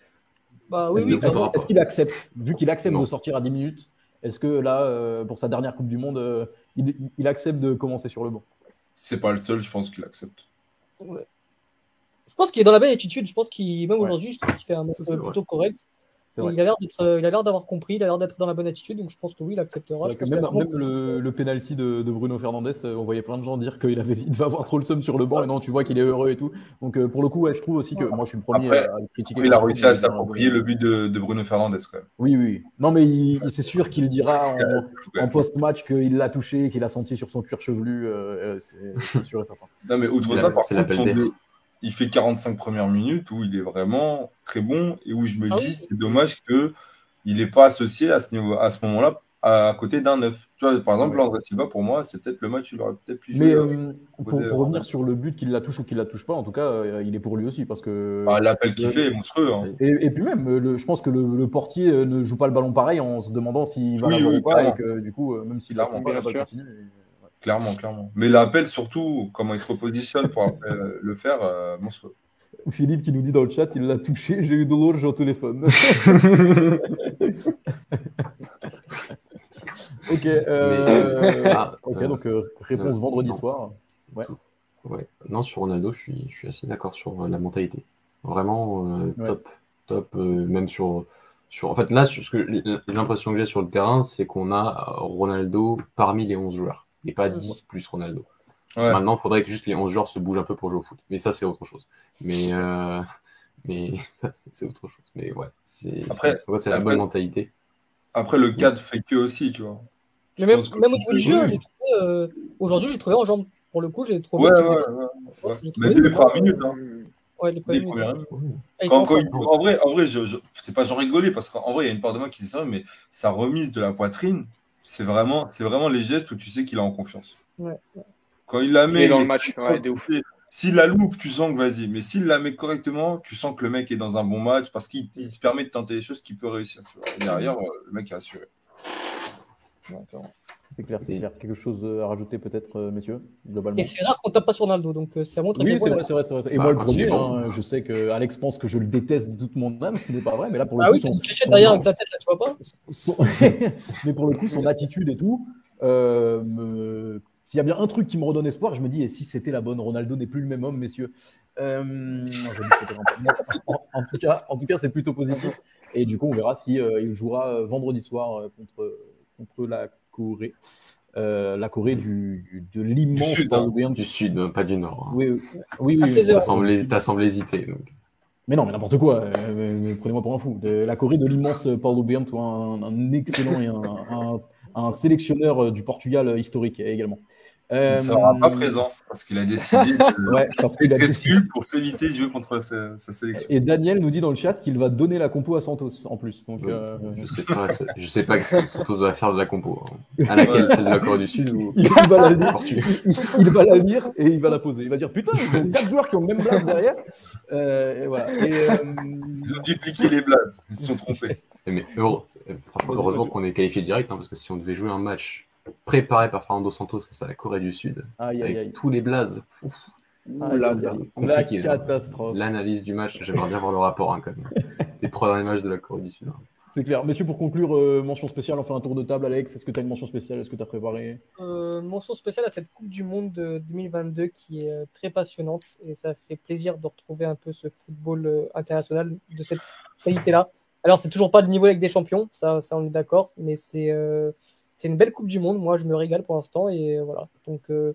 Bah, oui, est-ce, oui, est-ce qu'il accepte, vu qu'il accepte de sortir à 10 minutes, est-ce que là, pour sa dernière Coupe du Monde, il, il accepte de commencer sur le banc? C'est pas le seul, je pense qu'il accepte. Ouais. Je pense qu'il est dans la bonne attitude. Je pense qu'il, même aujourd'hui, je trouve qu'il fait un match plutôt correct. Il a l'air d'être, euh, il a l'air d'avoir compris, il a l'air d'être dans la bonne attitude, donc je pense que oui, il acceptera. même, même le, le penalty de, de, Bruno Fernandez, euh, on voyait plein de gens dire qu'il avait, il devait avoir trop le somme sur le banc, et non, tu vois qu'il est heureux et tout. Donc euh, pour le coup, ouais, je trouve aussi que moi, je suis le premier à critiquer. il a réussi à s'approprier le but de, de, Bruno Fernandez quand même. Oui, oui. Non, mais il, c'est sûr qu'il dira en, en post-match qu'il l'a touché, qu'il a senti sur son cuir chevelu. c'est sûr et certain. Non, mais outre ça, par contre, il fait 45 premières minutes où il est vraiment très bon et où je me ah dis, c'est dommage que il n'est pas associé à ce, niveau, à ce moment-là à côté d'un neuf. Tu vois, par exemple, André Silva, pour moi, c'est peut-être le match où il aurait peut-être pu jouer. Mais euh, pour, revenir sur le but, qu'il la touche ou qu'il la touche pas, en tout cas, euh, il est pour lui aussi. parce que bah, L'appel qu'il fait est monstrueux. Hein. Et, puis même, le, je pense que le, portier euh, ne joue pas le ballon pareil en se demandant s'il va oui, ou pas. Et que du coup, même s'il la pas, la balle continue. Clairement, clairement. Mais l'appel, surtout, comment il se repositionne pour après le faire, monstrueux. Philippe qui nous dit dans le chat, il l'a touché, j'ai eu de l'eau, j'ai au téléphone. ok, euh... ah, ok, donc euh, réponse vendredi soir. Ouais. ouais. Non, sur Ronaldo, je suis, je suis assez d'accord sur la mentalité. Vraiment euh, top, top, euh, même sur, sur. En fait, là, ce que l'impression que j'ai sur le terrain, c'est qu'on a Ronaldo parmi les 11 joueurs et pas 10 plus Ronaldo. Maintenant, il faudrait que juste les 11 joueurs se bougent un peu pour jouer au foot. Mais ça, c'est autre chose. Mais, euh, mais c'est autre chose. Mais ouais, après, c'est la bonne mentalité. Après, le cadre fait que aussi, tu vois. Mais même, même au niveau du jeu, euh, aujourd'hui, j'ai trouvé en jambes. Pour le coup, j'ai trouvé. Ouais, ouais, ouais, Mais dès les premières minutes. Hein. Ouais, les premières minutes. Quand, quand, en vrai, en vrai je, je... c'est pas j'en rigolais parce qu'en vrai, il y a une part de moi qui dit ça, mais sa remise de la poitrine, c'est vraiment, c'est vraiment les gestes où tu sais qu'il est en confiance. Ouais. Quand il la met. dans le match, ouais, de ouf. S'il la loupe, tu sens que vas-y. Mais s'il la met correctement, tu sens que le mec est dans un bon match parce qu'il se permet de tenter des choses qu'il peut réussir. derrière, euh, le mec est assuré. C'est clair, c'est clair. Quelque chose à rajouter peut-être, euh, messieurs, globalement. Et c'est rare qu'on tape pas sur Naldo, donc euh, ça montre. Oui, c'est vrai, c'est vrai, c'est vrai. Et bah, moi, le premier, hein, je sais que Alex pense que je le déteste de toute mon âme, ce qui n'est pas vrai. Mais là, pour le ah coup, oui, son, cliché derrière avec sa tête, là, tu vois pas. Son... mais pour le coup, son attitude et tout me s'il y a bien un truc qui me redonne espoir, je me dis, et si c'était la bonne, Ronaldo n'est plus le même homme, messieurs. Euh, en, tout cas, en tout cas, c'est plutôt positif. Et du coup, on verra si euh, il jouera euh, vendredi soir contre, contre la Corée. la Corée du, de l'immense du, hein. du sud, pas du nord. Hein. Oui, oui, oui. oui, T'as semblé, hésiter. Donc. Mais non, mais n'importe quoi. Prenez-moi pour un fou. De la Corée de l'immense Paulo Bento, un, un, excellent et un, un sélectionneur du Portugal historique également. Il ne sera pas euh, présent parce qu'il a décidé de ouais, parce qu'il a décidé... pour s'éviter de jouer contre sa, sélection. Et Daniel nous dit dans le chat qu'il va donner la compo à Santos en plus. Donc, euh... Je sais pas, je sais pas ce que Santos va faire de la compo. Hein. À laquelle celle de la Corée du Sud ou il, va la lire, il, il, va la lire et il va la poser. Il va dire putain, il y a quatre joueurs qui ont le même blase derrière. Euh, et voilà. Et, euh... Ils ont dupliqué les blases. Ils se sont trompés. Mais heureux, franchement, heureusement qu'on est qualifié direct hein, parce que si on devait jouer un match préparé par Fernando Santos face à la Corée du Sud. avec tous les blazes. la catastrophe. L'analyse du match, j'aimerais bien voir le rapport hein, quand même. Les trois derniers matchs de la Corée du Sud. Hein. C'est clair. Messieurs, pour conclure, euh, mention spéciale, on fait un tour de table. Alex, est-ce que tu as une mention spéciale? Est-ce que tu as préparé? Euh, Mention spéciale à cette Coupe du Monde de 2022 qui est euh, très passionnante et ça fait plaisir de retrouver un peu ce football international de cette qualité-là. Alors, c'est toujours pas le niveau avec des champions, ça, ça on est d'accord, mais c'est c'est une belle Coupe du Monde. Moi, je me régale pour l'instant. Et voilà. Donc, euh,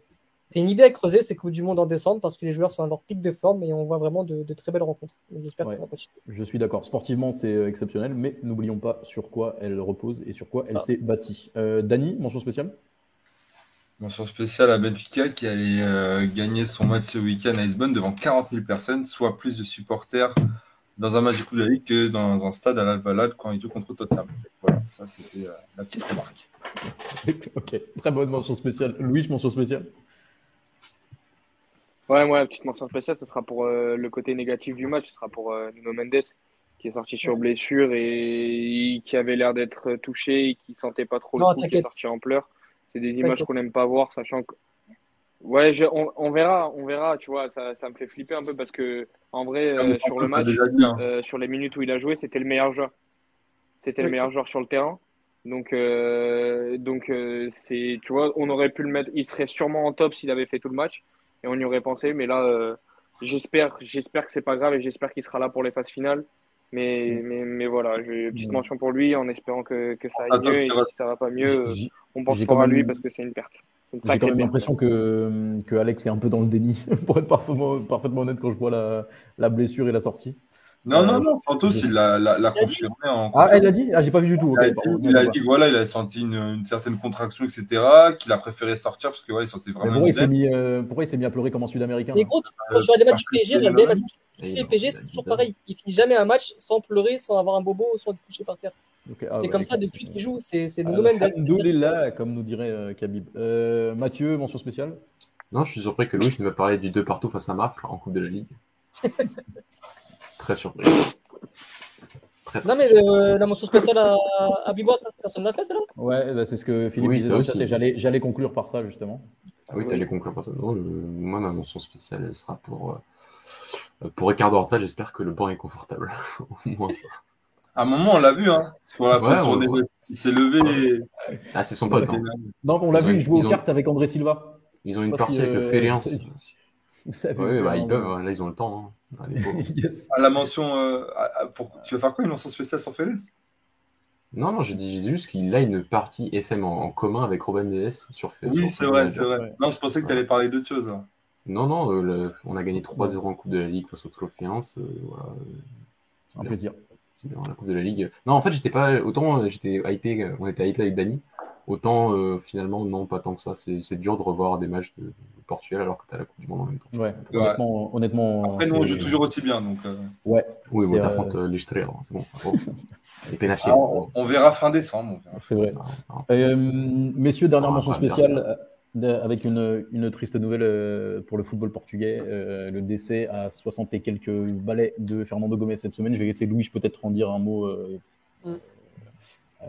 c'est une idée à creuser, c'est Coupe du Monde en décembre parce que les joueurs sont à leur pic de forme et on voit vraiment de, très belles rencontres. J'espère que ça va Je suis d'accord. Sportivement, c'est euh, exceptionnel, mais n'oublions pas sur quoi elle repose et sur quoi elle s'est bâtie. Euh, Dany, mention spéciale? Mention spéciale à Benfica qui allait euh, gagner son match ce week-end à Lisbonne devant 40 000 personnes, soit plus de supporters dans un match de Coupe de la Ligue que dans un stade à la Valade quand il joue contre Tottenham. Voilà, ça c'était la petite remarque. ok, très bonne mention spéciale. Louis, mention spéciale? Ouais, moi, petite mention spéciale, ce sera pour euh, le côté négatif du match, ce sera pour euh, Nuno Mendes, qui est sorti sur blessure et qui avait l'air d'être touché et qui sentait pas trop le coup, qui est sorti en pleurs. C'est des images qu'on n'aime pas voir, sachant que. Ouais, on, verra, on verra, tu vois, ça, ça me fait flipper un peu parce que, en vrai, euh, sur le match, hein. sur les minutes où il a joué, c'était le meilleur joueur. C'était le meilleur joueur sur le terrain. Donc, donc c'est, tu vois, on aurait pu le mettre, il serait sûrement en top s'il avait fait tout le match et on y aurait pensé. Mais là, euh, j'espère, j'espère que c'est pas grave et j'espère qu'il sera là pour les phases finales. Mais, mm. mais, mais voilà, j'ai une petite mm. mention pour lui en espérant que, que ça aille mieux. Et si ça va pas mieux, on pense pas à lui parce que c'est une perte. J'ai quand même l'impression que, que Alex est un peu dans le déni, pour être parfaitement, parfaitement honnête quand je vois la, la blessure et la sortie. Non, non, non, Santos, il l'a confirmé en. Ah, il a dit? Ah, j'ai pas vu du tout. Il, a, dit, voilà, il a senti une, une certaine contraction, etc., qu'il a préféré sortir parce que ouais, il sentait vraiment. pourquoi, il s'est mis, euh, pourquoi il s'est mis à pleurer comme un Sud-Américain Mais gros, quand je regarde les matchs du PSG, les matchs du PSG, c'est toujours pareil. Il finit jamais un match sans pleurer, sans avoir un bobo, sans être couché par terre. Ah, c'est comme ça depuis qu'il joue. C'est le domaine là, comme nous dirait euh, Khabib. Euh, Mathieu, mention spéciale? Non, je suis surpris que Louis ne me parler du 2 partout face à Marc en Coupe de la Ligue. Très surpris. non, mais euh, la mention spéciale à, à personne ne l'a fait, celle-là? Ouais, bah, c'est ce que Philippe oui, disait. J'allais conclure par ça, justement. Ah oui, tu allais conclure par ça. Non, moi, ma mention spéciale, elle sera pour, euh, pour Ricardo Horta. J'espère que le banc est confortable. Au moins ça. À un moment, on l'a vu, hein. Pour la ouais, il s'est levé. Ah, c'est son pote. Hein. Non, on l'a vu, il joue aux cartes avec André Silva. Ils ont une partie avec le euh, Félix. Oui, bah, ils peuvent, hein. là ils ont le temps. Hein. Ah, la mention, euh, pour... tu vas faire quoi Une mention spéciale sur Félix? Non, non, je dis juste qu'il a une partie FM en, commun avec Robin Neves sur Félix. Oui, c'est vrai, c'est vrai. Non, je pensais que tu allais parler d'autre chose. Hein. Non, non, euh, on a gagné 3-0 en Coupe de la Ligue face au Trophéens. Euh, voilà. Un plaisir. C'est bien, la Coupe de la Ligue. Non, en fait, j'étais pas. Autant j'étais hypé, on était hypé avec Dany. Autant euh, finalement, non, pas tant que ça. C'est dur de revoir des matchs de, Portugal alors que tu as la Coupe du Monde en même temps. Ouais, honnêtement, honnêtement. Après, nous, on joue toujours aussi bien. Donc, euh. Ouais. Oui, on t'affronte euh... les hein, c'est bon. Les ah, on, verra fin décembre. C'est vrai. Euh, messieurs, dernière mention spéciale avec une, une, triste nouvelle pour le football portugais, le décès à 60 et quelques balais de Fernando Gomez cette semaine. Je vais laisser Louis peut-être en dire un mot, mm.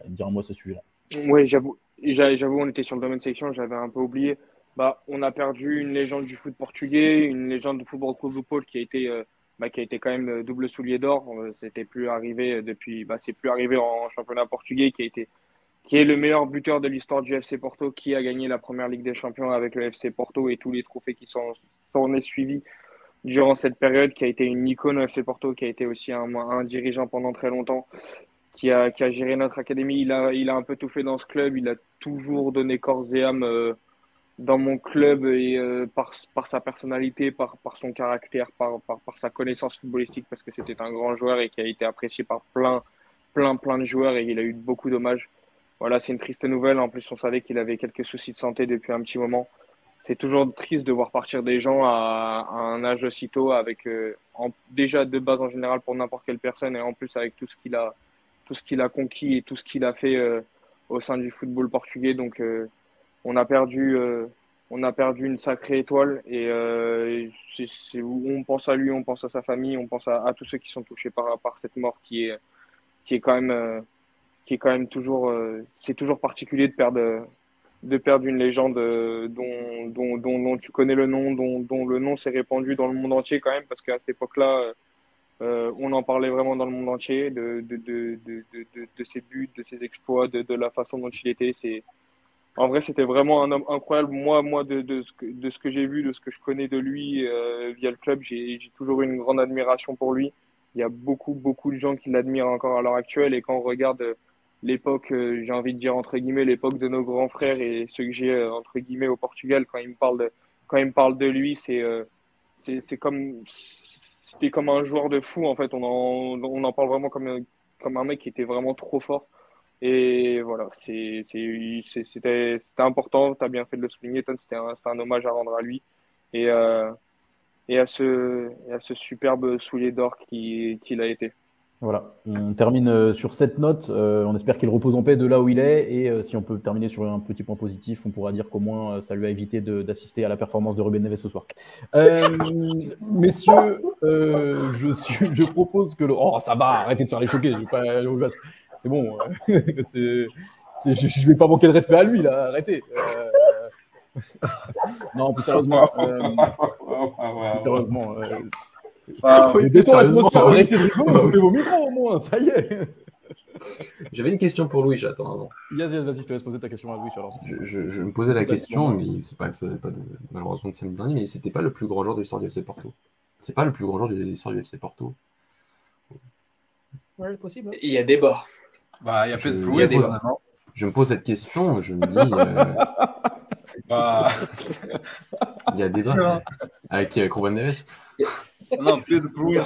dire un mot à ce sujet-là. Oui, j'avoue. J'avoue, on était sur le domaine section, j'avais un peu oublié. Bah, on a perdu une légende du foot portugais, une légende du football club Paul qui a été, euh, bah, qui a été quand même euh, double soulier d'or. Euh, c'était plus arrivé depuis, bah, c'est plus arrivé en championnat portugais, qui a été, qui est le meilleur buteur de l'histoire du FC Porto, qui a gagné la première Ligue des Champions avec le FC Porto et tous les trophées qui s'en sont est suivis durant cette période, qui a été une icône au FC Porto, qui a été aussi un, dirigeant pendant très longtemps qui a, qui a géré notre académie. Il a, il a un peu tout fait dans ce club. Il a toujours donné corps et âme euh, dans mon club et euh, par, par sa personnalité, par, par son caractère, par, par, par sa connaissance footballistique, parce que c'était un grand joueur et qui a été apprécié par plein, plein, plein de joueurs et il a eu beaucoup d'hommages. Voilà, c'est une triste nouvelle. En plus, on savait qu'il avait quelques soucis de santé depuis un petit moment. C'est toujours triste de voir partir des gens à, un âge aussi tôt, avec euh, en, déjà de base en général pour n'importe quelle personne et en plus avec tout ce qu'il a, tout ce qu'il a conquis et tout ce qu'il a fait euh, au sein du football portugais. Donc, euh, on a perdu, on a perdu une sacrée étoile et on pense à lui, on pense à sa famille, on pense à, tous ceux qui sont touchés par, par cette mort qui est, qui est quand même, qui est quand même toujours, c'est toujours particulier de perdre de perdre une légende dont, dont, dont, dont, tu connais le nom, dont, dont le nom s'est répandu dans le monde entier quand même, parce qu'à cette époque-là, euh, on en parlait vraiment dans le monde entier de, de, de, de, ses buts, de ses exploits, de, la façon dont il était. C'est en vrai, c'était vraiment un homme incroyable. Moi, moi, de, de ce que, de ce que j'ai vu, de ce que je connais de lui euh, via le club, j'ai toujours eu une grande admiration pour lui. Il y a beaucoup, beaucoup de gens qui l'admirent encore à l'heure actuelle. Et quand on regarde l'époque, euh, j'ai envie de dire entre guillemets, l'époque de nos grands frères et ceux que j'ai entre guillemets au Portugal, quand ils me parlent de quand il me parle de lui, c'est c'est comme c'était comme un joueur de fou en fait. On en, on en parle vraiment comme comme un mec qui était vraiment trop fort. Et voilà, c'était important, tu as bien fait de le souligner, c'était un, hommage à rendre à lui et, euh, et, à, ce, à ce superbe soulier d'or qu'il qui a été. Voilà, on termine euh, sur cette note. Euh, on espère qu'il repose en paix de là où il est. Et euh, si on peut terminer sur un petit point positif, on pourra dire qu'au moins ça lui a évité d'assister à la performance de Ruben Neves ce soir. messieurs, je, suis, je propose que le. Oh, ça va, arrêtez de faire les choquer. C'est bon. je, je vais pas manquer de respect à lui, là. Arrêtez. non, plus sérieusement. plus sérieusement. Ah, arrêtez de vos micros au moins, ça y est. J'avais une question pour Louis, j'attends avant. Yes, yes, vas-y, je te laisse poser ta question à Louis alors. Je, je, me posais la question, mais c'est pas, pas de, malheureusement de samedi dernier, mais c'était pas le plus grand joueur de l'histoire du FC Porto. C'est pas le plus grand joueur de l'histoire du FC Porto. Ouais, possible. Hein. Il y a débat. Bah, il y a peut-être plus Je me pose cette question, je me dis. Euh... Bah... il y a débat. Avec, avec Ruben Neves. Non, plus de bruit.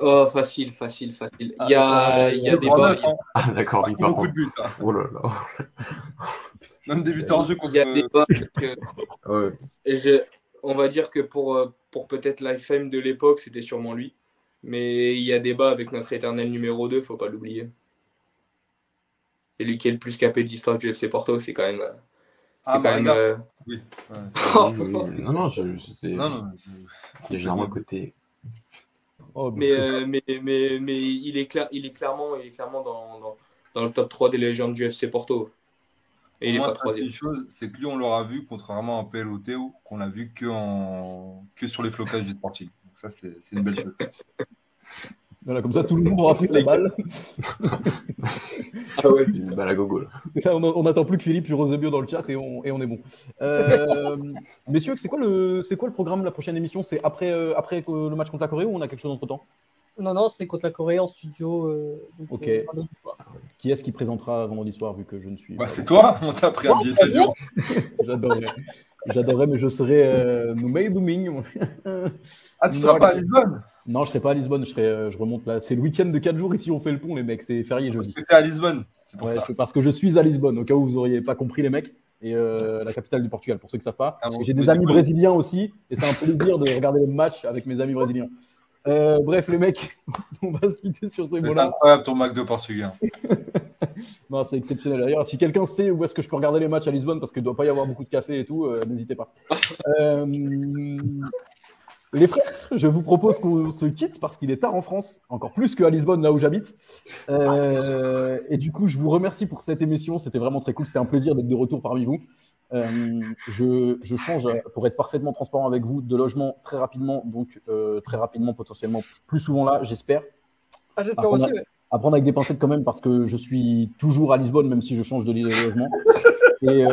Oh, facile, facile, facile. Il y a, il y a des balles. Ah, d'accord, il beaucoup de buts. Hein. Oh là là. Même débutant en jeu contre. Il y a des balles. Que... ouais. je... On va dire que pour, euh, pour peut-être l'IFM de l'époque, c'était sûrement lui. Mais il y a débat avec notre éternel numéro 2, faut pas l'oublier. C'est lui qui est le plus capé de l'histoire du FC Porto, c'est quand même. Ah, quand même, euh... oui. Ouais. non, non, c'était. Non, non. Il y a généralement le côté. Oh, mais, euh, mais, mais, mais, il, est clair, il est clairement, il est clairement dans, dans, dans le top 3 des légendes du FC Porto. Et il est pas troisième. chose, c'est que lui, on l'aura vu, contrairement à Pel ou Théo, qu'on l'a vu que, en... que sur les flocages du Sporting. Donc ça, c'est une belle chose. Voilà, comme ça, tout le monde aura pris sa balle. ah ouais, c'est une balle à gogo. on n'attend plus que Philippe sur Rosebio dans le chat et on, et on est bon. Euh, messieurs, c'est quoi, le, quoi le programme de la prochaine émission? C'est après, euh, après le match contre la Corée ou on a quelque chose entre temps Non, non, c'est contre la Corée en studio. Euh, ok. qui est-ce qui présentera vendredi soir vu que je ne suis. Bah, c'est toi, on t'a pris un billet J'adorerais. J'adorerais, mais je serai euh, Dooming. ah, tu seras pas à Lisbonne? Non, je serai pas à Lisbonne, je, serai, euh, je remonte là. C'est le week-end de 4 jours ici, on fait le pont, les mecs, c'est férié jeudi. Parce que à Lisbonne, c'est pour ça. parce que je suis à Lisbonne, au cas où vous auriez pas compris, les mecs, et euh, la capitale du Portugal, pour ceux qui ne savent pas. Ah j'ai des amis brésiliens aussi, et c'est un plaisir de regarder les matchs avec mes amis brésiliens. Euh, bref, les mecs, on va se quitter sur ces mots-là. Incroyable ton Mac de portugais. non, c'est exceptionnel. D'ailleurs, si quelqu'un sait où est-ce que je peux regarder les matchs à Lisbonne, parce qu'il ne doit pas y avoir beaucoup de café et tout, n'hésitez pas. Les frères, je vous propose qu'on se quitte parce qu'il est tard en France, encore plus qu'à Lisbonne, là où j'habite. Euh, et du coup, je vous remercie pour cette émission. C'était vraiment très cool. C'était un plaisir d'être de retour parmi vous. Euh, je, change, pour être parfaitement transparent avec vous, de logement très rapidement. Donc, euh, très rapidement, potentiellement plus souvent là, j'espère. Ah, j'espère aussi, À prendre avec des pincettes quand même parce que je suis toujours à Lisbonne, même si je change de logement. Et.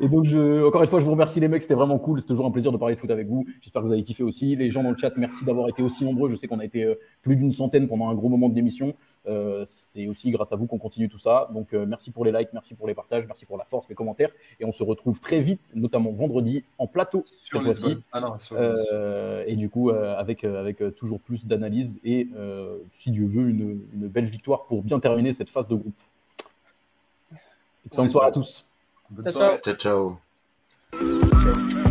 Et donc, je, encore une fois, je vous remercie les mecs, c'était vraiment cool. C'est toujours un plaisir de parler de foot avec vous. J'espère que vous avez kiffé aussi. Les gens dans le chat, merci d'avoir été aussi nombreux. Je sais qu'on a été euh, plus d'une centaine pendant un gros moment de démission. Euh, c'est aussi grâce à vous qu'on continue tout ça. Donc, euh, merci pour les likes, merci pour les partages, merci pour la force, les commentaires. Et on se retrouve très vite, notamment vendredi, en plateau sur cette fois-ci. Ah euh, et du coup, avec, avec toujours plus d'analyse et, si Dieu veut, une, une, belle victoire pour bien terminer cette phase de groupe. Excellente soirée à tous. Bonne ciao, ciao. ciao.